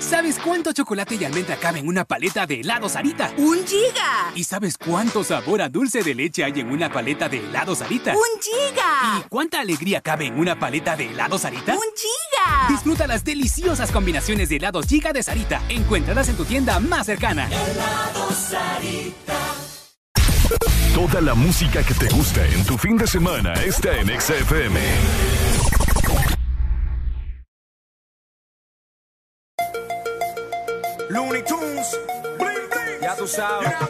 ¿Sabes cuánto chocolate y almendra cabe en una paleta de helado Sarita?
¡Un giga!
¿Y sabes cuánto sabor a dulce de leche hay en una paleta de helado Sarita?
¡Un giga!
¿Y cuánta alegría cabe en una paleta de helado Sarita?
¡Un giga!
Disfruta las deliciosas combinaciones de helados giga de Sarita. Encuéntralas en tu tienda más cercana.
Helado Sarita. Toda la música que te gusta en tu fin de semana está en XFM.
Looney Tunes,
Blink, ya tú
sabes.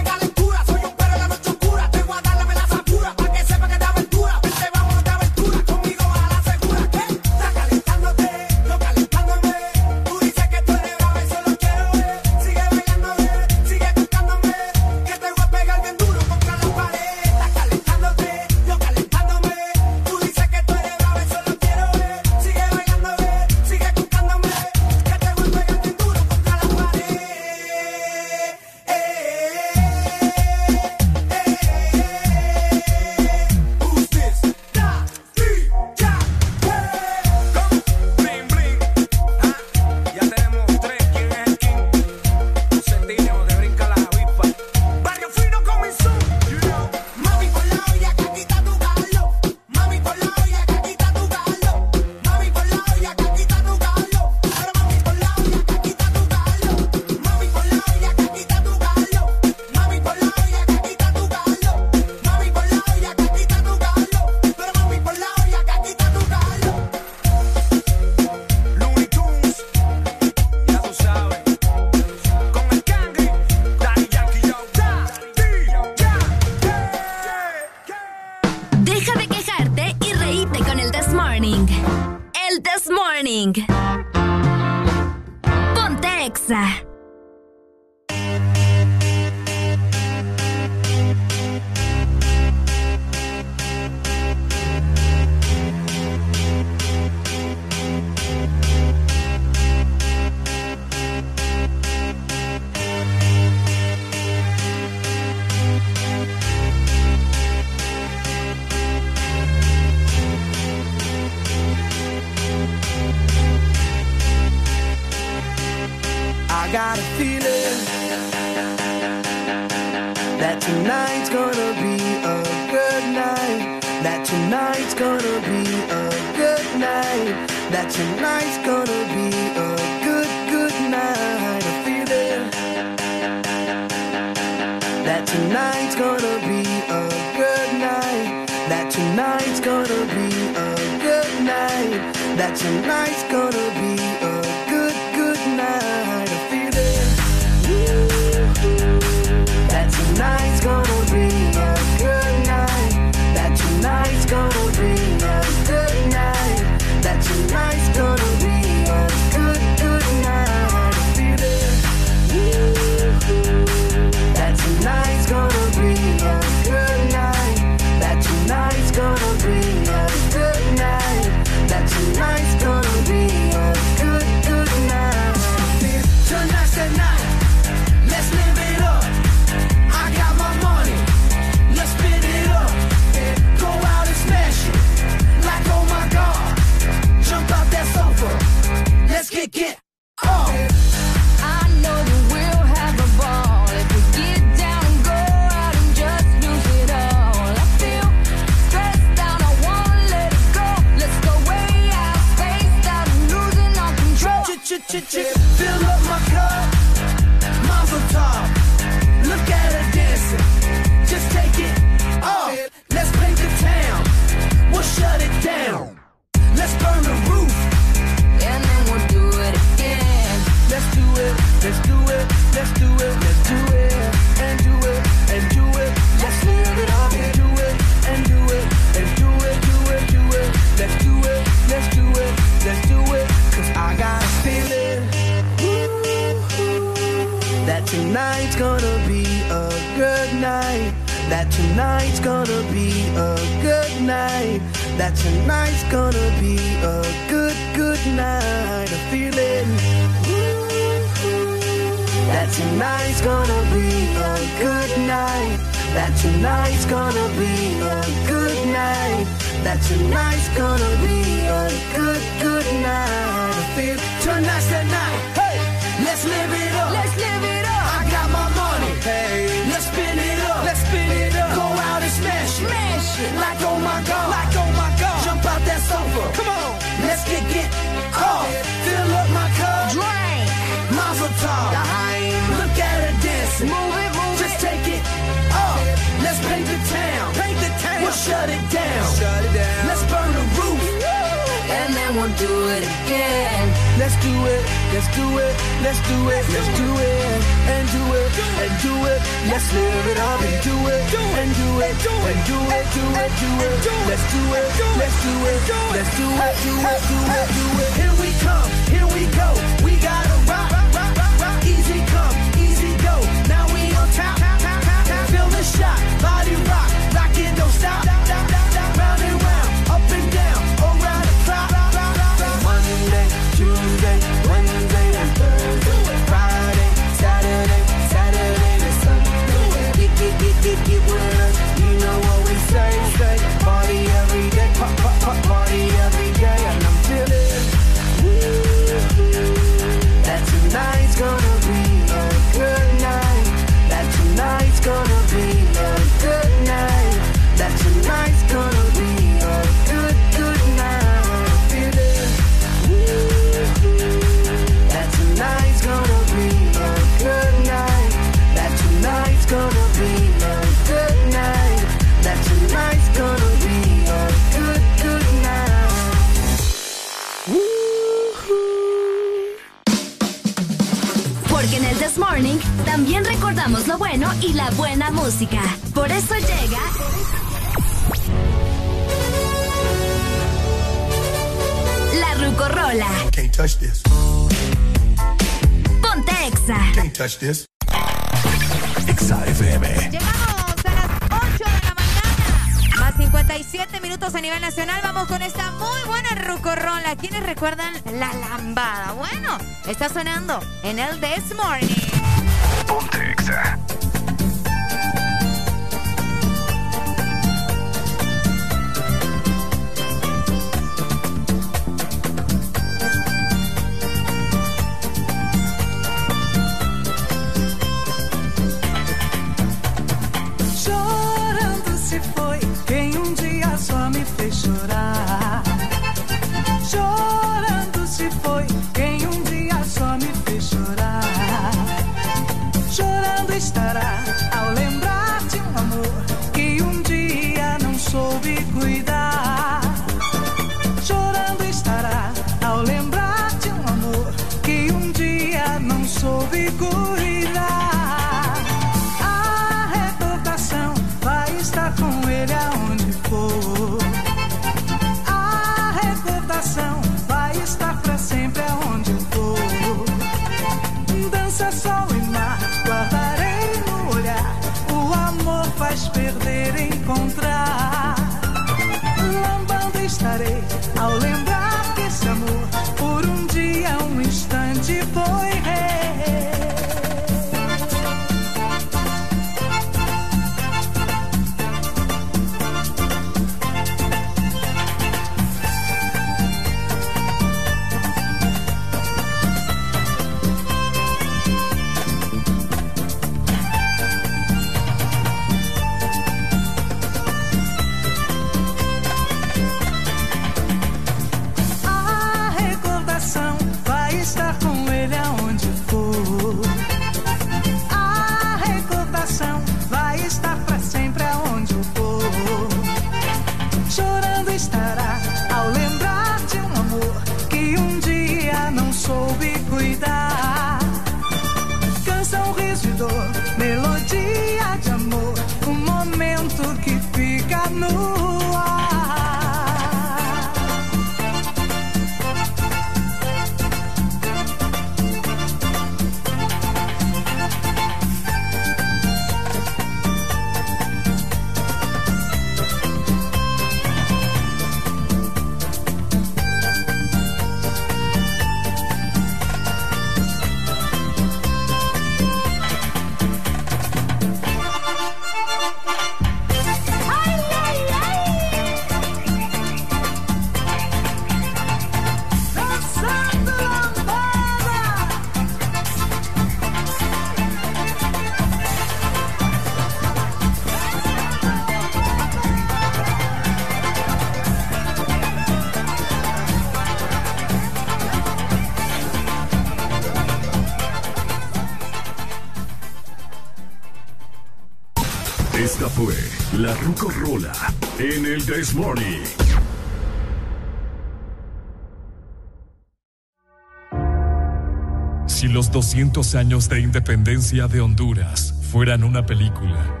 Si los 200 años de independencia de Honduras fueran una película,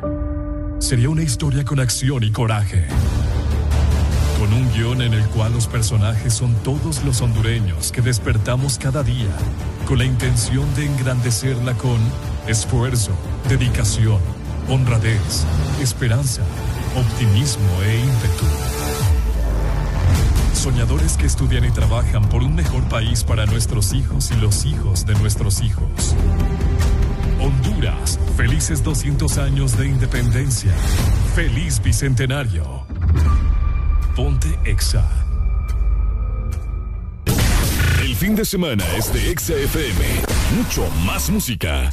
sería una historia con acción y coraje. Con un guion en el cual los personajes son todos los hondureños que despertamos cada día con la intención de engrandecerla con esfuerzo, dedicación, honradez, esperanza optimismo e ímpetu. Soñadores que estudian y trabajan por un mejor país para nuestros hijos y los hijos de nuestros hijos. Honduras, felices 200 años de independencia. Feliz bicentenario. Ponte Exa. El fin de semana es de Exa FM. Mucho más música.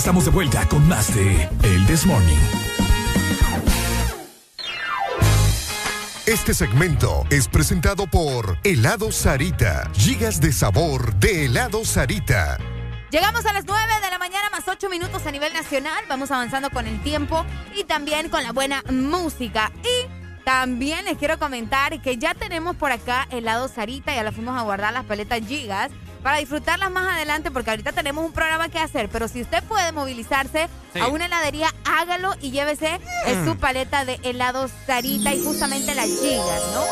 Estamos de vuelta con más de El This Morning.
Este segmento es presentado por Helado Sarita. Gigas de sabor de helado Sarita.
Llegamos a las 9 de la mañana más 8 minutos a nivel nacional. Vamos avanzando con el tiempo y también con la buena música. Y también les quiero comentar que ya tenemos por acá helado Sarita. Ya la fuimos a guardar las paletas Gigas para disfrutarlas más adelante porque ahorita tenemos un programa que hacer. Pero si usted puede movilizarse
Sí.
a una heladería, hágalo y llévese eh, su paleta de helado Sarita y justamente las Gigas, ¿no?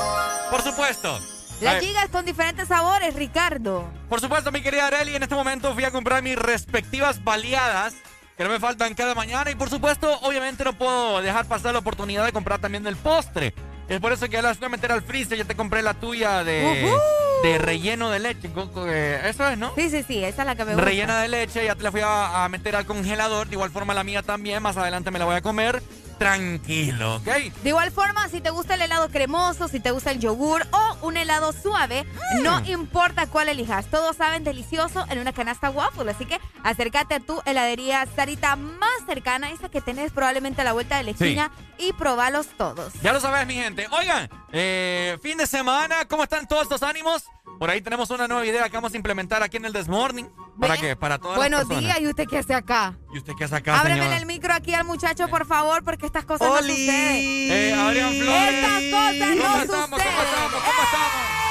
Por supuesto.
Las
Eh,
Gigas con diferentes sabores, Ricardo.
Por supuesto, mi querida Areli, en este momento fui a comprar mis respectivas baleadas que no me faltan cada mañana y por supuesto, obviamente no puedo dejar pasar la oportunidad de comprar también el postre. Es por eso que ya las voy a meter al freezer, ya te compré la tuya de, de relleno de leche. eh, Eso es, ¿no?
Sí, sí, sí, esa es la que me gusta.
Rellena de leche, ya te la fui a, a meter al congelador. De igual forma la mía también, más adelante me la voy a comer. Tranquilo, ¿ok?
De igual forma, si te gusta el helado cremoso, si te gusta el yogur o un helado suave, no importa cuál elijas, todos saben delicioso en una canasta waffle. Así que acércate a tu heladería Sarita más cercana, esa que tenés probablemente a la vuelta de la
Sí.
esquina, y probalos todos.
Ya lo sabes, mi gente. Oigan, eh, fin de semana, ¿cómo están todos estos ánimos? Por ahí tenemos una nueva idea que vamos a implementar aquí en el Desmorning. ¿Para qué? Para todas
Buenos
las personas.
días, ¿y usted qué hace acá?
¿Y usted qué hace acá,
Ábreme
señora?
el micro aquí al muchacho, por favor, porque estas cosas
¡Oli!
no suceden.
Eh, Adrián Flores.
Estas cosas no
¿Cómo estamos? ¿Cómo estamos? ¿Cómo estamos?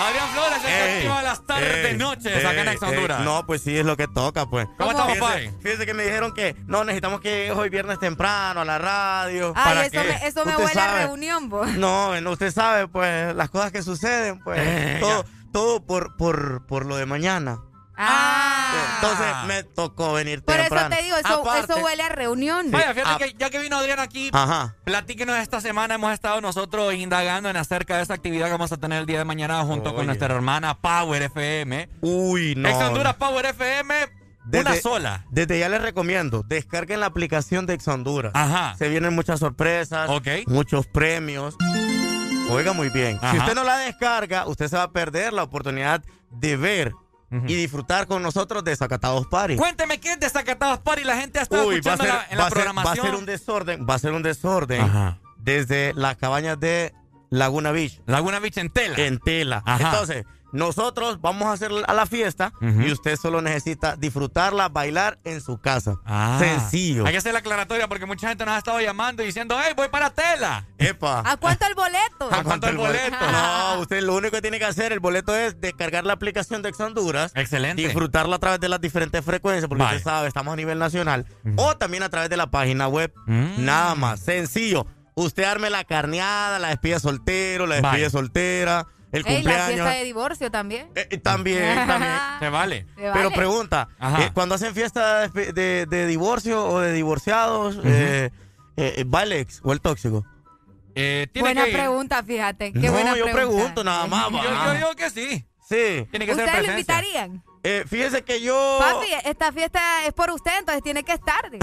Adrián Flores, el
Ey,
activa las tardes,
ey,
noches acá en
ey. No, pues sí, es lo que toca, pues.
¿Cómo estamos,
fíjese,
pai?
fíjese que me dijeron que no, necesitamos que hoy viernes temprano a la radio.
Ay,
¿Para
eso
qué?
me, eso me huele a
sabe.
reunión, vos.
No, bueno, usted sabe, pues, las cosas que suceden, pues.
Eh,
todo todo por, por, por lo de mañana.
Ah.
Entonces me tocó venir
Por eso
temprano.
te digo, eso,
Aparte-
eso huele a reunión.
Vaya, fíjate que ya que vino Adrián aquí,
Ajá.
platíquenos esta semana. Hemos estado nosotros indagando en acerca de esa actividad que vamos a tener el día de mañana junto con nuestra hermana Power FM.
Uy, no.
Ex Honduras Power FM, una
Desde-
sola.
Desde ya les recomiendo, descarguen la aplicación de Ex Honduras.
Ajá.
Se vienen muchas sorpresas,
Ok.
muchos premios. Oiga muy bien. Si usted no la descarga, usted se va a perder la oportunidad de ver Y disfrutar con nosotros de Zacatados Party.
Cuénteme qué es Desacatados Party. La gente ha estado
Uy,
escuchando
ser,
la- en la
ser- va a
programación.
ser un desorden, va a ser un desorden
Ajá.
desde las cabañas de Laguna Beach
Laguna Beach en tela.
en tela.
Ajá.
Entonces, nosotros vamos a hacer a la fiesta y usted solo necesita disfrutarla, bailar en su casa.
Ah.
Sencillo.
Hay que hacer la aclaratoria porque mucha gente nos ha estado llamando y diciendo, hey, voy para tela.
Epa.
¿A cuánto el boleto?
¿A cuánto el boleto?
No, usted lo único que tiene que hacer, el boleto es descargar la aplicación de Ex Honduras.
Excelente.
Disfrutarla a través de las diferentes frecuencias, porque usted sabe, estamos a nivel nacional. O también a través de la página web.
Mm.
Nada más, sencillo. Usted arme la carneada, la despide soltero, la despide soltera, el
Ey, la
cumpleaños.
fiesta de divorcio también.
Eh, eh, también, también.
Se vale.
¿Te
Pero pregunta,
Ajá.
eh, cuando hacen fiesta de, de- de divorcio o de divorciados, eh, eh, ¿va el ex o el tóxico?
Eh, tiene
Buena
que
pregunta, fíjate. Qué
no,
buena
yo
pregunta.
pregunto nada más.
Yo, yo digo que sí.
Sí.
Tiene que ser
¿Ustedes lo invitarían?
Eh, fíjese que yo...
Papi, esta fiesta es por usted, entonces tiene que estar.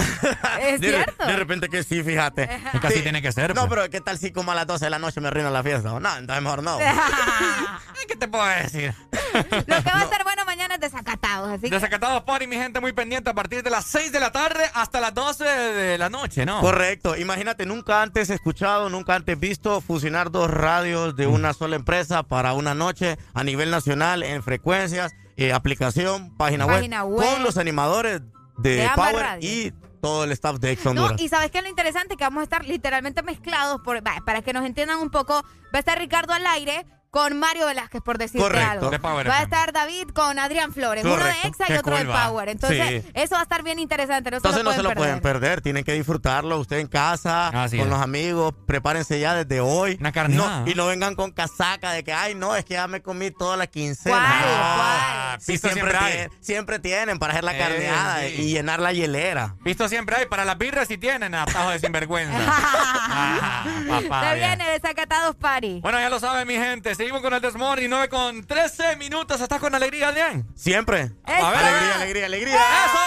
Es
de,
cierto.
de repente que sí, fíjate.
Es que así tiene que ser.
No,
pues.
pero ¿qué tal si como a las 12 de la noche me arruina la fiesta? No, entonces mejor no.
¿Qué te puedo decir?
Lo que va a estar bueno mañana es desacatados. Así que
Desacatados Party, mi gente, muy pendiente a partir de las 6 de la tarde hasta las 12 de la noche, ¿no?
Correcto. Imagínate, nunca antes escuchado, nunca antes visto fusionar dos radios de una sola empresa para una noche a nivel nacional en frecuencias, eh, aplicación, página,
Página
web,
web.
con los animadores de, Power y todo el staff de Ex
No, y sabes qué es lo interesante que vamos a estar literalmente mezclados por, para que nos entiendan un poco. Va a estar Ricardo al aire con Mario Velázquez, por decirte
Correcto.
algo.
De Power
va a estar David con Adrián Flores, uno de. Exa y
Qué
otro de
cool.
Power. Entonces,
Sí.
eso va a estar bien interesante. No
Entonces
se lo
no se lo
perder.
pueden perder, tienen que disfrutarlo usted en casa,
Así
con
es.
los amigos, prepárense ya desde hoy.
Una carneada.
No, y no vengan con casaca de que, ay, no, es que ya me comí toda la quincena.
¿Cuál?
No.
Ah,
Sí,
pisto
siempre,
siempre hay.
tienen, siempre tienen para hacer la
Eh,
carneada
sí.
y llenar la hielera.
Visto siempre hay. Para las birras si tienen atajo de sinvergüenza. Ah, papá,
Se viene Desacatados Party.
Bueno, ya lo saben, mi gente. Seguimos con el Desmorning 9 con 13 minutos. ¿Estás con alegría, Adrián?
Siempre.
¡Eso!
A ver,
Alegría, alegría, alegría.
¡Eso!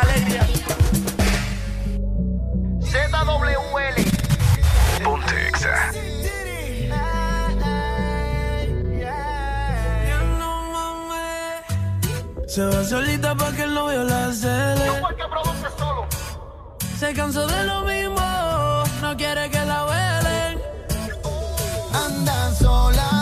Alegría.
ZWL.
Ponte Exa.
Se va solita pa' que
Se cansó de lo mismo, no quiere que la velen.
Anda sola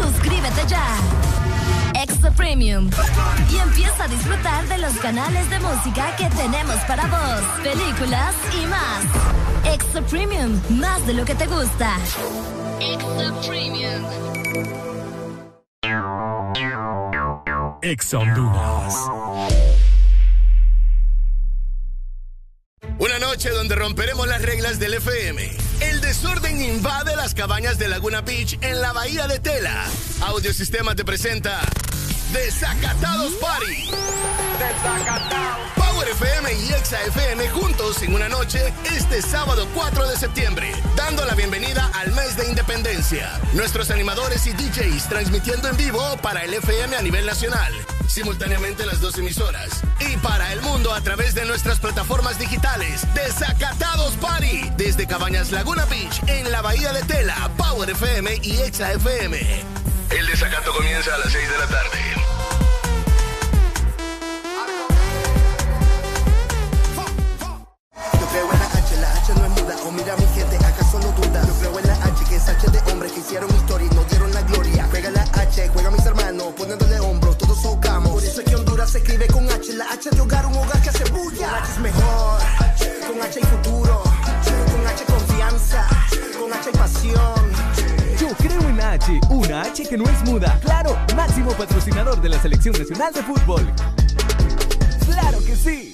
Suscríbete ya. Extra Premium. Y empieza a disfrutar de los canales de música que tenemos para vos, películas y más. Extra Premium, más de lo que te gusta. Extra Premium.
Exa Honduras.
Una noche donde romperemos las reglas del FM. El desorden invade las cabañas de Laguna Beach en la bahía de Tela. Audiosistema te presenta Desacatados Party. Desacatados. Power FM y Exa FM juntos en una noche este sábado 4 de septiembre, dando la bienvenida al mes de independencia. Nuestros animadores y DJs transmitiendo en vivo para el FM a nivel nacional, simultáneamente las dos emisoras, y para el mundo a través de nuestras plataformas digitales. Desacatados Party, desde Cabañas Laguna Beach, en la Bahía de Tela, Power FM y Exa FM. El desacato comienza a las 6 de la tarde.
Mira mi gente, ¿acaso no dudas? Yo creo en la H, que es H de hombres que hicieron historia y no dieron la gloria. Juega la H, juega mis hermanos, poniéndole hombros, todos socamos. Por eso es que Honduras se escribe con H, la H de hogar, un hogar que hace bulla. Con H es mejor, con H hay futuro, con H confianza, con H hay pasión.
Yo creo en H, una H que no es muda. Claro, máximo patrocinador de la Selección Nacional de Fútbol. ¡Claro que sí!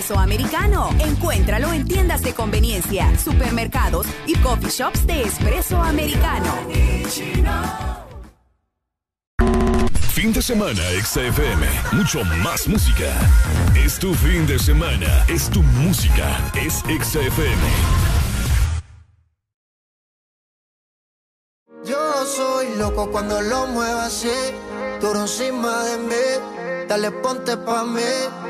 espresso americano. Encuéntralo en tiendas de conveniencia, supermercados y coffee shops de espresso americano.
Fin de semana, XFM. Mucho más música. Es tu fin de semana. Es tu música. Es XFM.
Yo soy loco cuando lo muevo así. Tú
encima de mí. Dale ponte pa' mí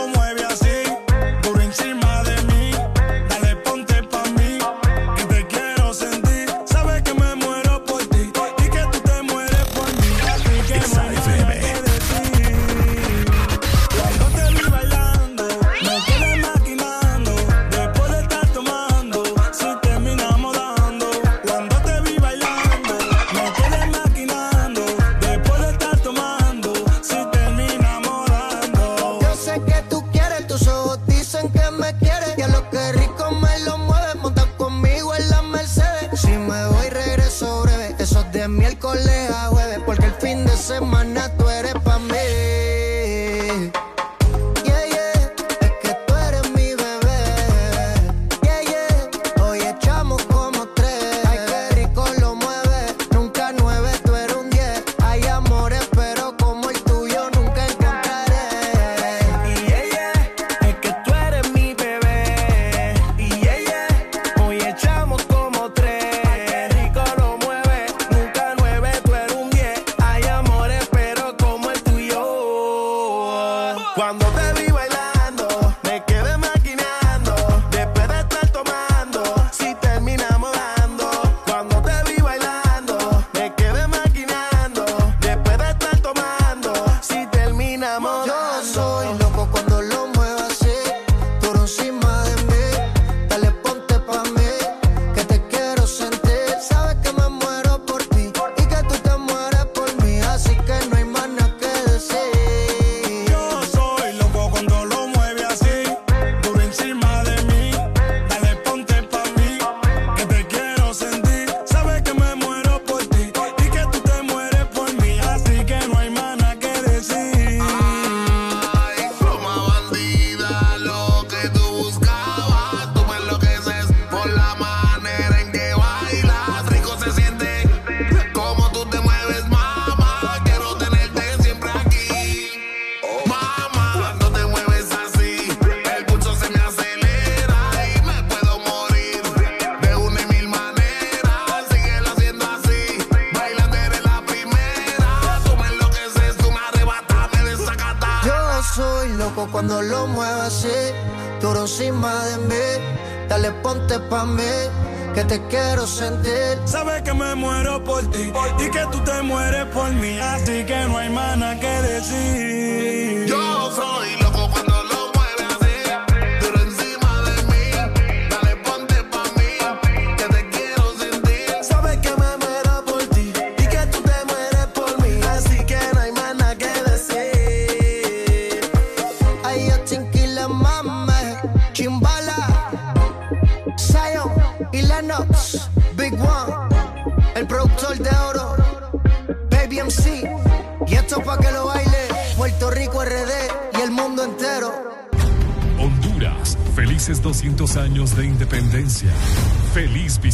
semana.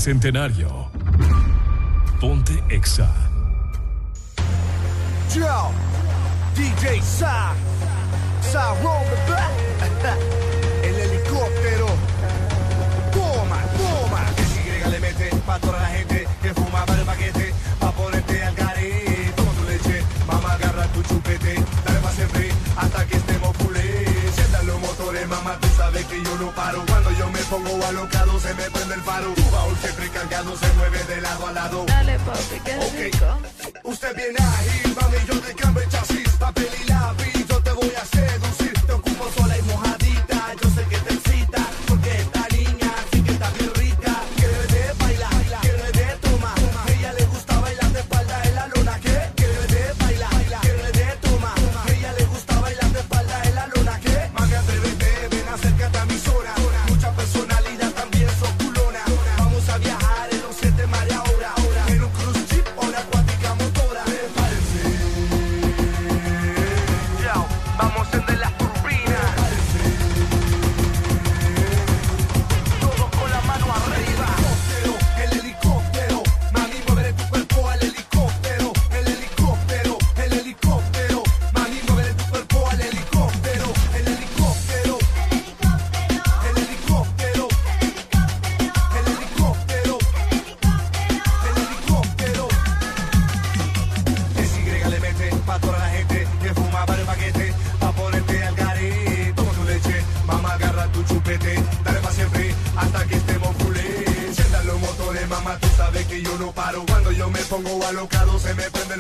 Bicentenario.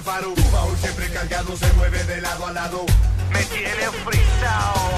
paro. Tu baúl siempre cargado se mueve de lado a lado. Me tiene frisado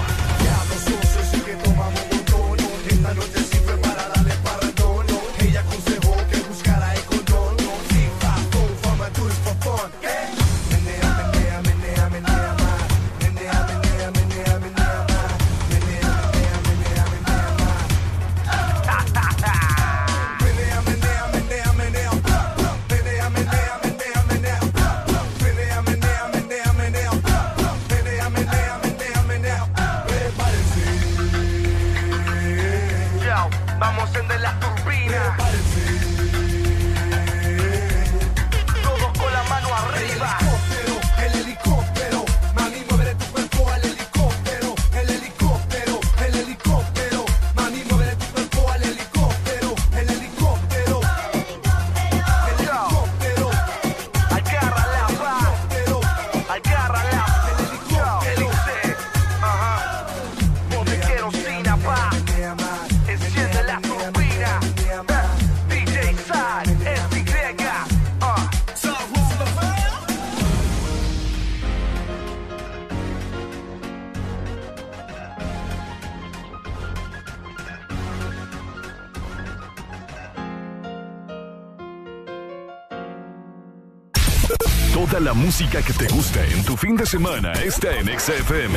que te gusta en tu fin de semana está en XFM.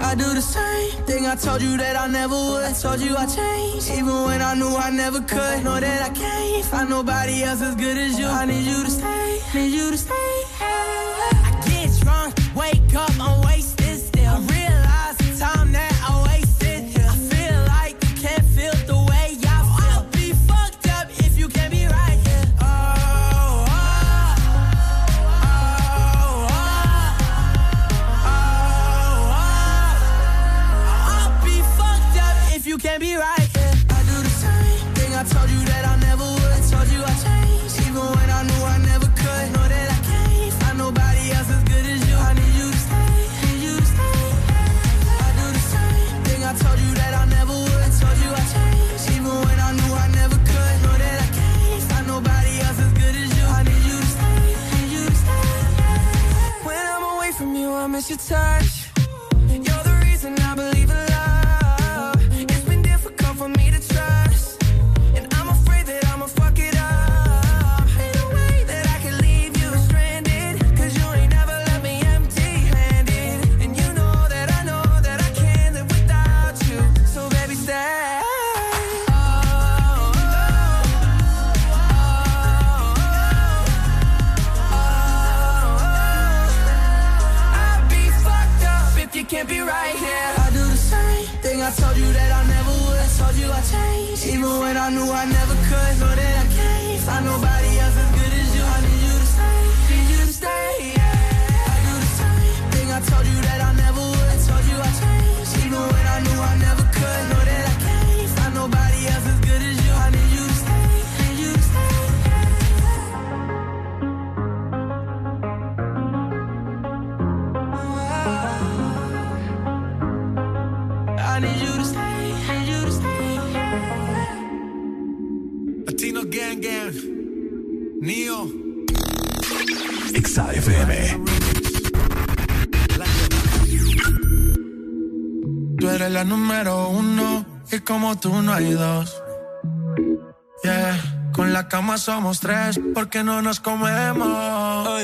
I do the same thing I told you that I never would. I told you I changed, even when I knew I never could. Know that I can't find nobody else as good as you. I need you to stay, need you to stay.
Yeah,
con la cama somos tres porque no nos comemos.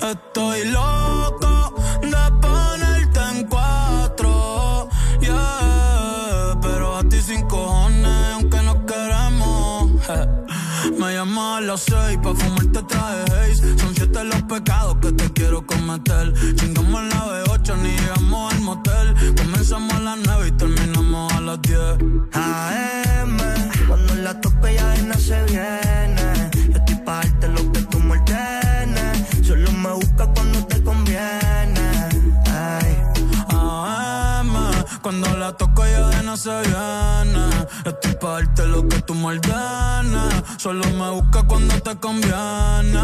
Estoy loco de ponerte en cuatro. Yeah, pero a ti sin cojones, aunque no queremos. Me llamas a las seis pa' fumarte traje. Son siete los pecados que te quiero cometer.
Conviene.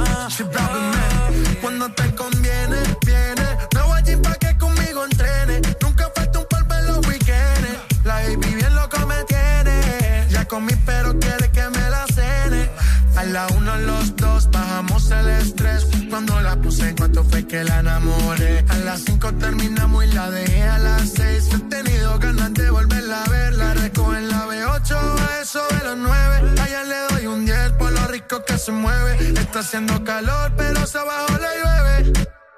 Cuando te conviene,
viene. Nuevo allí pa' que conmigo entrene. Nunca falta un par en los weekends. La baby bien loco me tiene. Ya comí, pero quiere que me la cene. A la uno, los dos, bajamos el estrés. Cuando la puse, en cuanto fue que la enamoré. A las cinco terminamos y la dejé a las seis. He tenido ganas de volverla a ver. La recojo en la se mueve. Está haciendo calor, pero se abajo le llueve.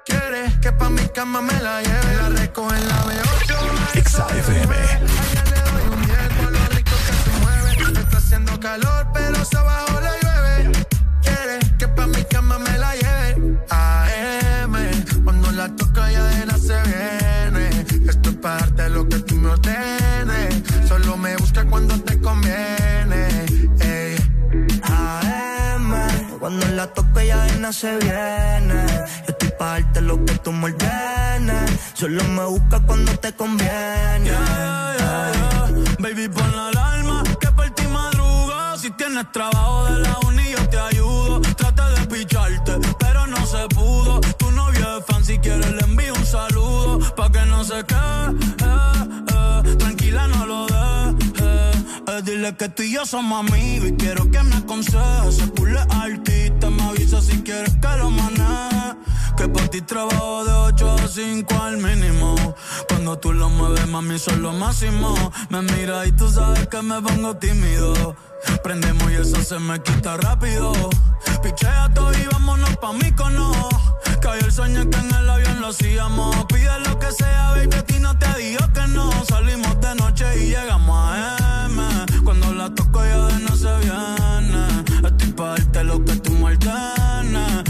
Quiere que pa' mi cama me la lleve. La recojo en la B8.
Exa
se viene.
Yo estoy pa' lo que tú me ordenes. Solo me busca cuando te conviene.
Baby, pon la alarma que por ti madruga. Si tienes trabajo de la uni, yo te ayudo. Trata de picharte, pero no se pudo. Tu novio es fan, si quieres le envío un saludo. Pa' que no se quede, dile que tú y yo somos amigos y quiero que me aconsejes. Se pule artista, me avisa si quieres que lo maneje. Que por ti trabajo de 8 a 5 al mínimo. Cuando tú lo mueves, mami, son lo máximo. Me mira y tú sabes que me pongo tímido. Prendemos y eso se me quita rápido. Pichea todo y vámonos pa' mí cono. Cayó el sueño que en el avión lo hacíamos. Pide lo que sea, baby, a ti no te digo que no. Salimos de noche y llegamos a M. Cuando la toco ya de no se viene. Estoy pa' darte lo que tú me.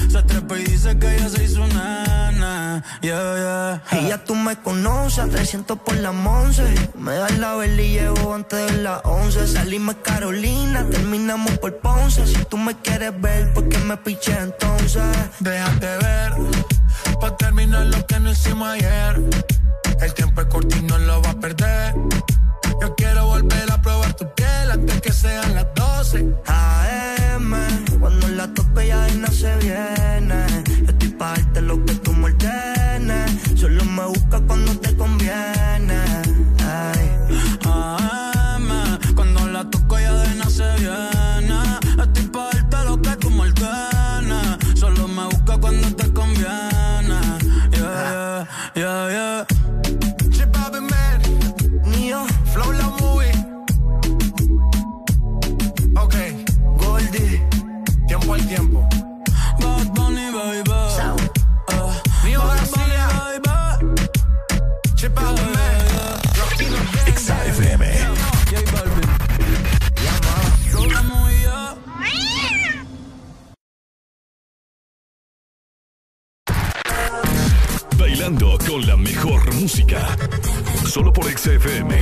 Se trepa y dice que ella se hizo nena. Yeah, yeah.
Y ya tú me conoces, a 300 por la 11. Me das la vela y llevo antes de las 11. Salimos Carolina, terminamos por Ponce. Si tú me quieres ver, ¿por qué me piché entonces?
Déjate ver, pa' terminar lo que no hicimos ayer. El tiempo es corto y no lo va a perder. Yo quiero volver a probar tu piel antes que sean las 12.
AM, cuando la tope ya nada se viene. Yo estoy pa' darte lo que
Con la mejor música. Solo por XFM.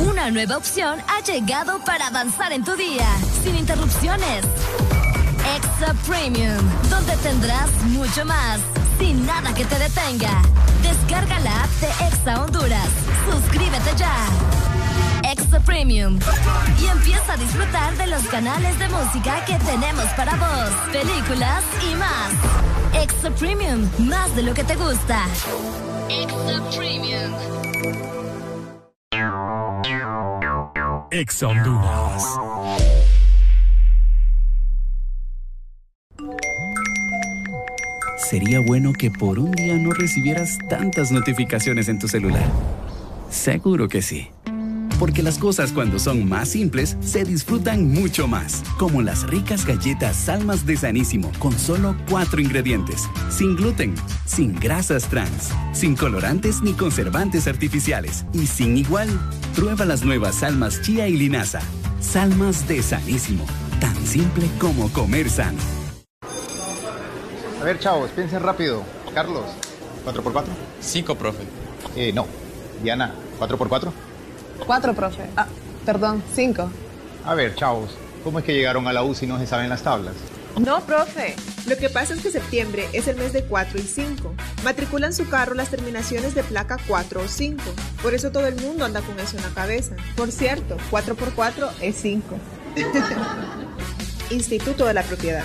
Una nueva opción ha llegado para avanzar en tu día, sin interrupciones. Extra Premium, donde tendrás mucho más, sin nada que te detenga. Descarga la app de Exa Honduras. Suscríbete ya. Extra Premium. Y empieza a disfrutar de los canales de música que tenemos para vos, películas y más. Extra Premium, más de lo que te gusta. Extra Premium.
Exa Honduras.
Sería bueno que por un día no recibieras tantas notificaciones en tu celular. Seguro que sí. Porque las cosas cuando son más simples se disfrutan mucho más. Como las ricas galletas Salmas de Sanísimo con solo cuatro ingredientes. Sin gluten, sin grasas trans, sin colorantes ni conservantes artificiales y sin igual. Prueba las nuevas Salmas Chía y Linaza. Salmas de Sanísimo. Tan simple como comer sano.
A ver, chavos, piensen rápido. Carlos, ¿4x4?
5, profe.
Eh, no. Diana, ¿4x4?
Cuatro, profe. Ah, perdón, cinco.
A ver, chavos, ¿cómo es que llegaron a la U si no se saben las tablas?
No, profe. Lo que pasa es que septiembre es el mes de 4 y 5. Matriculan su carro las terminaciones de placa 4 o 5. Por eso todo el mundo anda con eso en la cabeza. Por cierto, 4 por 4 es 5. Instituto de la Propiedad.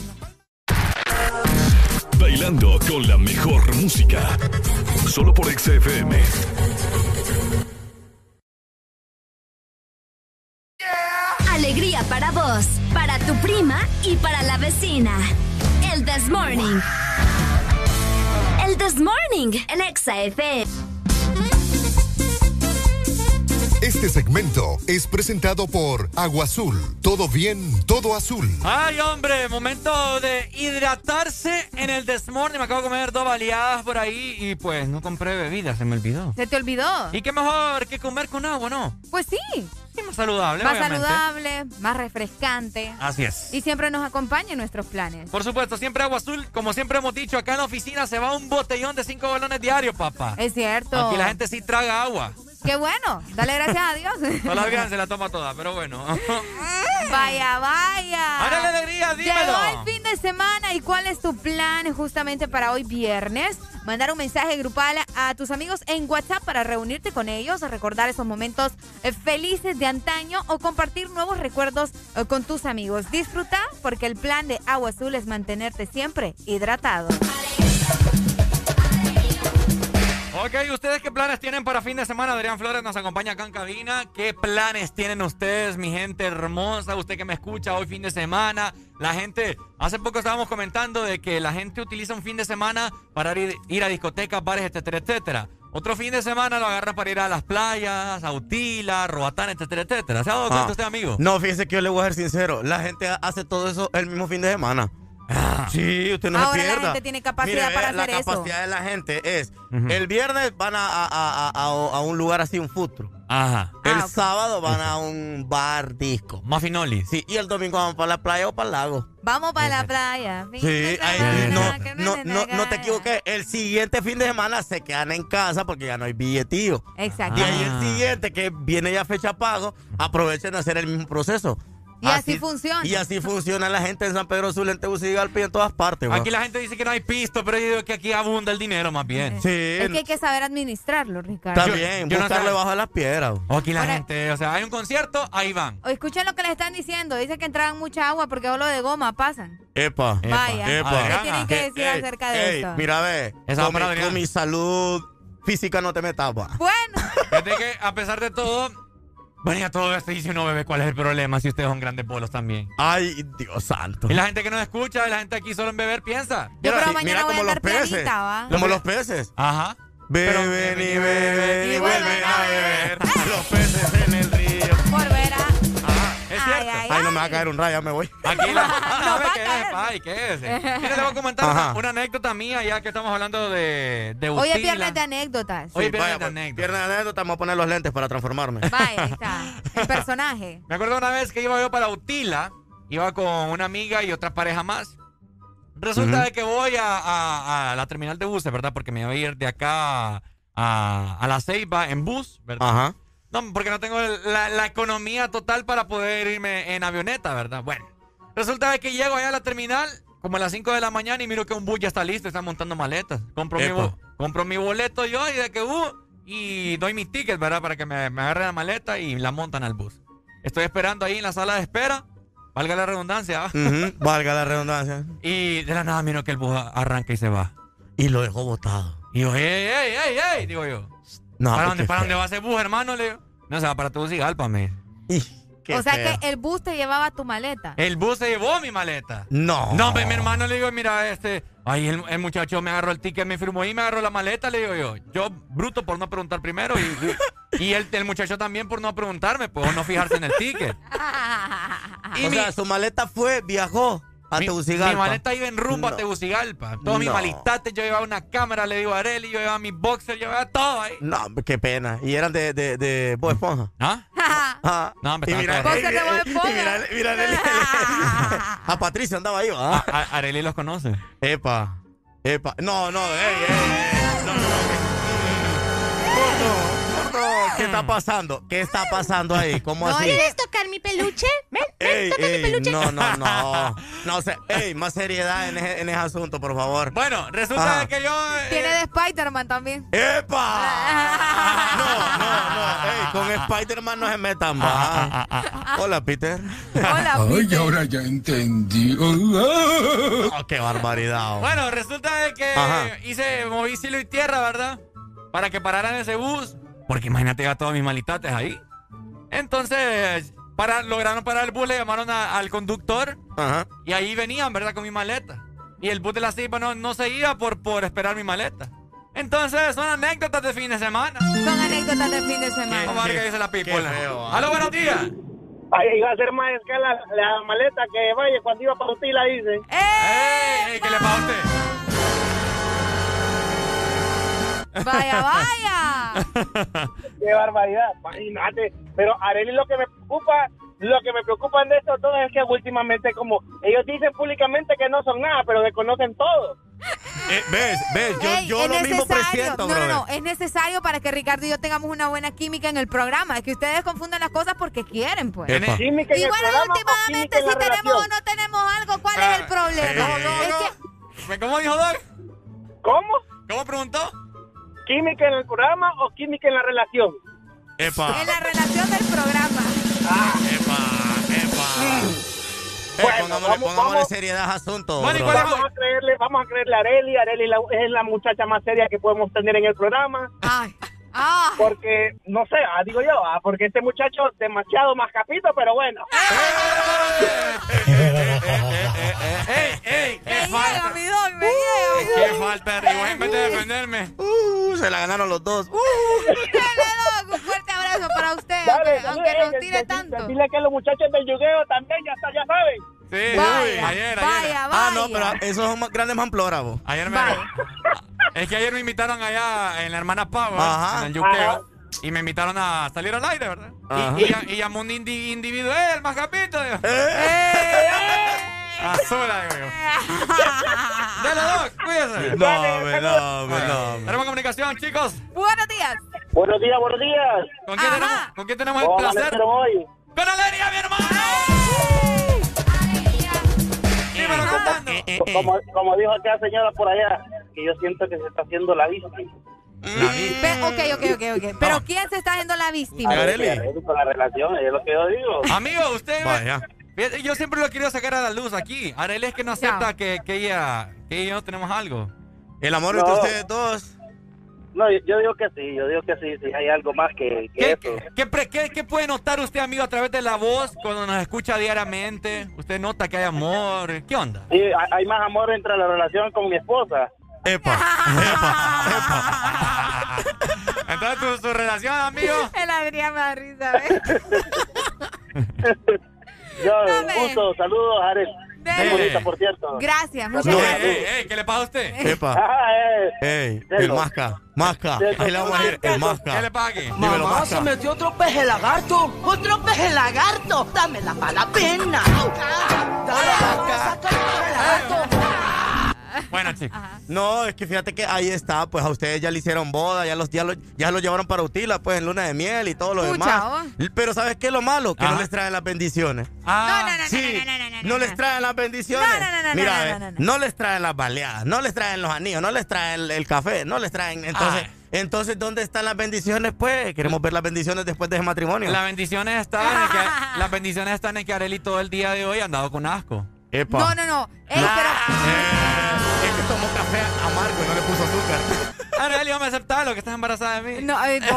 Bailando con la mejor música. Solo por XFM.
Alegría para vos, para tu prima y para la vecina. El This Morning. El This Morning en Exa FM.
Este segmento es presentado por Agua Azul. Todo bien, todo azul.
Ay, hombre, momento de hidratarse en el desmorning. Me acabo de comer dos baleadas por ahí y pues no compré bebidas, se me olvidó.
¿Se te olvidó?
¿Y qué mejor que comer con agua, no?
Pues sí.
Sí, más saludable,
Más
obviamente.
saludable, más refrescante.
Así es.
Y siempre nos acompaña en nuestros planes.
Por supuesto, siempre agua azul. Como siempre hemos dicho, acá en la oficina se va un botellón de 5 galones diarios, papá.
Es cierto.
Aquí la gente sí traga agua.
Qué bueno. Dale gracias a Dios.
Todavía se la toma toda, pero bueno.
Vaya, vaya.
¡Hágale alegría, dímelo!
Llegó el fin de semana y ¿cuál es tu plan justamente para hoy viernes? Mandar un mensaje grupal a tus amigos en WhatsApp para reunirte con ellos, recordar esos momentos eh, felices de antaño o compartir nuevos recuerdos eh, con tus amigos. Disfruta porque el plan de Agua Azul es mantenerte siempre hidratado.
Ok, ¿ustedes qué planes tienen para fin de semana? Adrián Flores nos acompaña acá en cabina. ¿Qué planes tienen ustedes, mi gente hermosa? Usted que me escucha hoy fin de semana. La gente, hace poco estábamos comentando de que la gente utiliza un fin de semana para ir, ir a discotecas, bares, etcétera, etcétera. Otro fin de semana lo agarra para ir a las playas, a Utila, Roatán, etcétera, etcétera. ¿Se ha dado cuenta
Ah.
usted, amigo?
No, fíjese que yo le voy a ser sincero. La gente hace todo eso el mismo fin de semana. Sí, usted no
Ahora
se
la
pierda.
gente tiene capacidad
Mire,
para
la
hacer eso.
capacidad de la gente es, el viernes van a, a- a- a- a un lugar así, un futuro.
Ajá.
El
Ah,
sábado van a un bar disco.
Mafinoli.
Sí, y el domingo van para la playa o para el lago.
Vamos para la playa.
Sí, ahí, no, no, no, no te equivoques. El siguiente fin de semana se quedan en casa porque ya no hay billetío.
Exacto.
Y ahí el siguiente, que viene ya fecha pago, aprovechen de hacer el mismo proceso.
Y así funciona.
Y así funciona la gente en San Pedro Sula, en Tegucigalpa y en todas partes. va.
Aquí la gente dice que no hay pisto, pero yo digo que aquí abunda el dinero más bien.
Sí.
Es que hay que saber administrarlo, Ricardo.
También,
yo no
buscarle
sé.
bajo las piedras.
O aquí la
Ahora-
gente, o sea, hay un concierto, ahí van.
O escuchen lo que les están diciendo. Dice que entraban mucha agua porque hablo de goma, pasan.
Epa.
Vaya.
Epa.
¿Qué tienen que decir
Ey,
acerca de
ey,
esto?
Mira, ve.
Esa
con, con mi salud física no te metas.
Bueno.
Fíjate que a pesar de todo, Venía todo uno bebe, ¿cuál es el problema si ustedes son grandes bolos también?
Ay, Dios santo.
Y la gente que nos escucha, la gente aquí solo en beber piensa.
Yo
sí,
mañana
mira
voy a
como los
andar
peces.
pianita, ¿va?
Como los peces.
Ajá.
Beben y beben y
Y
vuelven a
a
beber. Los peces en el río.
Ay,
no me va a caer un rayo, ya me voy.
Aquí la.
No
¿Sabe qué
caer.
es, Pai? ¿Qué es? Mira, le voy a comentar una, una anécdota mía, ya que estamos hablando de, de
Hoy es viernes de anécdotas.
Hoy es viernes de
pues,
anécdota.
Viernes de anécdota, vamos a poner los lentes para transformarme.
Vaya, ahí está. El personaje.
Me acuerdo una vez que iba yo para Utila, iba con una amiga y otra pareja más. Resulta de que voy a, a- a la terminal de buses, ¿verdad? Porque me voy a ir de acá a, a La Ceiba en bus, ¿verdad?
Ajá.
No, porque no tengo la, la economía total para poder irme en avioneta, ¿verdad? Bueno, resulta de que llego allá a la terminal como a las 5 de la mañana y miro que un bus ya está listo, está montando maletas. Compro, mi, compro boleto yo y de que uh, y doy mi ticket, ¿verdad? Para que me, me agarre la maleta y la montan al bus. Estoy esperando ahí en la sala de espera, valga la redundancia,
Valga la redundancia.
Y de la nada miro que el bus arranca y se va.
Y lo dejó botado.
Y yo, ey, ey, ey, ey, digo yo.
No,
¿Para
pues,
dónde, para dónde va ese bus, hermano? Le digo. No, se va para Tegucigalpa, me.
Qué
o sea
feo.
que el bus te llevaba tu maleta.
El bus se llevó mi maleta.
No.
No, pues, mi hermano le digo, mira, este. Ay, el, el muchacho me agarró el ticket, me firmó y me agarró la maleta, le digo yo. Yo, bruto por no preguntar primero. Y, y el, el muchacho también por no preguntarme, pues, o no fijarse en el ticket. Y
o
mi,
sea, su maleta fue, viajó a
mi-
Tegucigalpa.
mi maleta iba en rumbo a
No.
Tegucigalpa. Todos mis
No.
malitates, yo llevaba una cámara, le digo a Areli, yo llevaba mis boxers, yo llevaba todo ahí.
No, qué pena. Y eran de, de, de Bob Esponja.
¿Ah?
Ah.
No, hombre,
y mira, y-
de Bob
y mira, a Patricio andaba ahí, ¿va?
A- a- Areli los conoce.
Epa, epa. No, no, ey, ey, ey. No, no, no. ¿Qué está pasando? ¿Qué está pasando ahí? ¿Cómo
¿No
así?
quieres tocar mi peluche? Ven,
Ey,
toca mi peluche.
no, no, no. No, o sea, ey, más seriedad en ese, en ese asunto, por favor.
Bueno, resulta
Ajá.
de que yo. eh,
Tiene de Spider-Man también.
¡Epa! No, no, no. Ey, con Spider-Man no se metan más. Hola, Peter.
Hola,
Ay,
Peter.
ahora ya entendí.
Oh, qué barbaridad. oh.
Bueno, resulta de que
Ajá.
hice, moví cielo y tierra, ¿verdad? Para que pararan ese bus. Porque imagínate, ya todos mis malitates ahí. Entonces, para, lograron parar el bus, le llamaron a- al conductor.
Ajá.
Y ahí venían, ¿verdad? Con mi maleta. Y el bus de la Cipa no, no se iba por, por esperar mi maleta. Entonces, son anécdotas de fin de semana.
Son anécdotas de fin de semana.
Vamos a ver qué dice la pipola.
feo, ah.
Aló, buenos días.
Ay, iba a ser más escala la maleta que vaya cuando iba para Utila, dice.
¡Ey! ey, ¿Qué le pasa a usted?
Vaya, vaya.
Qué barbaridad, imagínate. Pero Arely lo que me preocupa, lo que me preocupa de estos dos es que últimamente como ellos dicen públicamente que no son nada, pero desconocen todo.
Eh, ¿Ves? ¿Ves? Yo,
Ey,
yo lo mismo presiento,
no, no, no, es necesario para que Ricardo y yo tengamos una buena química en el programa. Es que ustedes confunden las cosas porque quieren, pues.
Epa.
Química en
Y
el
bueno, últimamente
química en
si tenemos o no tenemos algo, ¿cuál
Ah,
es el problema?
eh, no,
Es
no.
que-
¿Cómo dijo Doc?
¿Cómo?
¿Cómo preguntó?
¿Química en el programa o química en la relación?
Epa,
en la relación del programa.
epa, epa. Eh,
Bueno,
pongámosle,
vamos-
pongámosle
vamos.
seriedad al asunto.
Bueno, ¿y
brother.
cuál es-
Vamos a creerle, vamos a creerle a Arely. Arely la- es la muchacha más seria que podemos tener en el programa.
Ay. Ah.
Porque, no sé, ah, digo yo, ah, porque este muchacho es demasiado más capito, pero bueno.
¡Ey, ey!
Me
¡Qué falta!
llega.
¡Qué falta de! En vez de defenderme.
Uh, se la ganaron los dos. Uh.
Un fuerte abrazo para usted,
Dale,
aunque, aunque nos tire
dile-
tanto.
Dile que los muchachos del yugueo también ya, está, ya saben.
Sí,
Vaya,
ayer, ayer.
vaya, vaya.
Ah, no, pero esos son más grandes manplórabos.
Ayer me.
Vaya.
Es que ayer me invitaron allá en la hermana Pau,
Ajá.
en el yuqueo.
Ajá.
Y me invitaron a salir al aire, ¿verdad? Y, y, y llamó un indi- individuo, ¡eh, el más capito! digo.
Eh.
Azula, digo yo. Dale, Doc, cuídese.
No, me, no, me, no.
Tenemos comunicación, chicos.
Buenos días.
Buenos días, buenos días.
¿Con quién,
Ajá.
tenemos, ¿con quién tenemos el
¿Cómo
placer?
hoy?
¡Con Alegría, mi hermano!
Como, como dijo aquella señora por allá, que yo siento que se está haciendo la víctima.
Pe- ok, ok, ok, ok. Pero ¿quién se está haciendo la víctima?
Con la relación, es lo que yo digo.
Amigo, usted.
Vaya.
Yo siempre lo he querido sacar a la luz aquí. Arely es que no acepta que, que ella que ella y yo tenemos algo.
El amor
No.
entre ustedes dos.
No, yo digo que sí, yo digo que sí, sí hay algo más que,
¿Qué,
eso.
¿qué, qué, puede notar usted, amigo, a través de la voz cuando nos escucha diariamente? ¿Usted nota que hay amor? ¿Qué onda?
Sí, hay más amor entre la relación con mi esposa.
Epa, epa,
epa. Entonces, ¿tu, relación, amigo?
El Adrián me da risa, ¿ves?
yo, un gusto, saludos, Arel. Muy bonita, por cierto.
Gracias, muchas gracias.
¿Qué le pasa a usted?
Epa.
Ah, eh.
Ey, el masca, masca. Ahí le vamos a ir, el masca.
¿Qué le pague?
Dímelo,
Mamá,
masca.
se metió otro peje lagarto. Otro peje lagarto. Dámela para la pena. Saca el peje lagarto.
Bueno, chicos.
No, es que fíjate que ahí está, pues a ustedes ya le hicieron boda, ya los ya lo, ya lo llevaron para Utila, pues en luna de miel y todo lo
Pucha,
demás. Pero ¿sabes qué es lo malo? Que no les traen las bendiciones.
Ah,
No, no, no,
sí,
no, no, no, no,
no les traen las bendiciones.
No, no, no, no,
Mira,
no, no, no, no.
no les traen las baleadas, no les traen los anillos, no les traen el, el café, no les traen. Entonces, entonces, ¿dónde están las bendiciones? Pues queremos ver las bendiciones después de ese matrimonio.
Las bendiciones están en que, las bendiciones están en que Areli todo el día de hoy ha andado con asco.
Epa.
No, no, no. Ey, pero...
Eh, que tomó café amargo y no le puso azúcar.
Areli, vamos a aceptarlo, que estás embarazada de mí.
No, ay, no.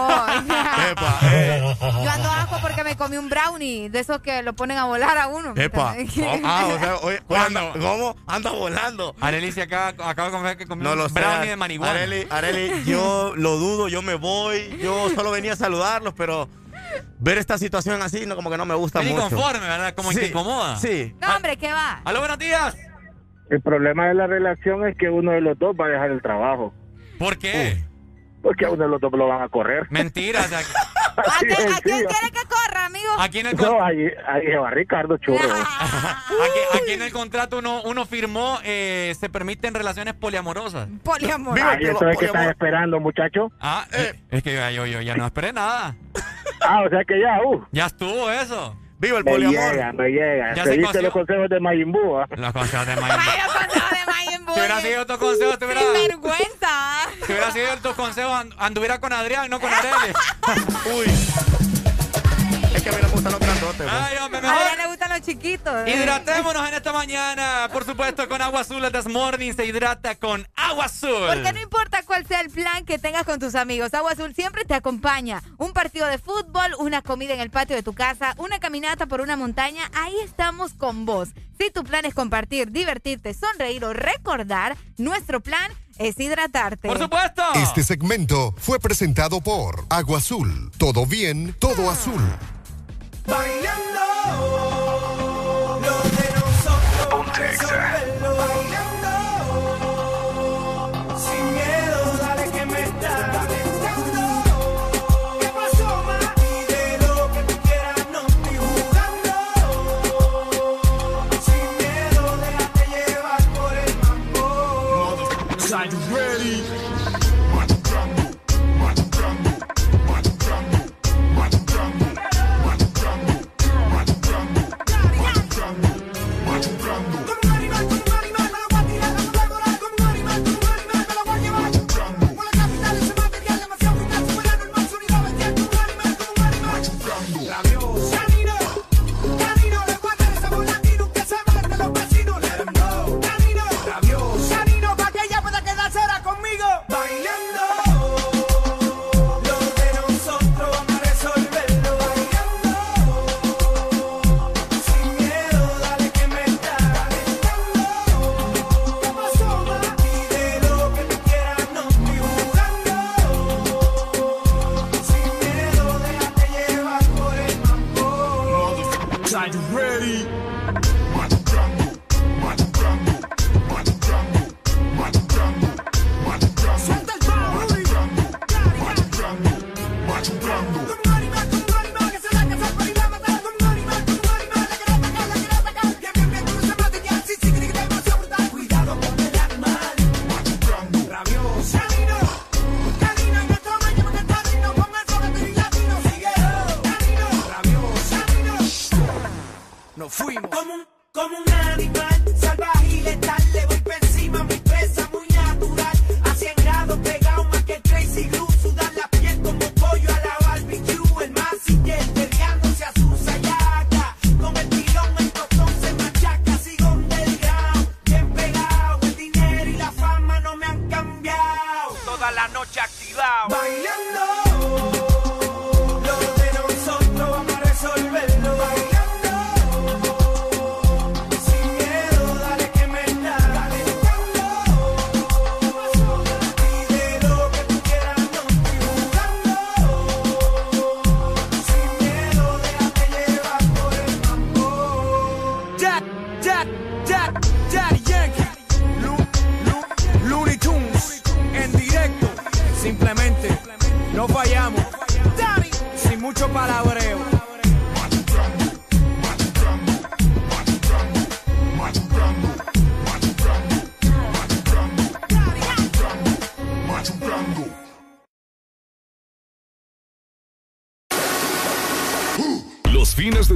Epa, eh.
Yo ando asco porque me comí un brownie de esos que lo ponen a volar a uno. ¿me
Epa.
entiendes?
Ah, o sea, oye, anda, ¿cómo? Anda volando.
Areli se acaba, acaba de confesar que comió
No lo
un
sé.
brownie de marihuana.
Areli, Areli, yo lo dudo, yo me voy. Yo solo venía a saludarlos, pero ver esta situación así, no, como que no me gusta
Vení
mucho.
conforme, ¿verdad? Como que
Sí,
te incomoda.
Sí.
No, hombre, ¿qué va?
Aló, buenos días.
El problema de la relación es que uno de los dos va a dejar el trabajo.
¿Por qué?
Porque a uno de los dos lo van a correr.
Mentira. o sea,
¿A, quién quiere que corra, amigo?
aquí, en el
No, ahí, ahí va Ricardo Churro.
aquí, aquí en el contrato uno, uno firmó, eh, se permiten relaciones poliamorosas.
Poliamor.
Viva
Ahí eso es que están esperando, muchacho.
Ah, eh, es que yo, yo, yo ya no esperé nada.
Ah, o sea que ya, uh.
Ya estuvo eso.
Viva el
Me
poliamor.
llega, me llega.
Ya se
Seguiste los consejos de Mayimbu, ¿ah?
Los consejos de Mayimbu.
Ay, los consejos de Mayimbu.
Si hubiera sido tu consejo, te hubiera,
Sin vergüenza.
si hubiera sido tu consejo, and- anduviera con Adrián, no con Arely.
Uy. Es que a pues.
Ay, hombre,
A
mejor.
ella le gustan los chiquitos. ¿eh?
Hidratémonos en esta mañana, por supuesto, con agua azul. El This Morning se hidrata con agua azul.
Porque no importa cuál sea el plan que tengas con tus amigos, Agua Azul siempre te acompaña. Un partido de fútbol, una comida en el patio de tu casa, una caminata por una montaña, ahí estamos con vos. Si tu plan es compartir, divertirte, sonreír o recordar, nuestro plan es hidratarte.
Por supuesto.
Este segmento fue presentado por Agua Azul. Todo bien, todo azul.
Bailando,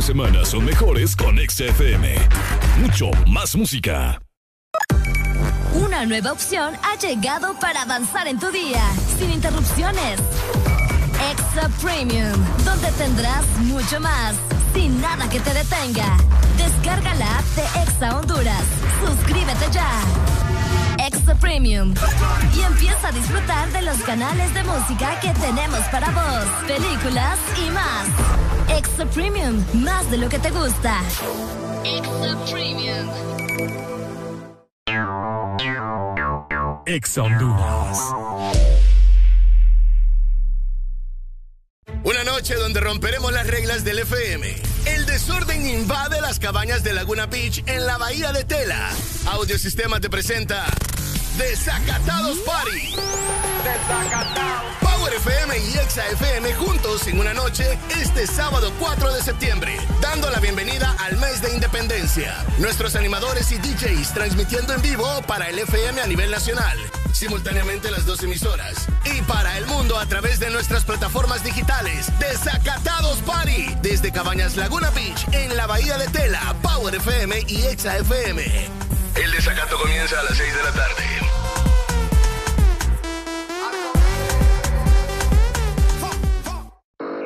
Los fines de semana son mejores con XFM. Mucho más música.
Una nueva opción ha llegado para avanzar en tu día, sin interrupciones. Extra Premium, donde tendrás mucho más, sin nada que te detenga. Descarga la app de Exa Honduras. Suscríbete ya. Extra Premium. Y empieza a disfrutar de los canales de música que tenemos para vos, películas y más. Extra Premium, más de lo que te gusta. Extra Premium.
Exa Honduras.
Una noche donde romperemos las reglas del FM. El desorden invade las cabañas de Laguna Beach en la bahía de Tela. Audiosistema te presenta Desacatados Party. Power FM y Exa FM juntos en una noche este sábado 4 de septiembre, dando la bienvenida al mes de independencia. Nuestros animadores y DJs transmitiendo en vivo para el FM a nivel nacional, simultáneamente las dos emisoras, y para el mundo a través de nuestras plataformas digitales. Desacatados Party, desde Cabañas Laguna Beach en la Bahía de Tela, Power FM y Exa FM. El desacato comienza a las 6 de la tarde.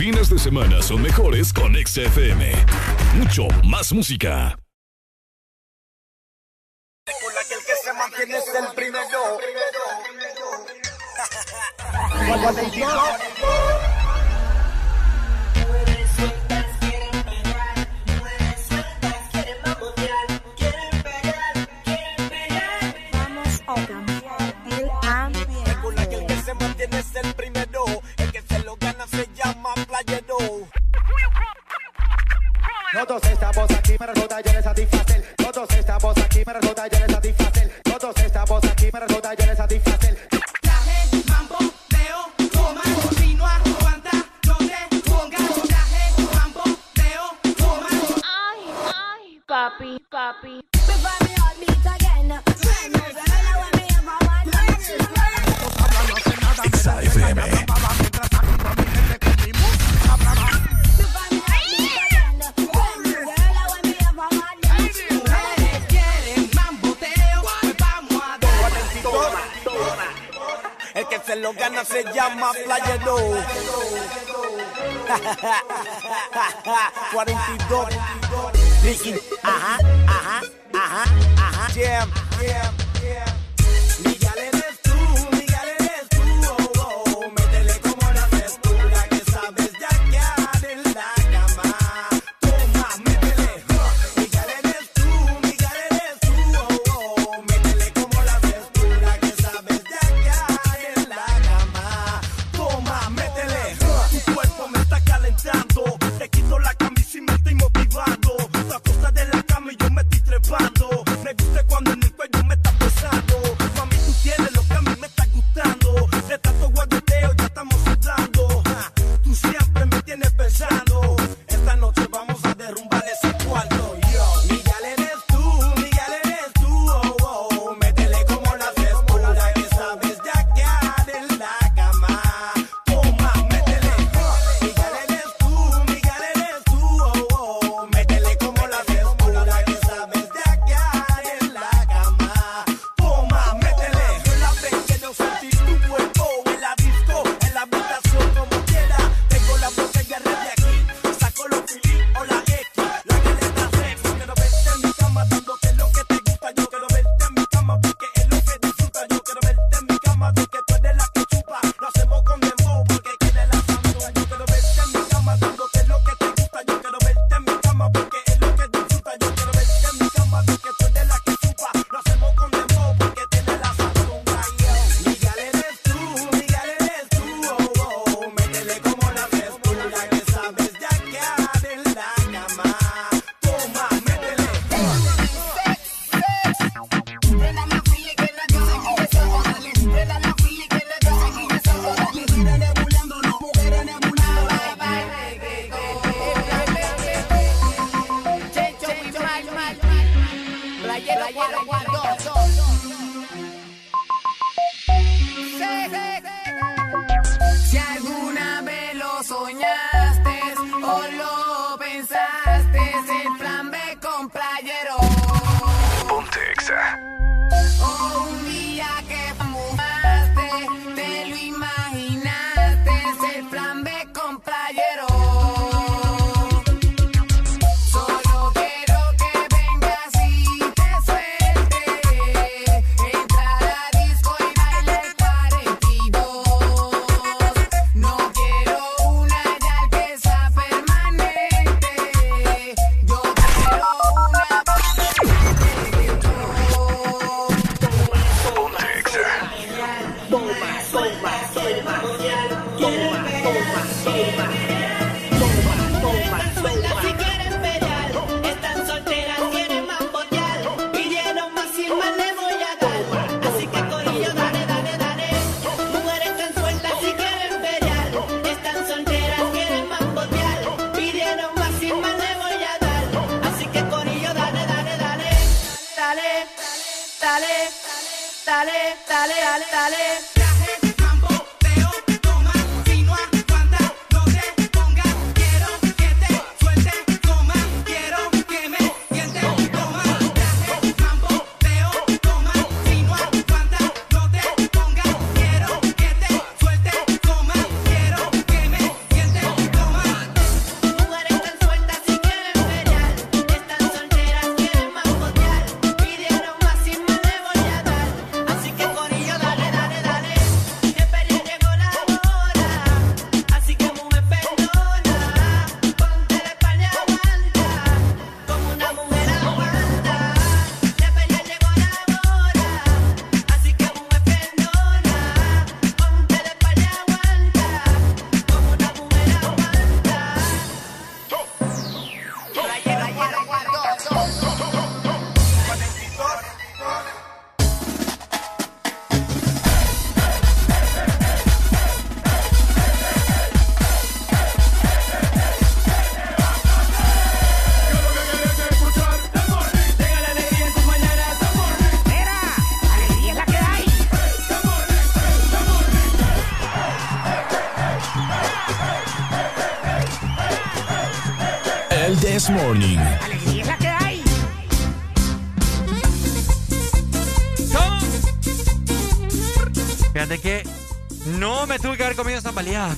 Fines de semana son mejores con XFM. Mucho más música.
Recuerda que el que se mantiene es el primero.
Vamos a cambiar el ambiente.
Recuerda que el que se mantiene es el primero.
Todos estamos aquí para ya les satisfacer. Todos estamos aquí para ya les satisfacer. Todos estamos aquí para ya les satisfacer.
Mambo, toma, aguanta, no te pongas. Traje, mambo, toma.
Ay, ay, papi, papi.
Se lo gana se llama playero. 42. Ricky, ajá, ajá, ajá, ajá. Jam, jam, jam.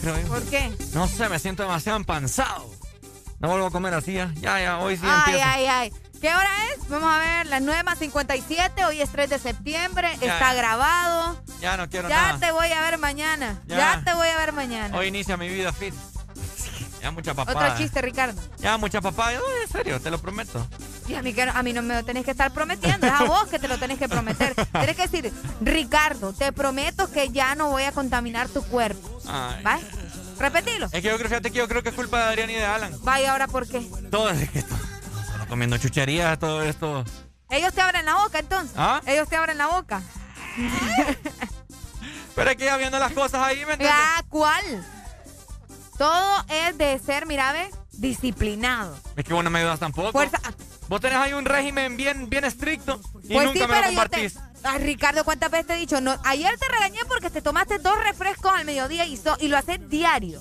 Creo yo.
¿Por qué?
No sé, me siento demasiado empanzado. No vuelvo a comer así, ya, ya, ya hoy sí
ay,
empiezo.
Ay, ay, ¿Qué hora es? Vamos a ver, las 9 más 57, hoy es 3 de septiembre, está grabado.
Ya no quiero
ya
nada.
Ya te voy a ver mañana. Ya. Te voy a ver mañana.
Hoy inicia mi vida fit. Ya mucha papada.
Otro chiste, Ricardo.
Ya mucha. No, en serio, te lo prometo.
Y a mí, que a mí no me lo tenés que estar prometiendo, es a vos que te lo tenés que prometer. Tienes que decir, Ricardo, te prometo que ya no voy a contaminar tu cuerpo.
Ay.
¿Va? Repetilo.
Es que yo creo, fíjate que yo creo que es culpa de Adrián y de Alan.
Vaya, ahora por qué.
Todo es que comiendo chucherías, todo esto.
Ellos te abren la boca entonces.
¿Ah?
Ellos te abren la boca.
Pero es que ya viendo las cosas ahí, ¿me entiendes?
Ah, ¿cuál? Todo es de ser, mira, ve, disciplinado.
Es que vos no me ayudas tampoco.
Fuerza.
Vos tenés ahí un régimen bien, bien estricto y
Pues
nunca
sí,
me lo
yo te... Ay, Ricardo, ¿cuántas veces te he dicho? No, ayer te regañé porque te tomaste dos refrescos al mediodía y, so- y lo haces diario.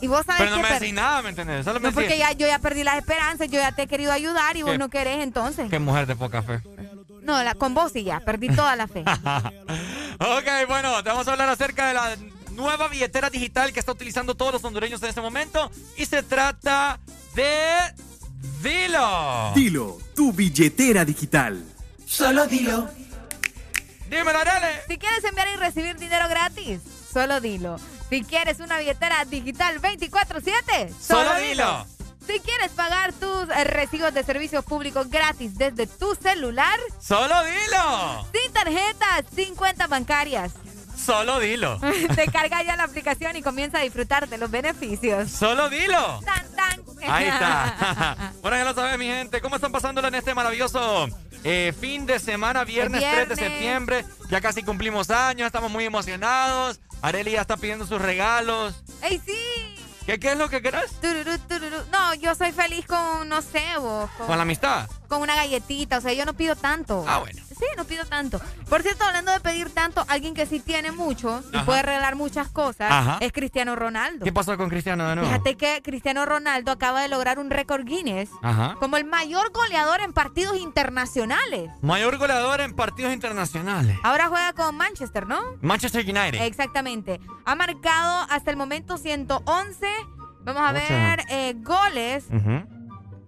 Y vos sabes
Pero no
que
me decís nada, ¿me entendés? Solo me
No, porque ya, yo ya perdí las esperanzas, yo ya te he querido ayudar y vos no querés entonces.
Qué mujer de poca fe.
No, la, con vos sí ya, perdí toda la fe.
ok, bueno, te vamos a hablar acerca de la nueva billetera digital que está utilizando todos los hondureños en este momento. Y se trata de Dilo.
Dilo, tu billetera digital.
Solo dilo.
Dímelo, Arele.
Si quieres enviar y recibir dinero gratis, solo dilo. Si quieres una billetera digital 24-7,
Solo dilo.
Si quieres pagar tus eh, recibos de servicios públicos gratis desde tu celular,
Solo dilo.
sin tarjetas, sin cuentas bancarias,
Solo dilo.
descarga ya la aplicación y comienza a disfrutar de los beneficios.
Solo dilo.
Tan, tan.
Ahí está. bueno, ya lo sabes, mi gente. ¿Cómo están pasándola en este maravilloso eh, fin de semana, viernes,
El
3 de
viernes.
septiembre? Ya casi cumplimos años, estamos muy emocionados. Areli ya está pidiendo sus regalos.
¡Ey, sí!
¿Qué, qué es lo que querés?
Tururú, tururú. No, yo soy feliz con, no sé, vos. Con,
Con la amistad.
con una galletita. O sea, yo no pido tanto.
Ah, bueno.
Sí, no pido tanto. Por cierto, hablando de pedir tanto, alguien que sí tiene mucho y
Ajá.
puede regalar muchas cosas
Ajá.
es Cristiano Ronaldo.
¿Qué pasó con Cristiano de nuevo?
Fíjate que Cristiano Ronaldo acaba de lograr un récord Guinness
Ajá.
como el mayor goleador en partidos internacionales.
Mayor goleador en partidos internacionales.
Ahora juega con Manchester, ¿no?
Manchester United.
Exactamente. Ha marcado hasta el momento 111, vamos a ver, eh, goles
Ujú.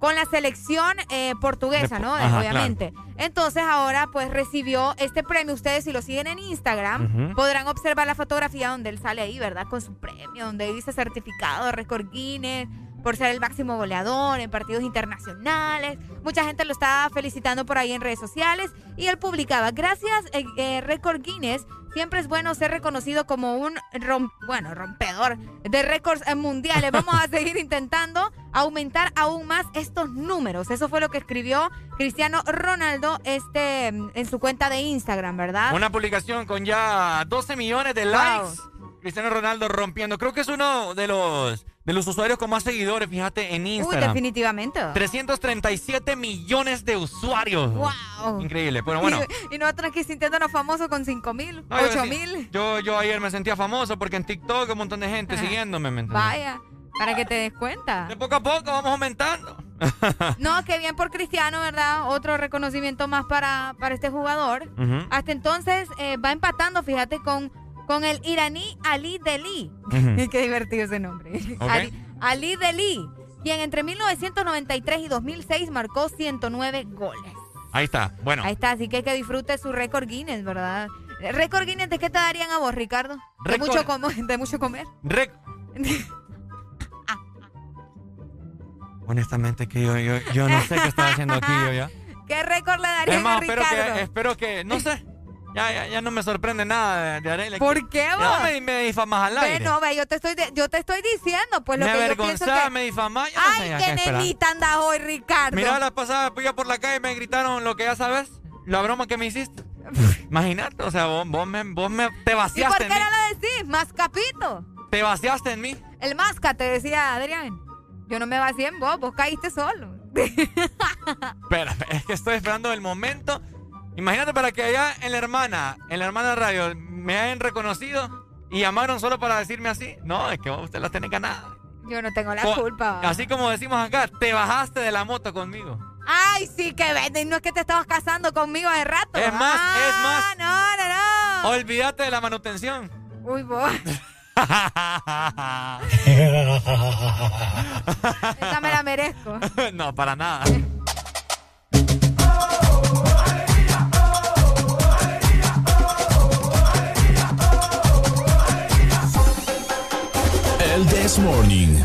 Con la selección eh, portuguesa, ¿no?
ajá,
Obviamente. Entonces ahora pues recibió este premio. Ustedes si lo siguen en Instagram podrán observar la fotografía donde él sale ahí, ¿verdad? Con su premio, donde dice certificado de récord Guinness por ser el máximo goleador en partidos internacionales. Mucha gente lo estaba felicitando por ahí en redes sociales y él publicaba, gracias eh, eh, récord Guinness, siempre es bueno ser reconocido como un rom- bueno, rompedor de récords mundiales. Vamos a seguir intentando aumentar aún más estos números. Eso fue lo que escribió Cristiano Ronaldo este en su cuenta de Instagram, ¿verdad?
Una publicación con ya 12 millones de
Wow.
likes. Cristiano Ronaldo rompiendo. Creo que es uno de los de los usuarios con más seguidores, fíjate, en Instagram.
Uy, definitivamente.
337 millones de usuarios.
¡Wow!
Increíble. Pero bueno.
Y, nosotros aquí sintiéndonos famosos con 5 mil, 8 mil.
Yo, yo ayer me sentía famoso porque en TikTok hay un montón de gente siguiéndome, ¿me
Vaya, para que te des cuenta.
De poco a poco vamos aumentando.
no, qué bien por Cristiano, ¿verdad? Otro reconocimiento más para, para este jugador. Hasta entonces eh, va empatando, fíjate, con con el iraní Ali Deli. Qué divertido ese nombre. Ali, Deli, quien entre 1993 y 2006 marcó 109 goles.
Ahí está, bueno.
Ahí está, así que que disfrute su récord Guinness, ¿verdad? ¿Récord Guinness de qué te darían a vos, Ricardo? De, mucho, de mucho comer.
Honestamente que yo, yo, no sé qué estaba haciendo aquí yo ya.
¿Qué récord le darían a Ricardo?
Espero que, espero que, no sé. Ya, ya, ya no me sorprende nada de, de
¿Por qué, vos?
Ya me, me difamas al aire.
No, ve, yo te estoy, yo te estoy diciendo, pues lo
me
que
yo pienso que...
me
difamas,
Ay, qué, nenita andas hoy, Ricardo.
Mira, la pasada fui por la calle y me gritaron lo que ya sabes, la broma que me hiciste. Imagínate, o sea, vos, vos, me, vos me, te vaciaste
¿Y por qué no lo decís? Mascapito.
Te vaciaste en mí.
El masca, te decía Adrián. Yo no me vacié en vos, vos caíste solo.
Espera, es que estoy esperando el momento Imagínate para que allá en la hermana, en la hermana radio, me hayan reconocido y llamaron solo para decirme así. No, es que usted la tiene ganada.
Yo no tengo la culpa.
Así como decimos acá, te bajaste de la moto conmigo.
Ay, sí, que vende. No es que te estabas casando conmigo hace rato.
Es más, es
ah,
más.
No, no,
no. Olvídate de la manutención.
Uy, vos. Esa me la merezco.
no, para nada.
El This Morning.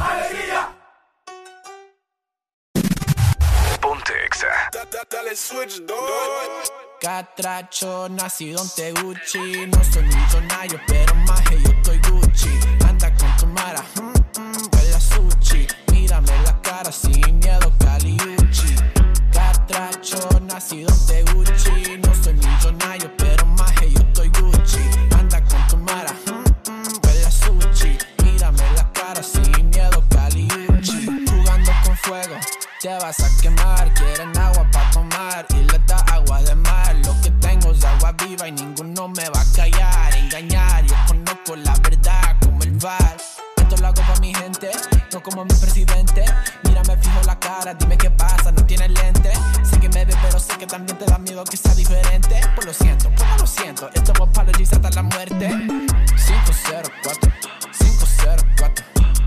Ponte exa.
Dale switch, Catracho, nacido en Teguchi. No soy millonario, pero más que yo estoy Gucci. Anda con tu mara, mm, mm, huele a sushi. Mírame la cara sin miedo, caliuchi. Catracho, nacido en Teguchi. No soy millonario, pero te vas a quemar. Quieren agua para tomar y le da agua de mar. Lo que tengo es agua viva y ninguno me va a callar. Engañar, yo conozco la verdad como el bar. Esto lo hago para mi gente, no como mi presidente. Mírame fijo la cara, dime qué pasa, no tienes lente. Sé que me ve, pero sé que también te da miedo que sea diferente. Pues lo siento, pues lo siento. Esto es apologies hasta la muerte. 504, 504.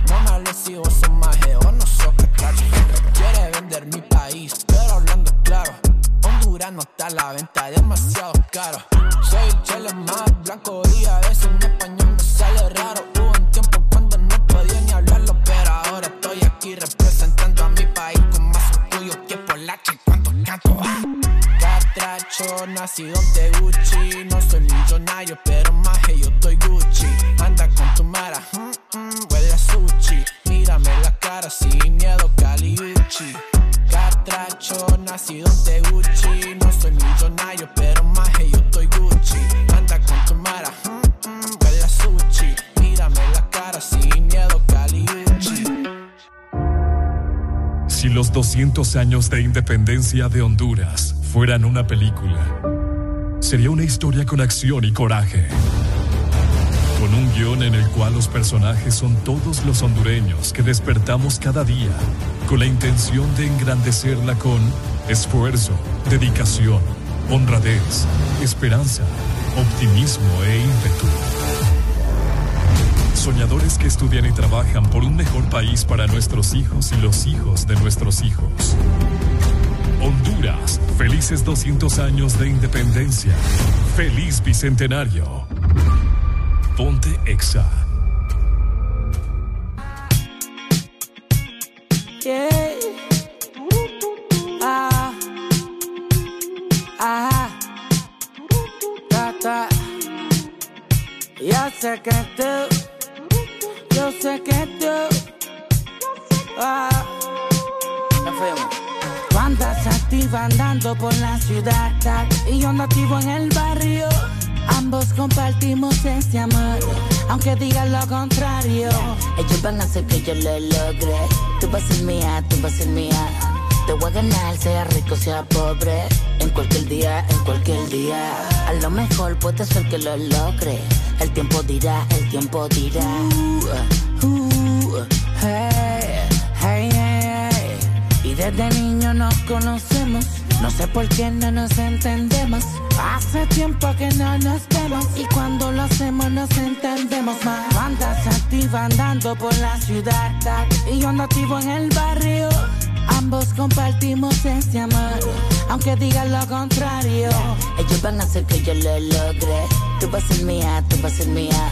No me hables si vos sos o no sos catracho. Mi país, pero hablando claro. Honduras no está a la venta, demasiado caro. Soy el más blanco y a veces en español me sale raro. Hubo un tiempo cuando no podía ni hablarlo, pero ahora estoy aquí representando a mi país con más orgullo que Polache cuando canto. Catracho, nacido de Gucci. No soy millonario, pero más que yo estoy Gucci. Anda con tu mara,
200 años de independencia de Honduras fueran una película, sería una historia con acción y coraje. Con un guion en el cual los personajes son todos los hondureños que despertamos cada día con la intención de engrandecerla con esfuerzo, dedicación, honradez, esperanza, optimismo e ímpetu. Soñadores que estudian y trabajan por un mejor país para nuestros hijos y los hijos de nuestros hijos. Honduras, felices 200 años de independencia. Feliz Bicentenario. Ponte Exa.
Por la ciudad y yo ando activo en el barrio. Ambos compartimos ese amor. aunque digan lo contrario.
Ellos van a hacer que yo lo logre. Tú vas a ser mía, tú vas a ser mía. Te voy a ganar, sea rico, sea pobre. En cualquier día, en cualquier día. A lo mejor puede ser que lo logre. El tiempo dirá, el tiempo dirá. Uh, uh,
hey, hey, hey. Y desde niño nos conocemos. No sé por qué no nos entendemos. Hace tiempo que no nos vemos. Y cuando lo hacemos nos entendemos más. Bandas activa andando por la ciudad. Y yo ando activo en el barrio. Ambos compartimos ese amor, aunque digan lo contrario.
Ellos van a hacer que yo lo logre. Tú vas a ser mía, tú vas a ser mía.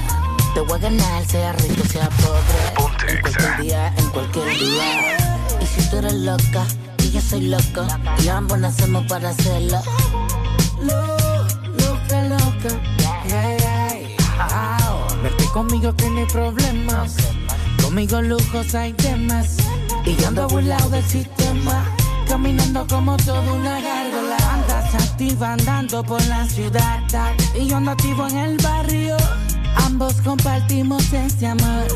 Te voy a ganar, sea rico, sea pobre. en cualquier día, en cualquier día. Y si tú eres loca, soy loco, y ambos nacemos para hacerlo.
loca, loca. Verte conmigo que no problemas. Conmigo lujos hay temas. Y yo ando burlado del sistema, caminando como toda una gárgola. Andas activa andando por la ciudad. Y yo ando activo en el barrio. Ambos compartimos ese amor,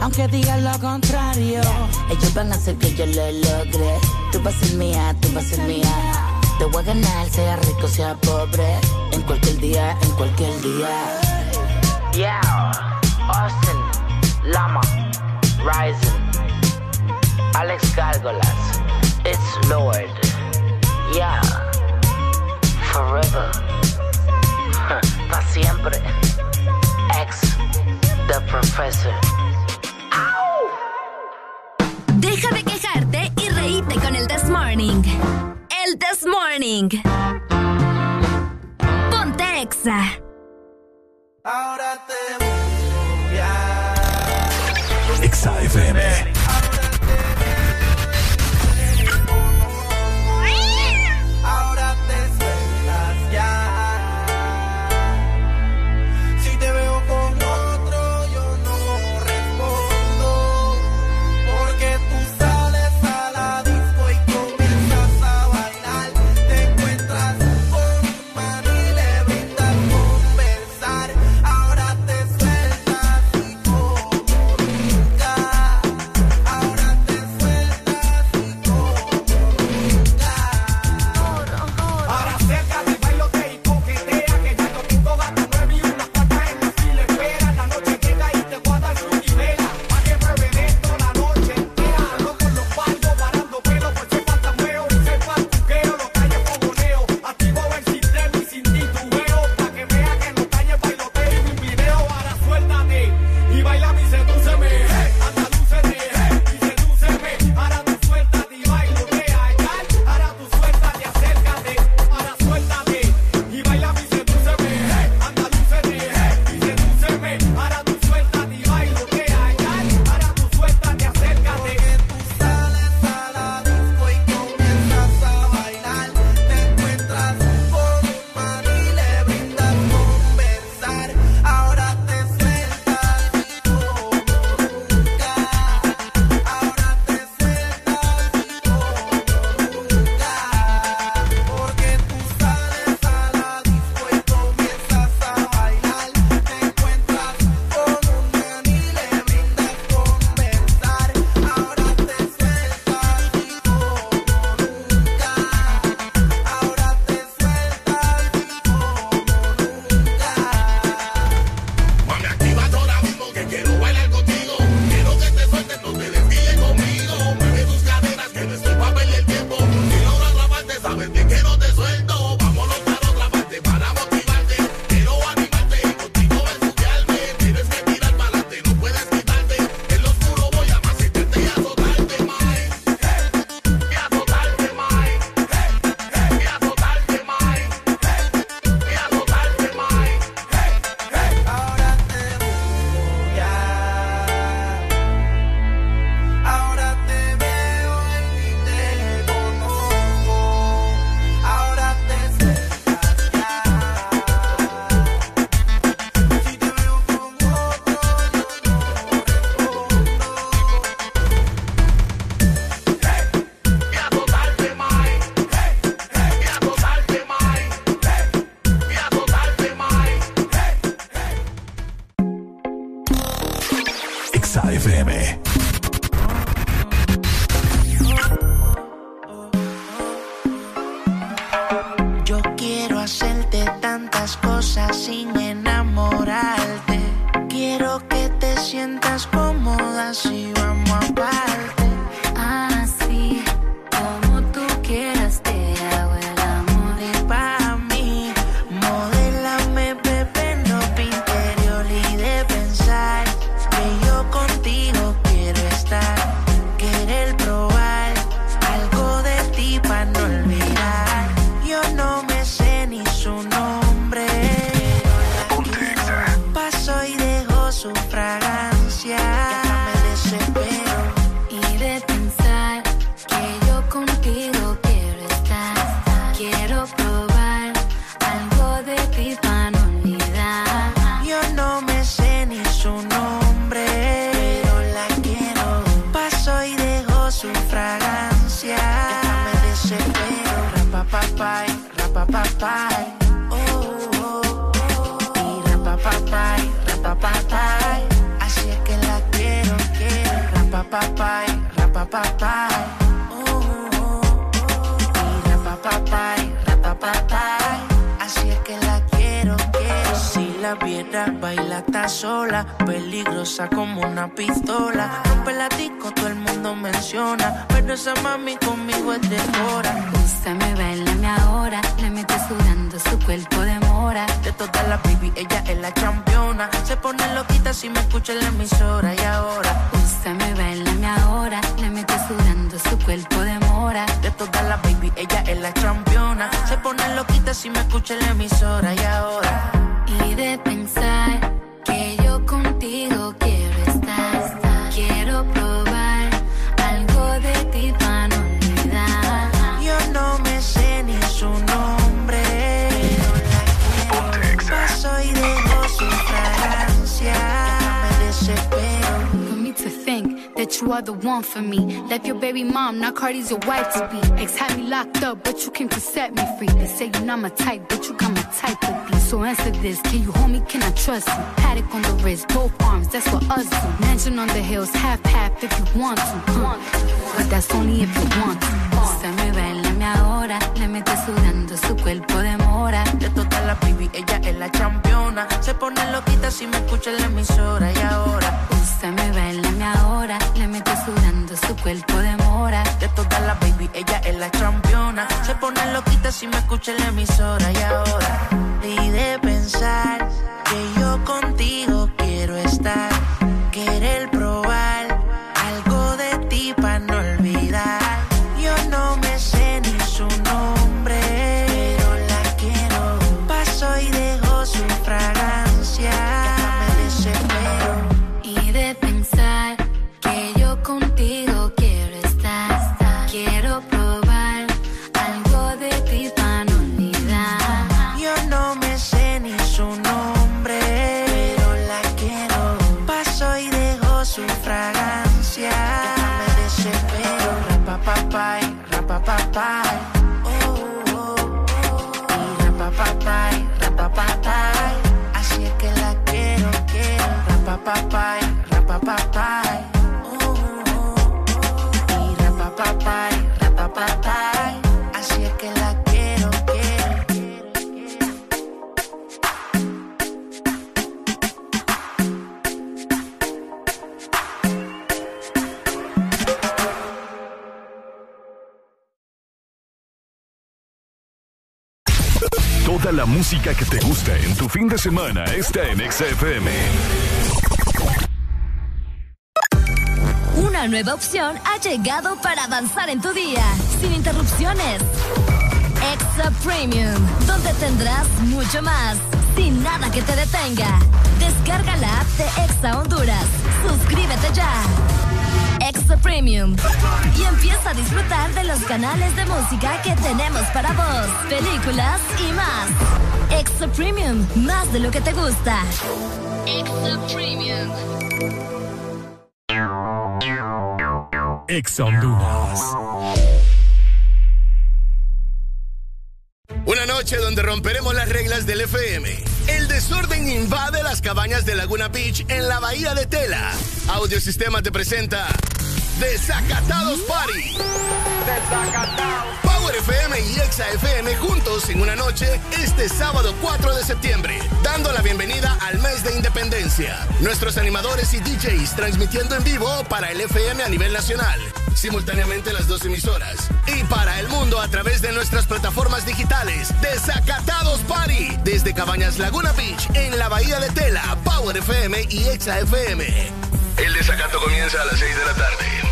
aunque digan lo contrario.
Ellos van a hacer que yo lo logre. Tú vas a ser mía, tú vas a ser mía. Te voy a ganar, sea rico, sea pobre. En cualquier día, en cualquier día.
Yeah, Austin, Lama, Rising. Alex Gárgolas, It's Lord. Yeah. Forever. Para siempre. Ex The Professor.
Deja de quejarte y reíte con el This Morning. El This Morning. Ponte Exa.
Ahora te voy a...
Exa FM.
Cardi's your wife to be. Ex had me locked up, but you came to set me free. They say you're not my type, but you got my type to be. So answer this, can you hold me, can I trust you? Paddock on the wrist, both arms, that's what us do. Mansion on the hills, half half if you want to. huh? But that's only if you want to. Úsame, bailame ahora, le mete sudando su cuerpo de mora.
De todas las baby, ella es la campeona. Se pone loquita si me escucha en la emisora y ahora.
Úsame, bailame ahora, le mete sudando su cuerpo de mora.
De todas las baby, ella es la campeona. Se pone loquita si me escucha en la emisora y ahora. Y de pensar que yo contigo quiero estar. Querer probar
música que te gusta en tu fin de semana está en XFM.
Una nueva opción ha llegado para avanzar en tu día, sin interrupciones. Extra Premium, donde tendrás mucho más, sin nada que te detenga. Descarga la app de Exa Honduras. Suscríbete ya. Extra Premium. Y empieza a disfrutar de los canales de música que tenemos para vos, películas y más. Extra Premium, más de lo que te gusta. Extra Premium.
Ex Honduras.
Una noche donde romperemos las reglas del FM. El desorden invade las cabañas de Laguna Beach en la bahía de Tela. Audiosistema te presenta Desacatados Party. Desacatados. Power FM y Exa FM juntos en una noche este sábado 4 de septiembre, dando la bienvenida al mes de independencia. Nuestros animadores y DJs transmitiendo en vivo para el FM a nivel nacional, simultáneamente las dos emisoras, y para el mundo a través de nuestras plataformas digitales. Desacatados Party, desde Cabañas Laguna Beach en la Bahía de Tela, Power FM y Exa FM. El desacato comienza a las 6 de la tarde.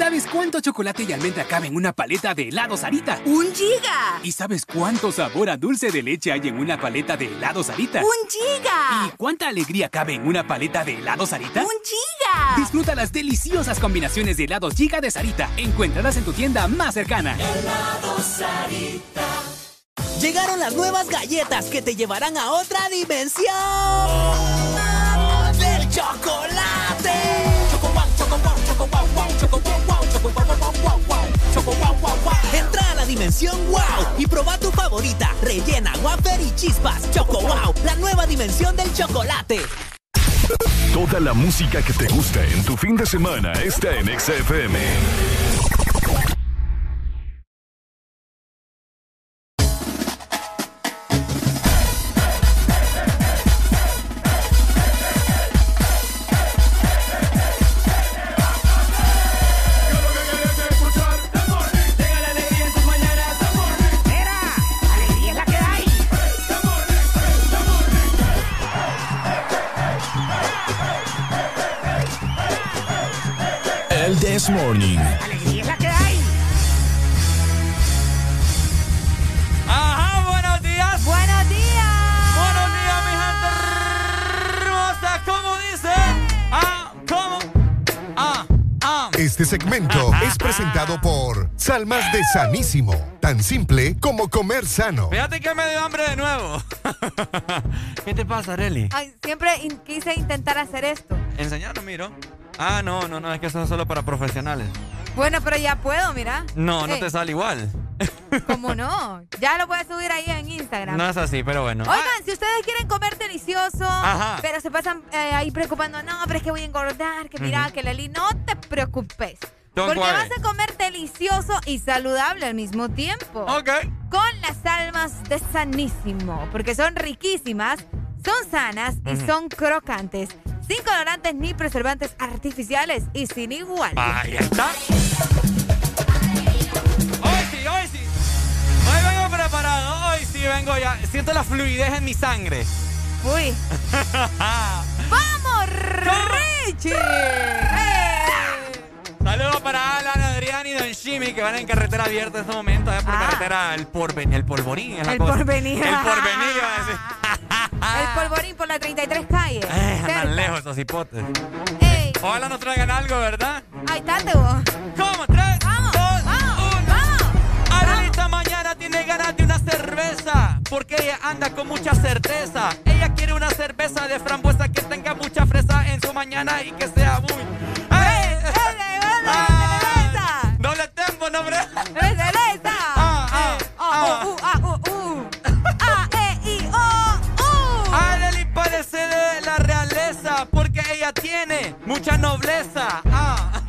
¿Sabes cuánto chocolate y almendra cabe en una paleta de helado Sarita?
¡Un giga!
¿Y sabes cuánto sabor a dulce de leche hay en una paleta de helado Sarita?
¡Un giga!
¿Y cuánta alegría cabe en una paleta de helado Sarita?
¡Un giga!
Disfruta las deliciosas combinaciones de helados giga de Sarita. Encuéntralas en tu tienda más cercana.
Helado Sarita.
Llegaron las nuevas galletas que te llevarán a otra dimensión del chocolate. Entra a la dimensión wow y proba tu favorita, rellena, wafer y chispas. Choco wow, la nueva dimensión del chocolate.
Toda la música que te gusta en tu fin de semana está en XFM. This Morning.
¡Alegría es la que hay!
Ajá, buenos días.
Buenos días.
Buenos días, mi gente hermosa. ¿Cómo dice? Ah, ¿cómo? Ah, ah.
Este segmento es presentado por Salmas de Sanísimo. Tan simple como comer sano.
Fíjate que me dio hambre de nuevo. ¿Qué te pasa, Areli?
Ay, siempre in- quise intentar hacer esto.
Enseñando, miro. Ah, no, no, no, es que eso es solo para profesionales.
Bueno, pero ya puedo, mira.
No, no
Eh,
te sale igual.
¿Cómo no? Ya lo voy a subir ahí en Instagram.
No es así, pero bueno.
Oigan, si ustedes quieren comer delicioso,
Ajá.
pero se pasan eh, ahí preocupando, no, pero es que voy a engordar, que mira, que Leli, no te preocupes.
Don't
porque
worry.
vas a comer delicioso y saludable al mismo tiempo.
Ok.
Con las almas de Sanísimo, porque son riquísimas, son sanas y son crocantes, sin colorantes ni preservantes artificiales y sin igual.
Ahí está. Hoy sí, hoy sí. Hoy vengo preparado. Hoy sí vengo ya. Siento la fluidez en mi sangre.
Uy. ¡Vamos, Richie! ¡Eh!
Saludos para Alan, Adrián y Don Jimmy que van en carretera abierta en este momento. allá por carretera El Porvenir. El Polvorín. es la
Ah. El
cosa.
Porvenir.
El Porvenir, iba a decir.
El polvorín por la 33 calle.
Eh, andan lejos esos hipotes.
Ey.
Ojalá nos traigan algo, ¿verdad?
Ahí está, vos.
¿Cómo? Tres,
Vamos,
dos,
vamos,
uno.
vamos.
Adelita mañana tiene ganas de una cerveza porque ella anda con mucha certeza. Ella quiere una cerveza de frambuesa que tenga mucha fresa en su mañana y que sea muy. ¡Ey! Ah, ¡Doble tempo, nombre!
¡Excelente!
Ah, ah,
Ah, uh, uh, ah, uh, uh.
Ella tiene mucha nobleza. Ah.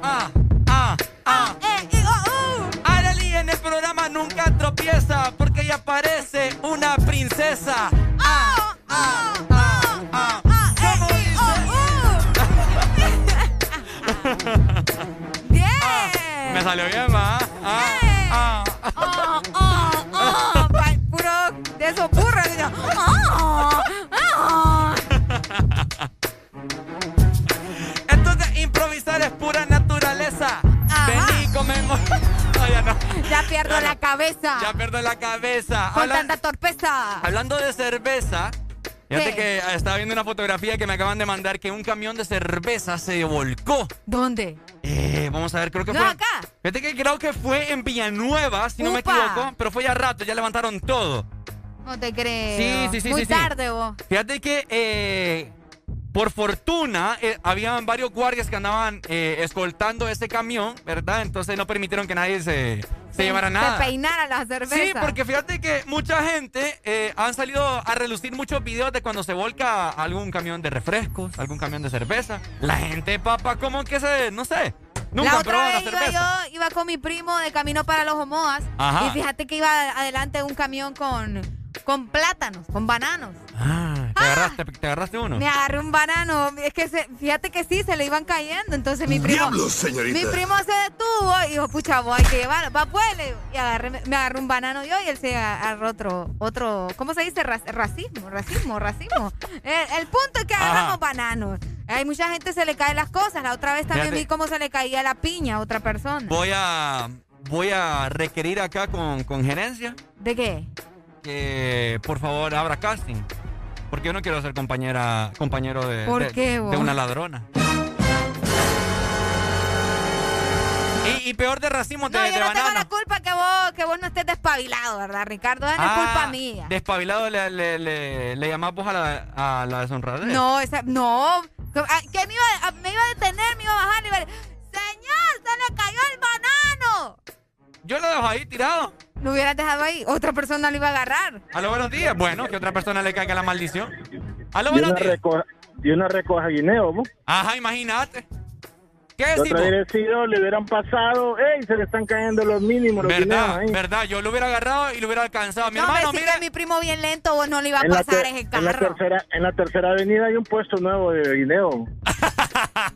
Ah, ah, ah.
E, I, O, U.
Arely en el programa nunca tropieza porque ella parece una princesa. Ah, ah, ah, ah.
Bien.
Me salió bien, va. Ah, ah.
Ah, ah,
ya
pierdo la cabeza.
Ya pierdo la cabeza.
Con tanta torpeza.
Hablando de cerveza, fíjate que estaba viendo una fotografía que me acaban de mandar que un camión de cerveza se volcó.
¿Dónde?
Eh, vamos a ver, creo que
No,
fue.
acá.
Fíjate que creo que fue en Villanueva, si no me equivoco, pero fue ya rato, ya levantaron todo.
No te creo.
Sí, sí, sí,
Muy
sí, sí.
tarde, vos.
Fíjate que eh, por fortuna eh, habían varios guardias que andaban eh, escoltando ese camión, ¿verdad? Entonces no permitieron que nadie se, se llevara nada.
Se peinara la cerveza.
Sí, porque fíjate que mucha gente eh, han salido a relucir muchos videos de cuando se volca algún camión de refrescos, algún camión de cerveza. La gente, papá, como que se, no sé. Nunca
la otra vez iba yo, iba con mi primo de camino para los Homoas. Y fíjate que iba adelante un camión con, con plátanos, con bananos.
Ah. ¿Te, agarraste, ¿Te agarraste uno?
Me agarré un banano. Es que fíjate que sí, se le iban cayendo. Entonces mi primo.
señorita.
Mi primo se detuvo y dijo, pucha, voy, hay que llevarlo. Va, pues. Y agarré, me agarré un banano yo y él se agarró otro, otro, ¿cómo se dice? racismo, racismo, racismo. el, punto es que agarramos bananos. Hay mucha gente se le caen las cosas. La otra vez también vi cómo se le caía la piña a otra persona.
Voy a, voy a requerir acá con, con gerencia.
¿De qué?
Que por favor abra casting. Porque yo no quiero ser compañera, compañero de,
de,
una ladrona. Y, peor de racismo
no,
de,
yo
no
tengo la culpa que vos, que vos no estés despabilado, ¿verdad, Ricardo? No es ah, culpa mía.
¿Despabilado le, le, le, le llamás vos a la, a la deshonradez?
No, esa, no. Ah, que me iba, me iba a detener, me iba a bajar y iba a ¡Señor, se le cayó el banano!
Yo lo dejo ahí tirado.
Lo hubieras dejado ahí, otra persona lo iba a agarrar.
Aló, buenos días. Bueno, que otra persona le caiga la maldición. Aló, buenos días.
y una recoja guineo, ¿no?
Ajá, imagínate.
¿Qué es, otra hubiera le hubieran pasado, ¡ey! Se le están cayendo los mínimos, los
Verdad, verdad. Yo lo hubiera agarrado y lo hubiera alcanzado. Mi
no,
hermano,
mira. mi primo bien lento, vos no le iba a pasar ese carro.
En la, tercera, en la tercera avenida hay un puesto nuevo de guineo.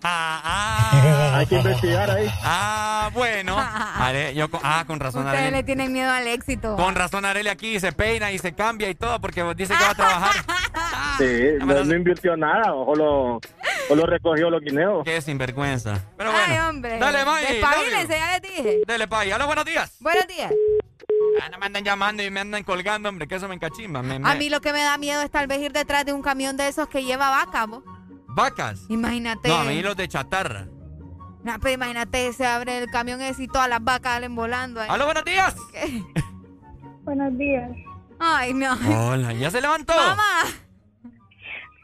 ah, hay que investigar ahí.
Ah, bueno. yo, ah, con razón,
Ustedes le tienen miedo al éxito.
Con razón, Arely aquí se peina y se cambia y todo porque dice que va a trabajar.
sí, no, invirtió nada, ojo lo, o lo recogió los guineos.
Qué sinvergüenza. Pero
Ay, hombre.
Dale, May.
Despabílense, ya les dije.
Dale, Pay. Hola, buenos días.
Buenos días.
Ah, no me andan llamando y me andan colgando, hombre, que eso me encachimba.
A mí lo que me da miedo es tal vez ir detrás de un camión de esos que lleva vacas, ¿vos?
¿Vacas?
Imagínate.
No, a mí los de chatarra.
No, pues imagínate, se abre el camión ese y todas las vacas salen volando ahí.
¡Hola, buenos días!
buenos días.
Ay, no.
Hola, ¿ya se levantó?
¡Mamá!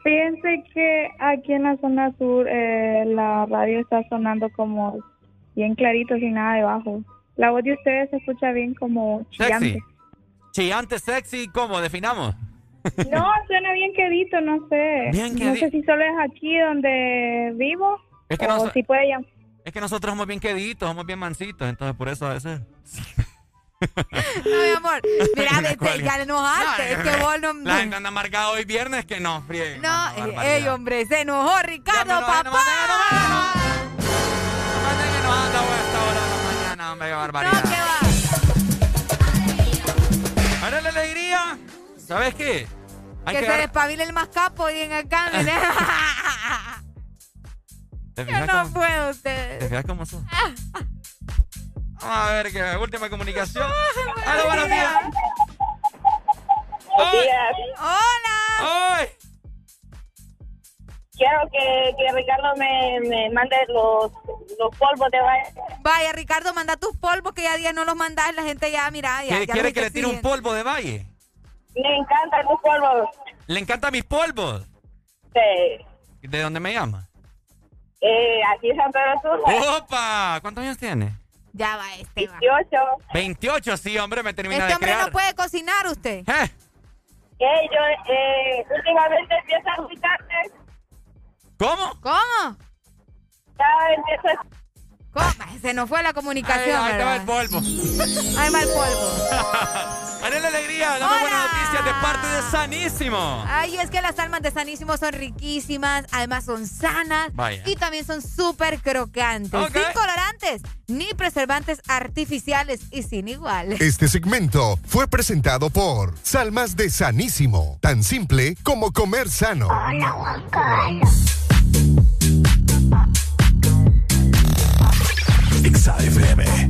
Fíjense que aquí en la zona sur eh, la radio está sonando como bien clarito, sin nada debajo. La voz de ustedes se escucha bien como chillante.
Sexy. Chillante, sexy, ¿cómo? Definamos.
No, suena bien quedito, no sé. Bien no sé si solo es aquí donde vivo es que o si puede ya.
Es que nosotros somos bien queditos, somos bien mansitos, entonces por eso a veces...
No, mi amor. Mira, vete, ya enojaste. es que vos no.
La gente anda marcada hoy viernes que no, friegue.
No, ey, hombre, se enojó Ricardo, papá. No
mañana, hombre, qué barbaridad.
No,
qué va. Ahora la alegría. ¿Sabes qué?
Hay que, que se despabile el más capo y en el cambio. Yo no puedo, ustedes.
¿Te fijas cómo son? Vamos a ver qué última comunicación. ¡Hola, buenos días!
Buenos días.
¡Hola!
Quiero que, que Ricardo me, me, mande los, los polvos de valle.
Vaya, Ricardo, manda tus polvos que ya día no los mandas. La gente ya, mira, ya.
¿Quiere que le tire un polvo de valle?
Le encantan tus polvos.
¿Le encantan mis polvos?
Sí.
¿De dónde me llama?
Eh, aquí en San Pedro Sur.
¡Opa! ¿Cuántos años tiene?
Ya va este.
28.
28, sí, hombre, me termina
este
de crear.
Este hombre no puede cocinar usted.
¿Eh?
Eh, yo eh, últimamente empiezo a muy
¿Cómo?
¿Cómo?
Ya empiezo a
¿Cómo? Se nos fue la comunicación.
Ahí, ahí va el polvo.
Ahí va el polvo.
Haré la alegría, dame buenas noticias de parte de Sanísimo.
Ay, es que las almas de Sanísimo son riquísimas, además son sanas y también son súper crocantes. Sin colorantes ni preservantes artificiales y sin igual.
Este segmento fue presentado por Salmas de Sanísimo, tan simple como comer sano.
Hola,
XAFM.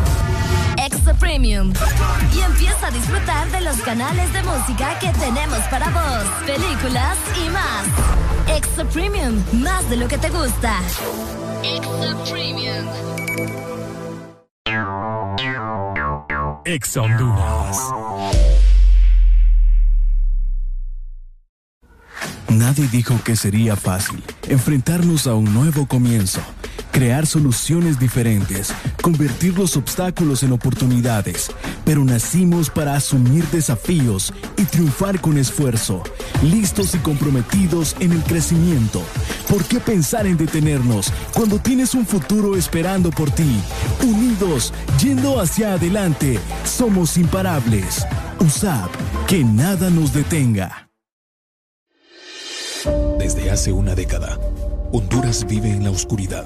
Premium. Y empieza a disfrutar de los canales de música que tenemos para vos, películas y más. Extra Premium, más de lo que te gusta. Extra Premium.
Exa Honduras.
Nadie dijo que sería fácil enfrentarnos a un nuevo comienzo, crear soluciones diferentes, convertir los obstáculos en oportunidades, pero nacimos para asumir desafíos y triunfar con esfuerzo, listos y comprometidos en el crecimiento. ¿Por qué pensar en detenernos cuando tienes un futuro esperando por ti? Unidos, yendo hacia adelante, somos imparables. USAP, que nada nos detenga.
Desde hace una década, Honduras vive en la oscuridad,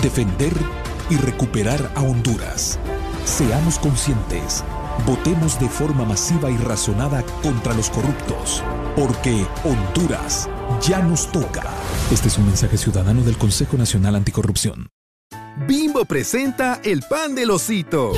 defender y recuperar a Honduras. Seamos conscientes, votemos de forma masiva y razonada contra los corruptos, porque Honduras ya nos toca. Este es un mensaje ciudadano del Consejo Nacional Anticorrupción.
Bimbo presenta el pan del osito.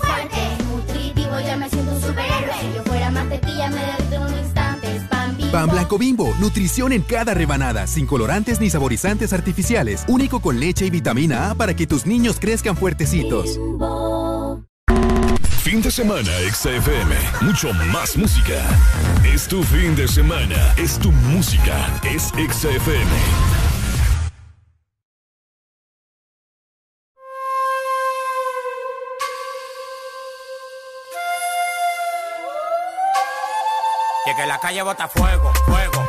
Fuerte. Nutritivo, ya me siento un superhéroe. Si yo fuera mantequilla, me derrito en un instante. pan bimbo.
Pan blanco bimbo, nutrición en cada rebanada, sin colorantes ni saborizantes artificiales. Único con leche y vitamina A para que tus niños crezcan fuertecitos.
Fin de semana, XFM. Mucho más música. Es tu fin de semana. Es tu música. Es XFM.
Que la calle bota fuego, fuego,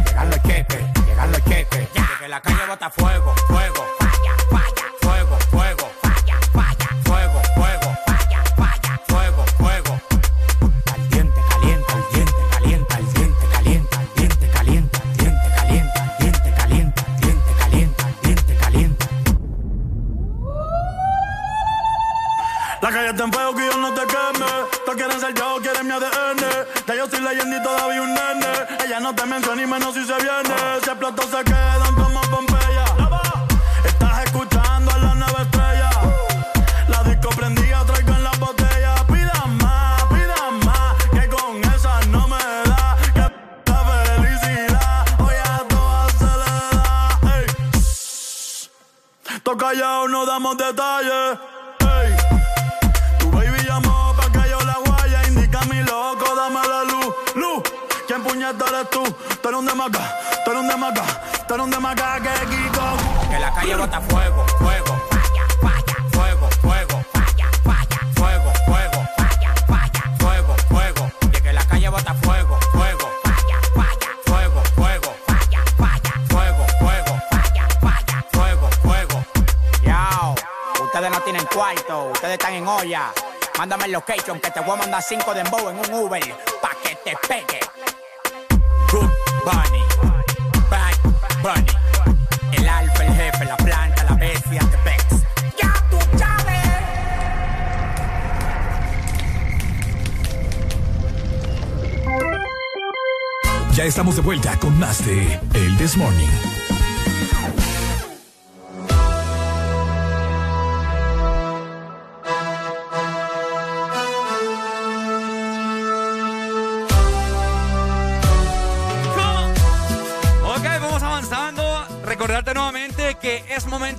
llegando el queque, llegando el queque, ya. Que la calle bota fuego, fuego.
Cállate en fuego que yo no te queme. Todos quieren ser yo, quieren mi ADN. Ya yo soy leyenda y todavía un nene. No te menciona ni menos si se viene. Si explotó se quedan como Pompeya. Estás escuchando a la nueva estrella. La disco prendida, traigo en la botella. Pida más, pida más. Que con esa no me da. Que la felicidad. Hoy a todas se le da. Ey. Toca ya o no damos detalles. eres, tú eres tú. Tú eres un demagogo, tú eres un que Que la calle bota fuego, fuego.
Falla, falla. Fuego, fuego. Falla, falla. Fuego, fuego. Falla, falla. Fuego, fuego. Que la calle bota fuego, fuego. Falla, falla. Fuego, fuego. Falla, falla. Fuego, fuego. Falla, falla. Fuego, fuego. Yao, ustedes no tienen cuarto, ustedes están en olla. Mándame el location que te voy a mandar 5 de en un Uber pa' que te pegue. Good Bunny, Bad Bunny. El alfa, el jefe, la planta, la bestia, te pex. ¡Ya tú sabes!
Ya estamos de vuelta con más de El This Morning.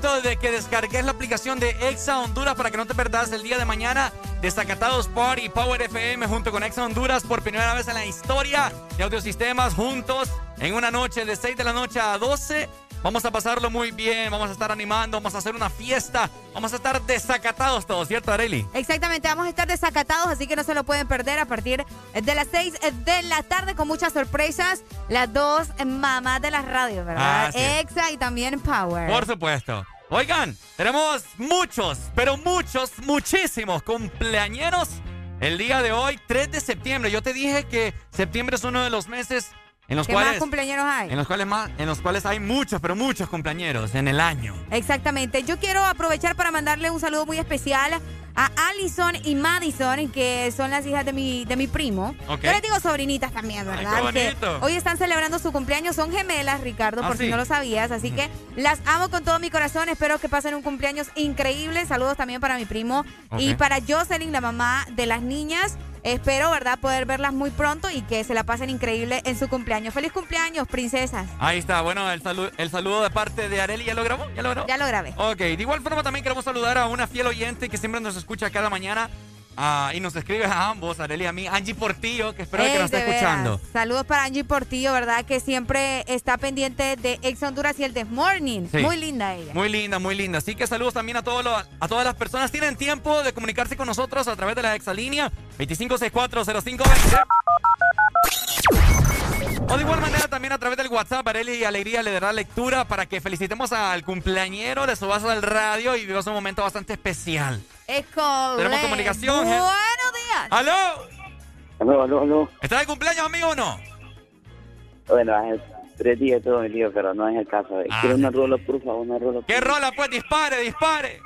De que descargues la aplicación de Exa Honduras para que no te perdas el día de mañana. Desacatados Party Power FM junto con Exa Honduras por primera vez en la historia de audiosistemas juntos en una noche de 6 de la noche a 12 Vamos a pasarlo muy bien, vamos a estar animando, vamos a hacer una fiesta, vamos a estar desacatados todos, ¿cierto, Areli?
Exactamente, vamos a estar desacatados, así que no se lo pueden perder a partir de las 6 de la tarde con muchas sorpresas. Las dos mamás de la radio, ¿verdad? Exa y también Power.
Por supuesto. Oigan, tenemos muchos, pero muchos, muchísimos cumpleañeros el día de hoy, 3 de septiembre. Yo te dije que septiembre es uno de los meses en los
¿Qué
cuales,
más hay?
En los cuales más, en los cuales hay muchos, pero muchos cumpleaños en el año.
Exactamente. Yo quiero aprovechar para mandarle un saludo muy especial a Allison y Madison, que son las hijas de mi, de mi primo. Yo les digo sobrinitas también, ¿verdad? hoy están celebrando su cumpleaños. Son gemelas, Ricardo, por ah, si no lo sabías. Así que las amo con todo mi corazón. Espero que pasen un cumpleaños increíble. Saludos también para mi primo y para Jocelyn, la mamá de las niñas. Espero, ¿verdad?, poder verlas muy pronto y que se la pasen increíble en su cumpleaños. ¡Feliz cumpleaños, princesas!
Ahí está, bueno, el, el saludo de parte de Areli, ¿ya lo grabó? ¿Ya lo grabó?
Ya lo grabé.
Ok, de igual forma también queremos saludar a una fiel oyente que siempre nos escucha cada mañana. Ah, y nos escribe a ambos, Arely y a mí, Angie Portillo, que espero que nos esté escuchando.
Saludos para Angie Portillo, ¿verdad? Que siempre está pendiente de Ex Honduras y el This Morning. Muy linda ella.
Muy linda, muy linda. Así que saludos también a, todos a todas las personas. Tienen tiempo de comunicarse con nosotros a través de la exalínea 25640520. O de igual manera también a través del WhatsApp, Areli y Alegría le dará lectura para que felicitemos al cumpleañero de su vaso del radio y vivamos un momento bastante especial.
Es
Tenemos comunicación.
Buenos días.
¡Aló!
Aló, aló, aló.
¿Estás de cumpleaños, amigo, o no?
Bueno, hace tres días todo el día, pero no es el caso. Ah, Quiero una rola, por favor, una rola.
¿Qué rola? Pues dispare, dispare.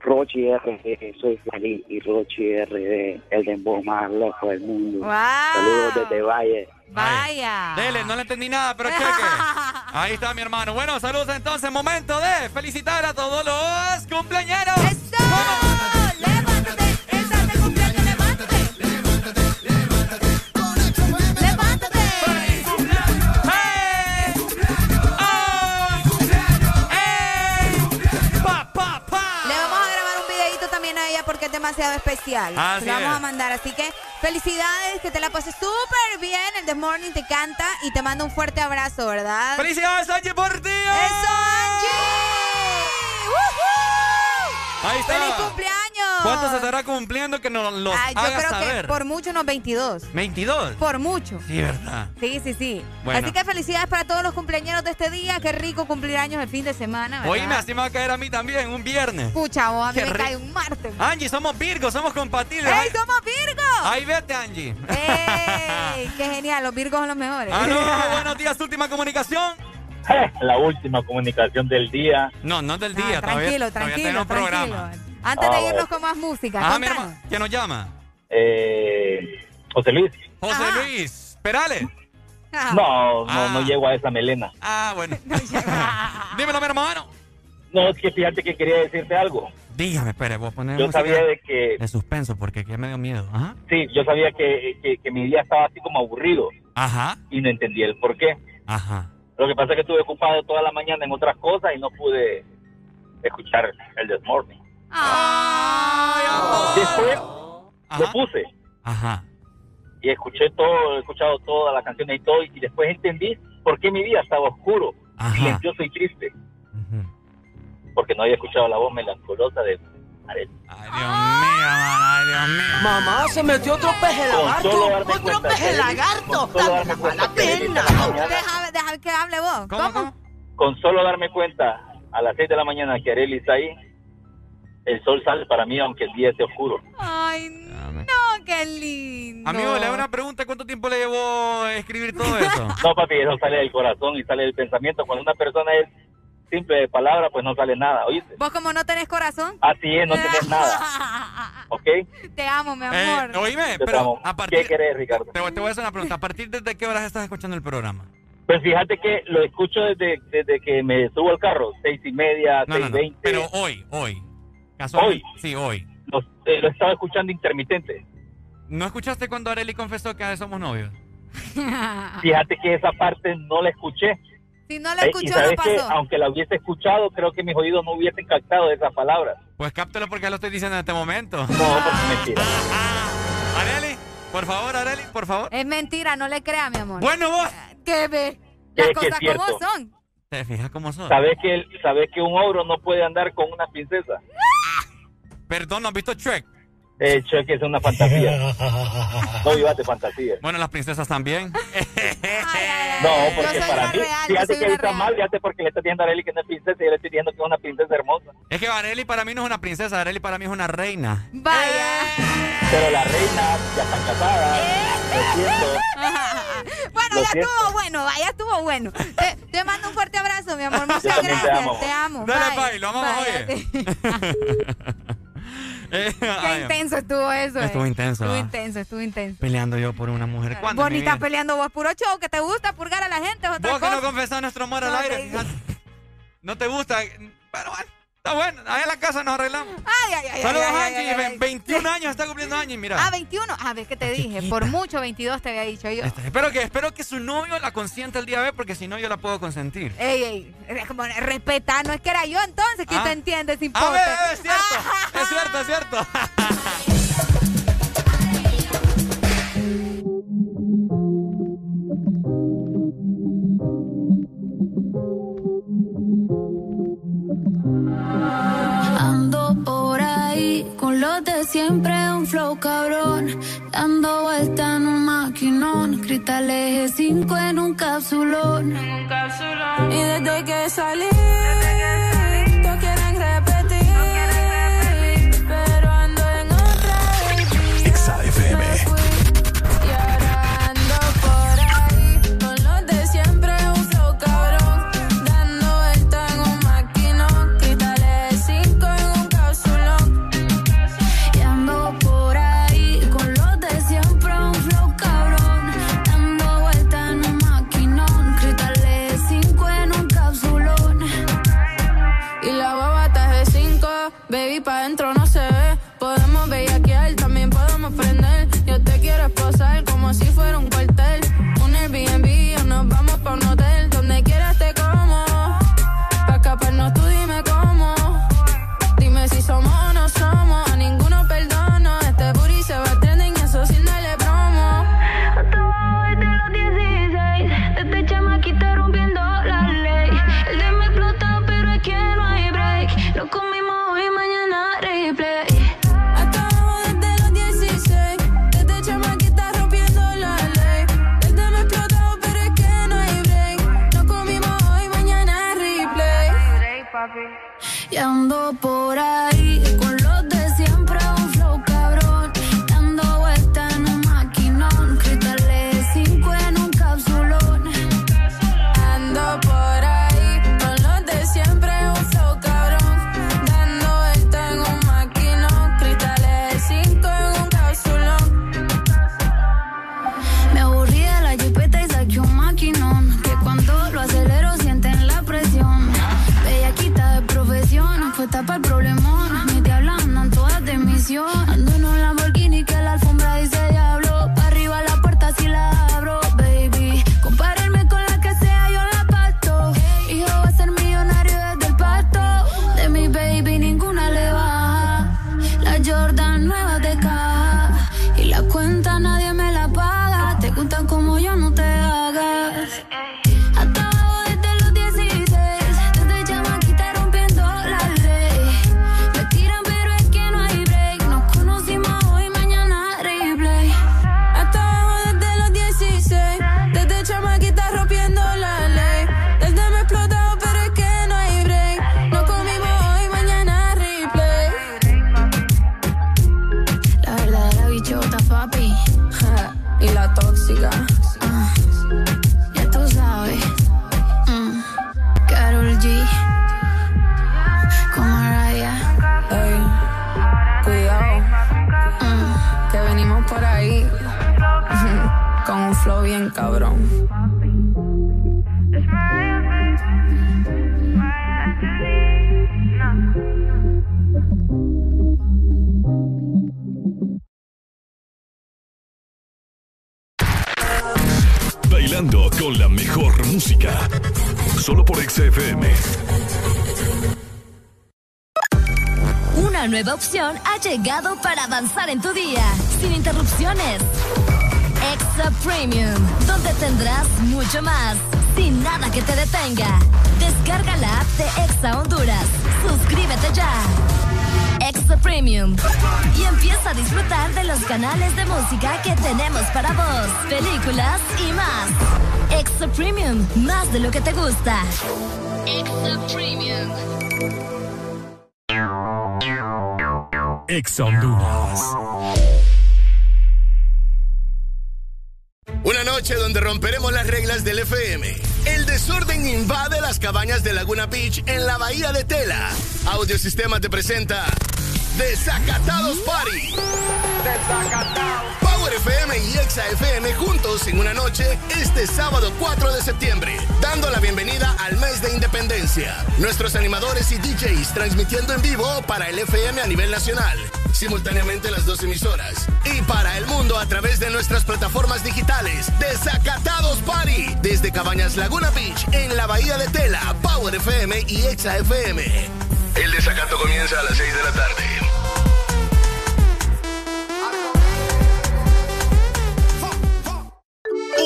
Rochi R, soy feliz y Rochi R, el dembow más loco del mundo. Saludos desde Valle.
Vaya.
Dele, no le entendí nada, pero cheque. Ahí está mi hermano. Bueno, saludos entonces. Momento de felicitar a todos los cumpleañeros.
Es especial. Así vamos a mandar. Así que felicidades, que te la pases súper bien. El The Morning te canta y te manda un fuerte abrazo, ¿verdad?
¡Felicidades, Angie, por ti!
¡Eso, Angie!
Ahí está.
¡Feliz cumpleaños!
¿Cuánto se estará cumpliendo que nos los
Ay, Yo creo que por mucho unos 22.
¿22?
Por mucho.
Sí, ¿verdad?
Sí, sí, sí. Así que felicidades para todos los cumpleaños de este día. Qué rico cumplir años el fin de semana, ¿verdad?
Oíme, así me va a caer a mí también, un viernes.
Pucha, vos, a mí me cae un martes.
Angie, somos Virgos, somos compatibles.
¡Ey, somos Virgos!
Ahí vete, Angie.
¡Ey! ¡Qué genial! Los Virgos son los mejores.
Ah, no, buenos días, última comunicación.
La última comunicación del día.
No, no del día,
tranquilo, tranquilo, tranquilo. Programa. Antes de ah, irnos con más música. Ah, mi hermano.
¿Quién nos llama?
Eh, José Luis.
José Luis. Perales.
No, no, no ah. llego a esa melena.
Ah, bueno. Dímelo, mi hermano.
No, es que fíjate que quería decirte algo.
Dígame, espere, voy a poner
Yo sabía de que...
De suspenso, porque aquí me dio miedo. Ajá.
Sí, yo sabía que, que, que, mi día estaba así como aburrido.
Ajá.
Y no entendía el por qué.
Ajá.
Lo que pasa es que estuve ocupado toda la mañana en otras cosas y no pude escuchar el Desmorning. Después lo puse.
Ajá.
Y escuché todo, he escuchado todas las canciones y todo, y después entendí por qué mi vida estaba oscuro, silencioso y triste. Porque no había escuchado la voz melancolosa de
Ay, Dios mío, Dios mío.
Mamá, se metió otro peje lagarto. Otro peje lagarto. Dame mala pena.
Deja, deja que hable vos.
¿Cómo, ¿Cómo?
Con solo darme cuenta a las 6 de la mañana que Arely está ahí, el sol sale para mí aunque el día esté oscuro.
Ay, no, qué lindo.
Amigo, le hago una pregunta, ¿cuánto tiempo le llevó escribir todo eso?
no, papi, eso sale del corazón y sale del pensamiento. Cuando una persona es simple de palabra, pues no sale nada, ¿oíste?
¿Vos como no tenés corazón?
Así es, no tenés nada. ¿Ok?
Te amo, mi amor.
Eh, oíme, pero
a partir... ¿Qué querés, Ricardo?
Te, voy a hacer una pregunta. ¿A partir de qué horas estás escuchando el programa?
Pues fíjate que lo escucho desde, desde que me subo al carro, seis y media, seis veinte.
Pero hoy, hoy.
Hoy.
Sí, hoy.
Lo, eh, lo estaba escuchando intermitente.
¿No escuchaste cuando Areli confesó que somos novios?
Fíjate que esa parte no la escuché.
Si no la eh, escuchó, no pasó.
aunque la hubiese escuchado, creo que mis oídos no hubiesen captado esas palabras.
Pues cáptelo porque lo estoy diciendo en este momento. No,
porque es mentira.
Areli, por favor, Areli, por favor.
Es mentira, no le crea, mi amor.
Bueno, vos.
¿Qué ve? Las cosas como son.
¿Te fijas cómo son?
¿Sabes que, ¿Sabes que un ogro no puede andar con una princesa?
Perdón, ¿no has visto Shrek?
Eh, Shrek es una fantasía. No vivas de fantasía.
Bueno, las princesas también.
No, porque para mí, fíjate que está mal, fíjate porque le está diciendo a Arely que no es princesa y yo le estoy diciendo que es una princesa hermosa.
Es que Arely para mí no es una princesa, Arely para mí es una reina.
Vaya.
Pero la reina ya está casada.
bueno, ya estuvo bueno, vaya, estuvo bueno. Te, te, mando un fuerte abrazo, mi amor. Muchas gracias. Te amo. Te amo.
Dale, bye. lo amamos, oye.
Eh, Qué intenso estuvo eso.
Estuvo
eh.
intenso.
Estuvo intenso, estuvo intenso.
Peleando yo por una mujer. ¿Cuándo?
Bonita peleando vos, puro show, que te gusta purgar a la gente. Otra
vos que no confesás nuestro amor al aire. No te gusta. Pero bueno. Está bueno, ahí en la casa nos arreglamos.
Ay, ay, ay.
Saludos,
Angie.
21 años está cumpliendo años, mira.
Ah, 21. A ver, ¿qué te dije? Por mucho 22 te había dicho yo.
Este, espero, que, espero que su novio la consienta el día de hoy, porque si no, yo la puedo consentir.
Ey, ey. Respeta, no es que era yo entonces. ¿Quién ah. te entiende sin A
ver, es cierto. es cierto, es cierto.
De siempre un flow cabrón. Dando vuelta en un maquinón. Cristal eje 5 en un capsulón. Y desde que salí. Todos pa' dentro por ahí con la
mejor música. Solo por XFM.
Una nueva opción ha llegado para avanzar en tu día, sin interrupciones. Extra Premium, donde tendrás mucho más, sin nada que te detenga. Descarga la app de Exa Honduras. Suscríbete ya. Extra Premium. Y empieza a disfrutar de los canales de música que tenemos para vos, películas y más. Extra Premium, más de lo que te gusta. Extra Premium.
Ex Honduras.
Una noche donde romperemos las reglas del FM. El desorden invade las cabañas de Laguna Beach en la bahía de Tela. Audiosistema te presenta Desacatados Party. Desacatados. Power FM y Exa FM juntos en una noche este sábado 4 de septiembre, dando la bienvenida al mes de independencia. Nuestros animadores y DJs transmitiendo en vivo para el FM a nivel nacional, simultáneamente las dos emisoras, y para el mundo a través de nuestras plataformas digitales. Desacatados Party, desde Cabañas Laguna Beach, en la Bahía de Tela, Power FM y Exa FM. El desacato comienza a las 6 de la tarde.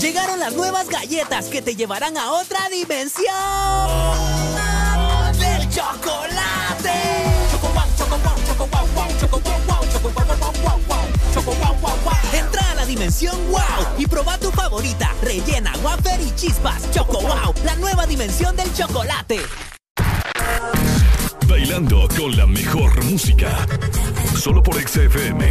Llegaron las nuevas galletas que te llevarán a otra dimensión del chocolate. Entra a la dimensión wow y proba tu favorita, rellena, wafer y chispas. Choco wow, la nueva dimensión del chocolate.
Bailando con la mejor música. Solo por XFM.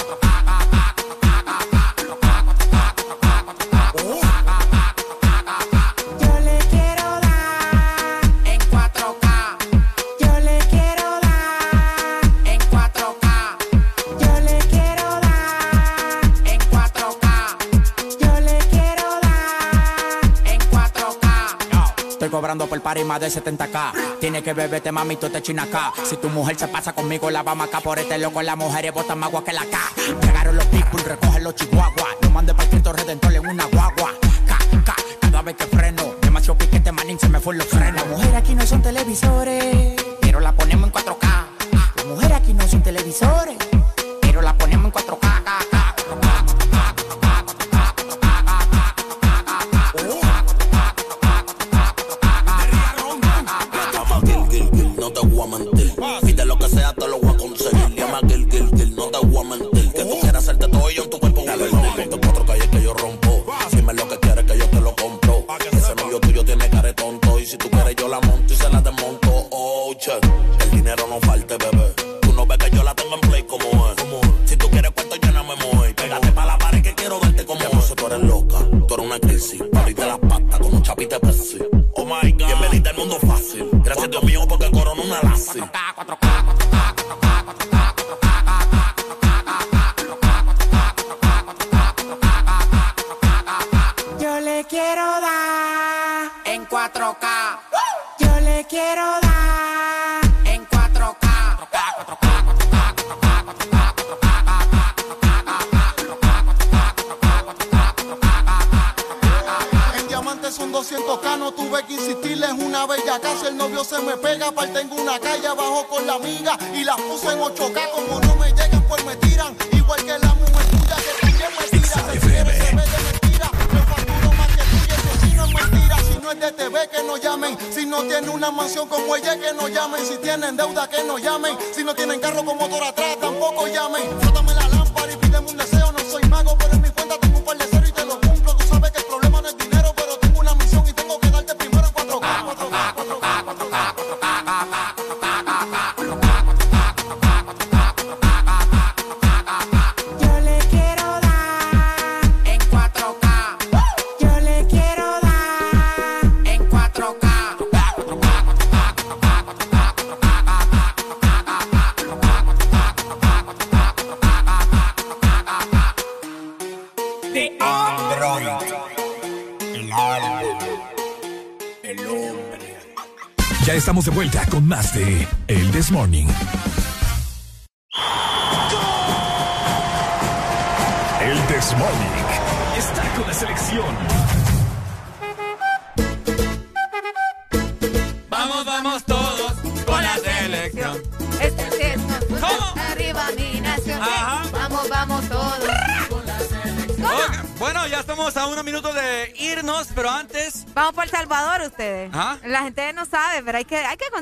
Cobrando por party más de 70k. Tiene que beberte, mami, tú te china acá. Si tu mujer se pasa conmigo, la vamos acá por este loco. Las mujeres botan más agua que la K. Llegaron los people, recogen los chihuahuas. Lo mandé para Cristo Redentor en una guagua. K, cada vez que freno. Demasiado piquete, manín, se me fue los frenos. Las mujeres aquí no son televisores, pero la ponemos en 4K. Las mujeres aquí no son televisores, pero la ponemos en 4K.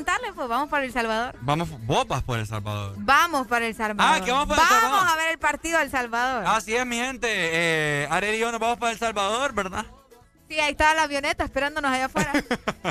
Que,
hay que contarle, pues vamos para El Salvador.
vamos, vos vas por El Salvador.
Vamos para El Salvador.
Ah, que vamos para El
Vamos
Salvador.
a ver el partido del Salvador.
Así es, mi gente. Eh, Ariel y yo nos vamos para El Salvador, ¿verdad?
Sí, ahí está la avioneta esperándonos allá afuera.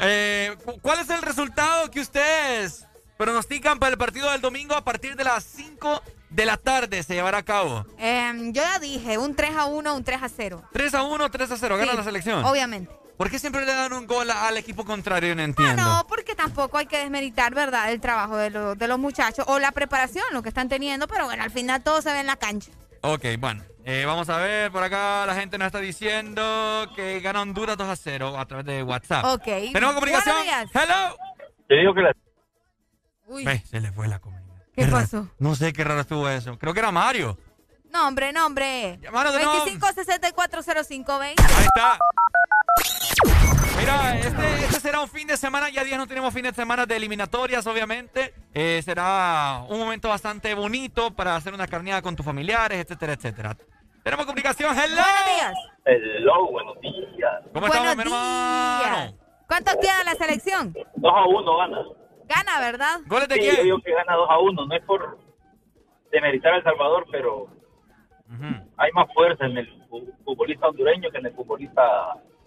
Eh, cu- ¿Cuál es el resultado que ustedes pronostican para el partido del domingo a partir de las 5 de la tarde se llevará a cabo?
Em, yo ya dije, un 3 a 1, un 3 a 0.
3 a 1, 3 a 0, gana
Sí,
la selección.
Obviamente.
¿Por qué siempre le dan un gol a- al equipo contrario? No entiendo.
No, porque tampoco hay que desmeritar, ¿verdad? El trabajo de, los de los muchachos o la preparación, lo que están teniendo, pero bueno, al final todo se ve en la cancha.
Ok, bueno. eh, vamos a ver, por acá la gente nos está diciendo que gana Honduras 2 a 0 a través de WhatsApp.
Ok.
¿Tenemos comunicación? ¡Hello!
Te digo que la...
Uy,
se le fue la comunicación.
¿qué pasó?
No sé qué raro estuvo eso. Creo que era Mario.
No, hombre, no, hombre.
Mano, de nuevo.
25640520.
Ahí está. Mira, este, este será un fin de semana. Ya días no tenemos fin de semana de eliminatorias, obviamente. Eh, será un momento bastante bonito para hacer una carneada con tus familiares, etcétera, etcétera. Tenemos comunicación. ¡Hello!
Buenos días.
Hello, buenos días.
¿Cómo
Buenos
estamos, mi hermano?
días. ¿Cuántos queda la selección?
2 a 1 gana.
Gana, ¿verdad?
¿Goles de
Sí, yo
quién?
digo que gana 2 a 1. No es por demeritar a El Salvador, pero hay más fuerza en el fu- futbolista hondureño que en el futbolista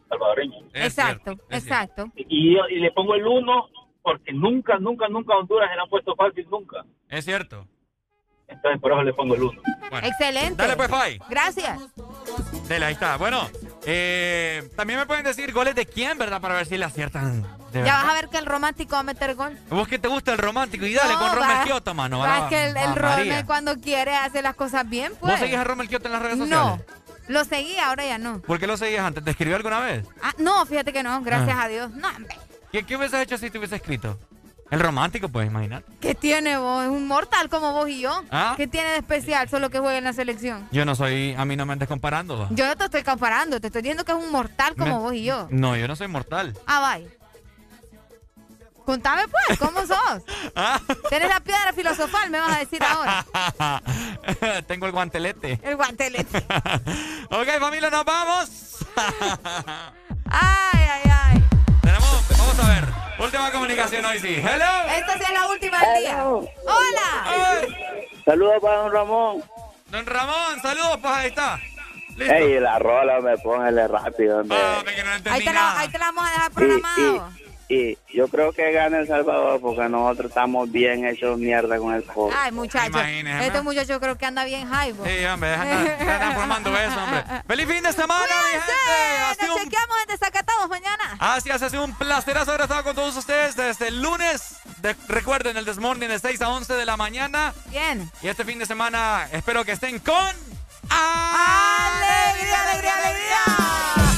salvadoreño.
exacto, exacto.
Y, y le pongo el 1 porque nunca, nunca, nunca a Honduras le han puesto fácil, nunca.
Es cierto.
Entonces por eso le pongo el 1.
Excelente.
Dale pues, Fai.
Gracias.
Dale, ahí está. Bueno, eh, también me pueden decir goles de quién, ¿verdad? Para ver si le aciertan.
Ya vas a ver que el romántico va a meter gol.
Vos que te gusta el romántico y dale
No,
con Romel Kioto, mano.
es que el,
va,
el
María.
Rommel cuando quiere hace las cosas bien, pues.
¿Vos seguís a Romel Kioto en las redes
No,
sociales?
Lo seguí, ahora ya no.
¿Por qué lo seguías antes? ¿Te escribió alguna vez?
Ah, no, fíjate que no, gracias
Ah.
a Dios. No, hombre.
¿Qué, qué hubieses hecho si te hubiese escrito? El romántico, pues, imaginar.
¿Qué tiene vos? Es un mortal como vos y yo.
¿Ah?
¿Qué tiene de especial? Solo que juega en la selección.
Yo no soy, a mí no me andes comparando. va.
Yo no te estoy comparando, te estoy diciendo que es un mortal como
Me-
vos y yo.
No, yo no soy mortal.
Ah, bye. Contame pues, ¿cómo sos?
Ah.
¿Tenés la piedra filosofal? Me vas a decir ahora.
Tengo el guantelete.
El guantelete.
ok, familia, nos vamos.
Ay, ay, ay.
Tenemos, vamos a ver. Última comunicación hoy sí. Hello.
Esta sí es la última del día. Hola.
Saludos para don Ramón.
Don Ramón, saludos, pues ahí está. Listo.
Ey, la rola me póngale rápido. hombre.
Ahí te, la, ahí te la vamos a dejar programado.
Y yo creo que gana El Salvador porque nosotros estamos bien hechos mierda con el fútbol.
Ay, muchacho.
Imagínese,
Este muchacho creo que anda bien high.
Sí, hombre, deja de estar- deja de estar formando eso, hombre. ¡Feliz fin de semana, mi gente!
Nos
un-
chequeamos en Desacatados mañana.
Así es, ha sido un placerazo haber estado con todos ustedes desde el lunes. De- recuerden, el Desmorning de 6 a 11 de la mañana.
Bien.
Y este fin de semana espero que estén con...
¡Alegría, alegría, alegría!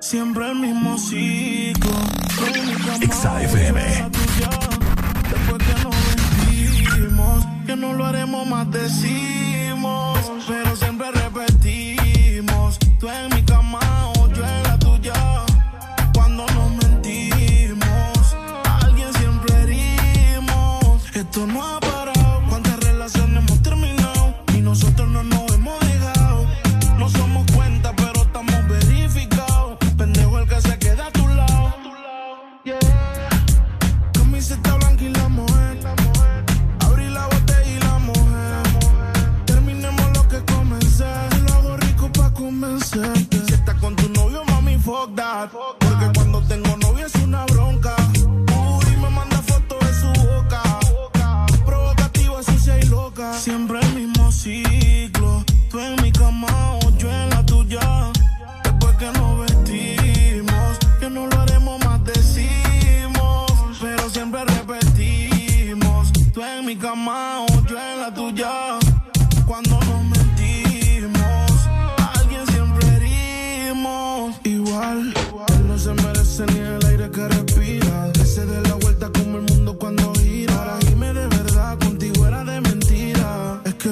Siempre el mismo ciclo.
Exa FM.
Después que nos vestimos, que no lo haremos más decimos. Pero siempre repetimos. Tú en
God.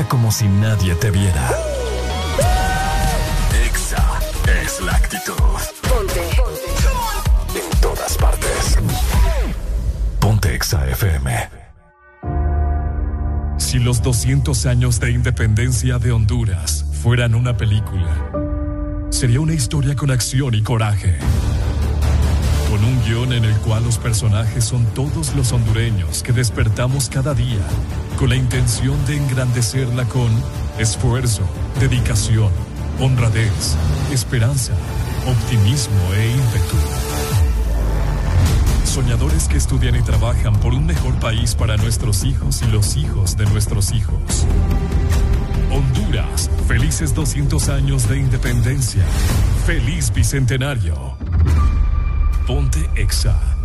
Canta como si nadie te viera. Exa es la actitud.
Ponte.
En todas partes. Ponte Exa FM. Si los 200 años de independencia de Honduras fueran una película, sería una historia con acción y coraje. Con un guion en el cual los personajes son todos los hondureños que despertamos cada día con la intención de engrandecerla con esfuerzo, dedicación, honradez, esperanza, optimismo e ímpetu. Soñadores que estudian y trabajan por un mejor país para nuestros hijos y los hijos de nuestros hijos. Honduras, felices 200 años de independencia. Feliz bicentenario. Ponte Exa.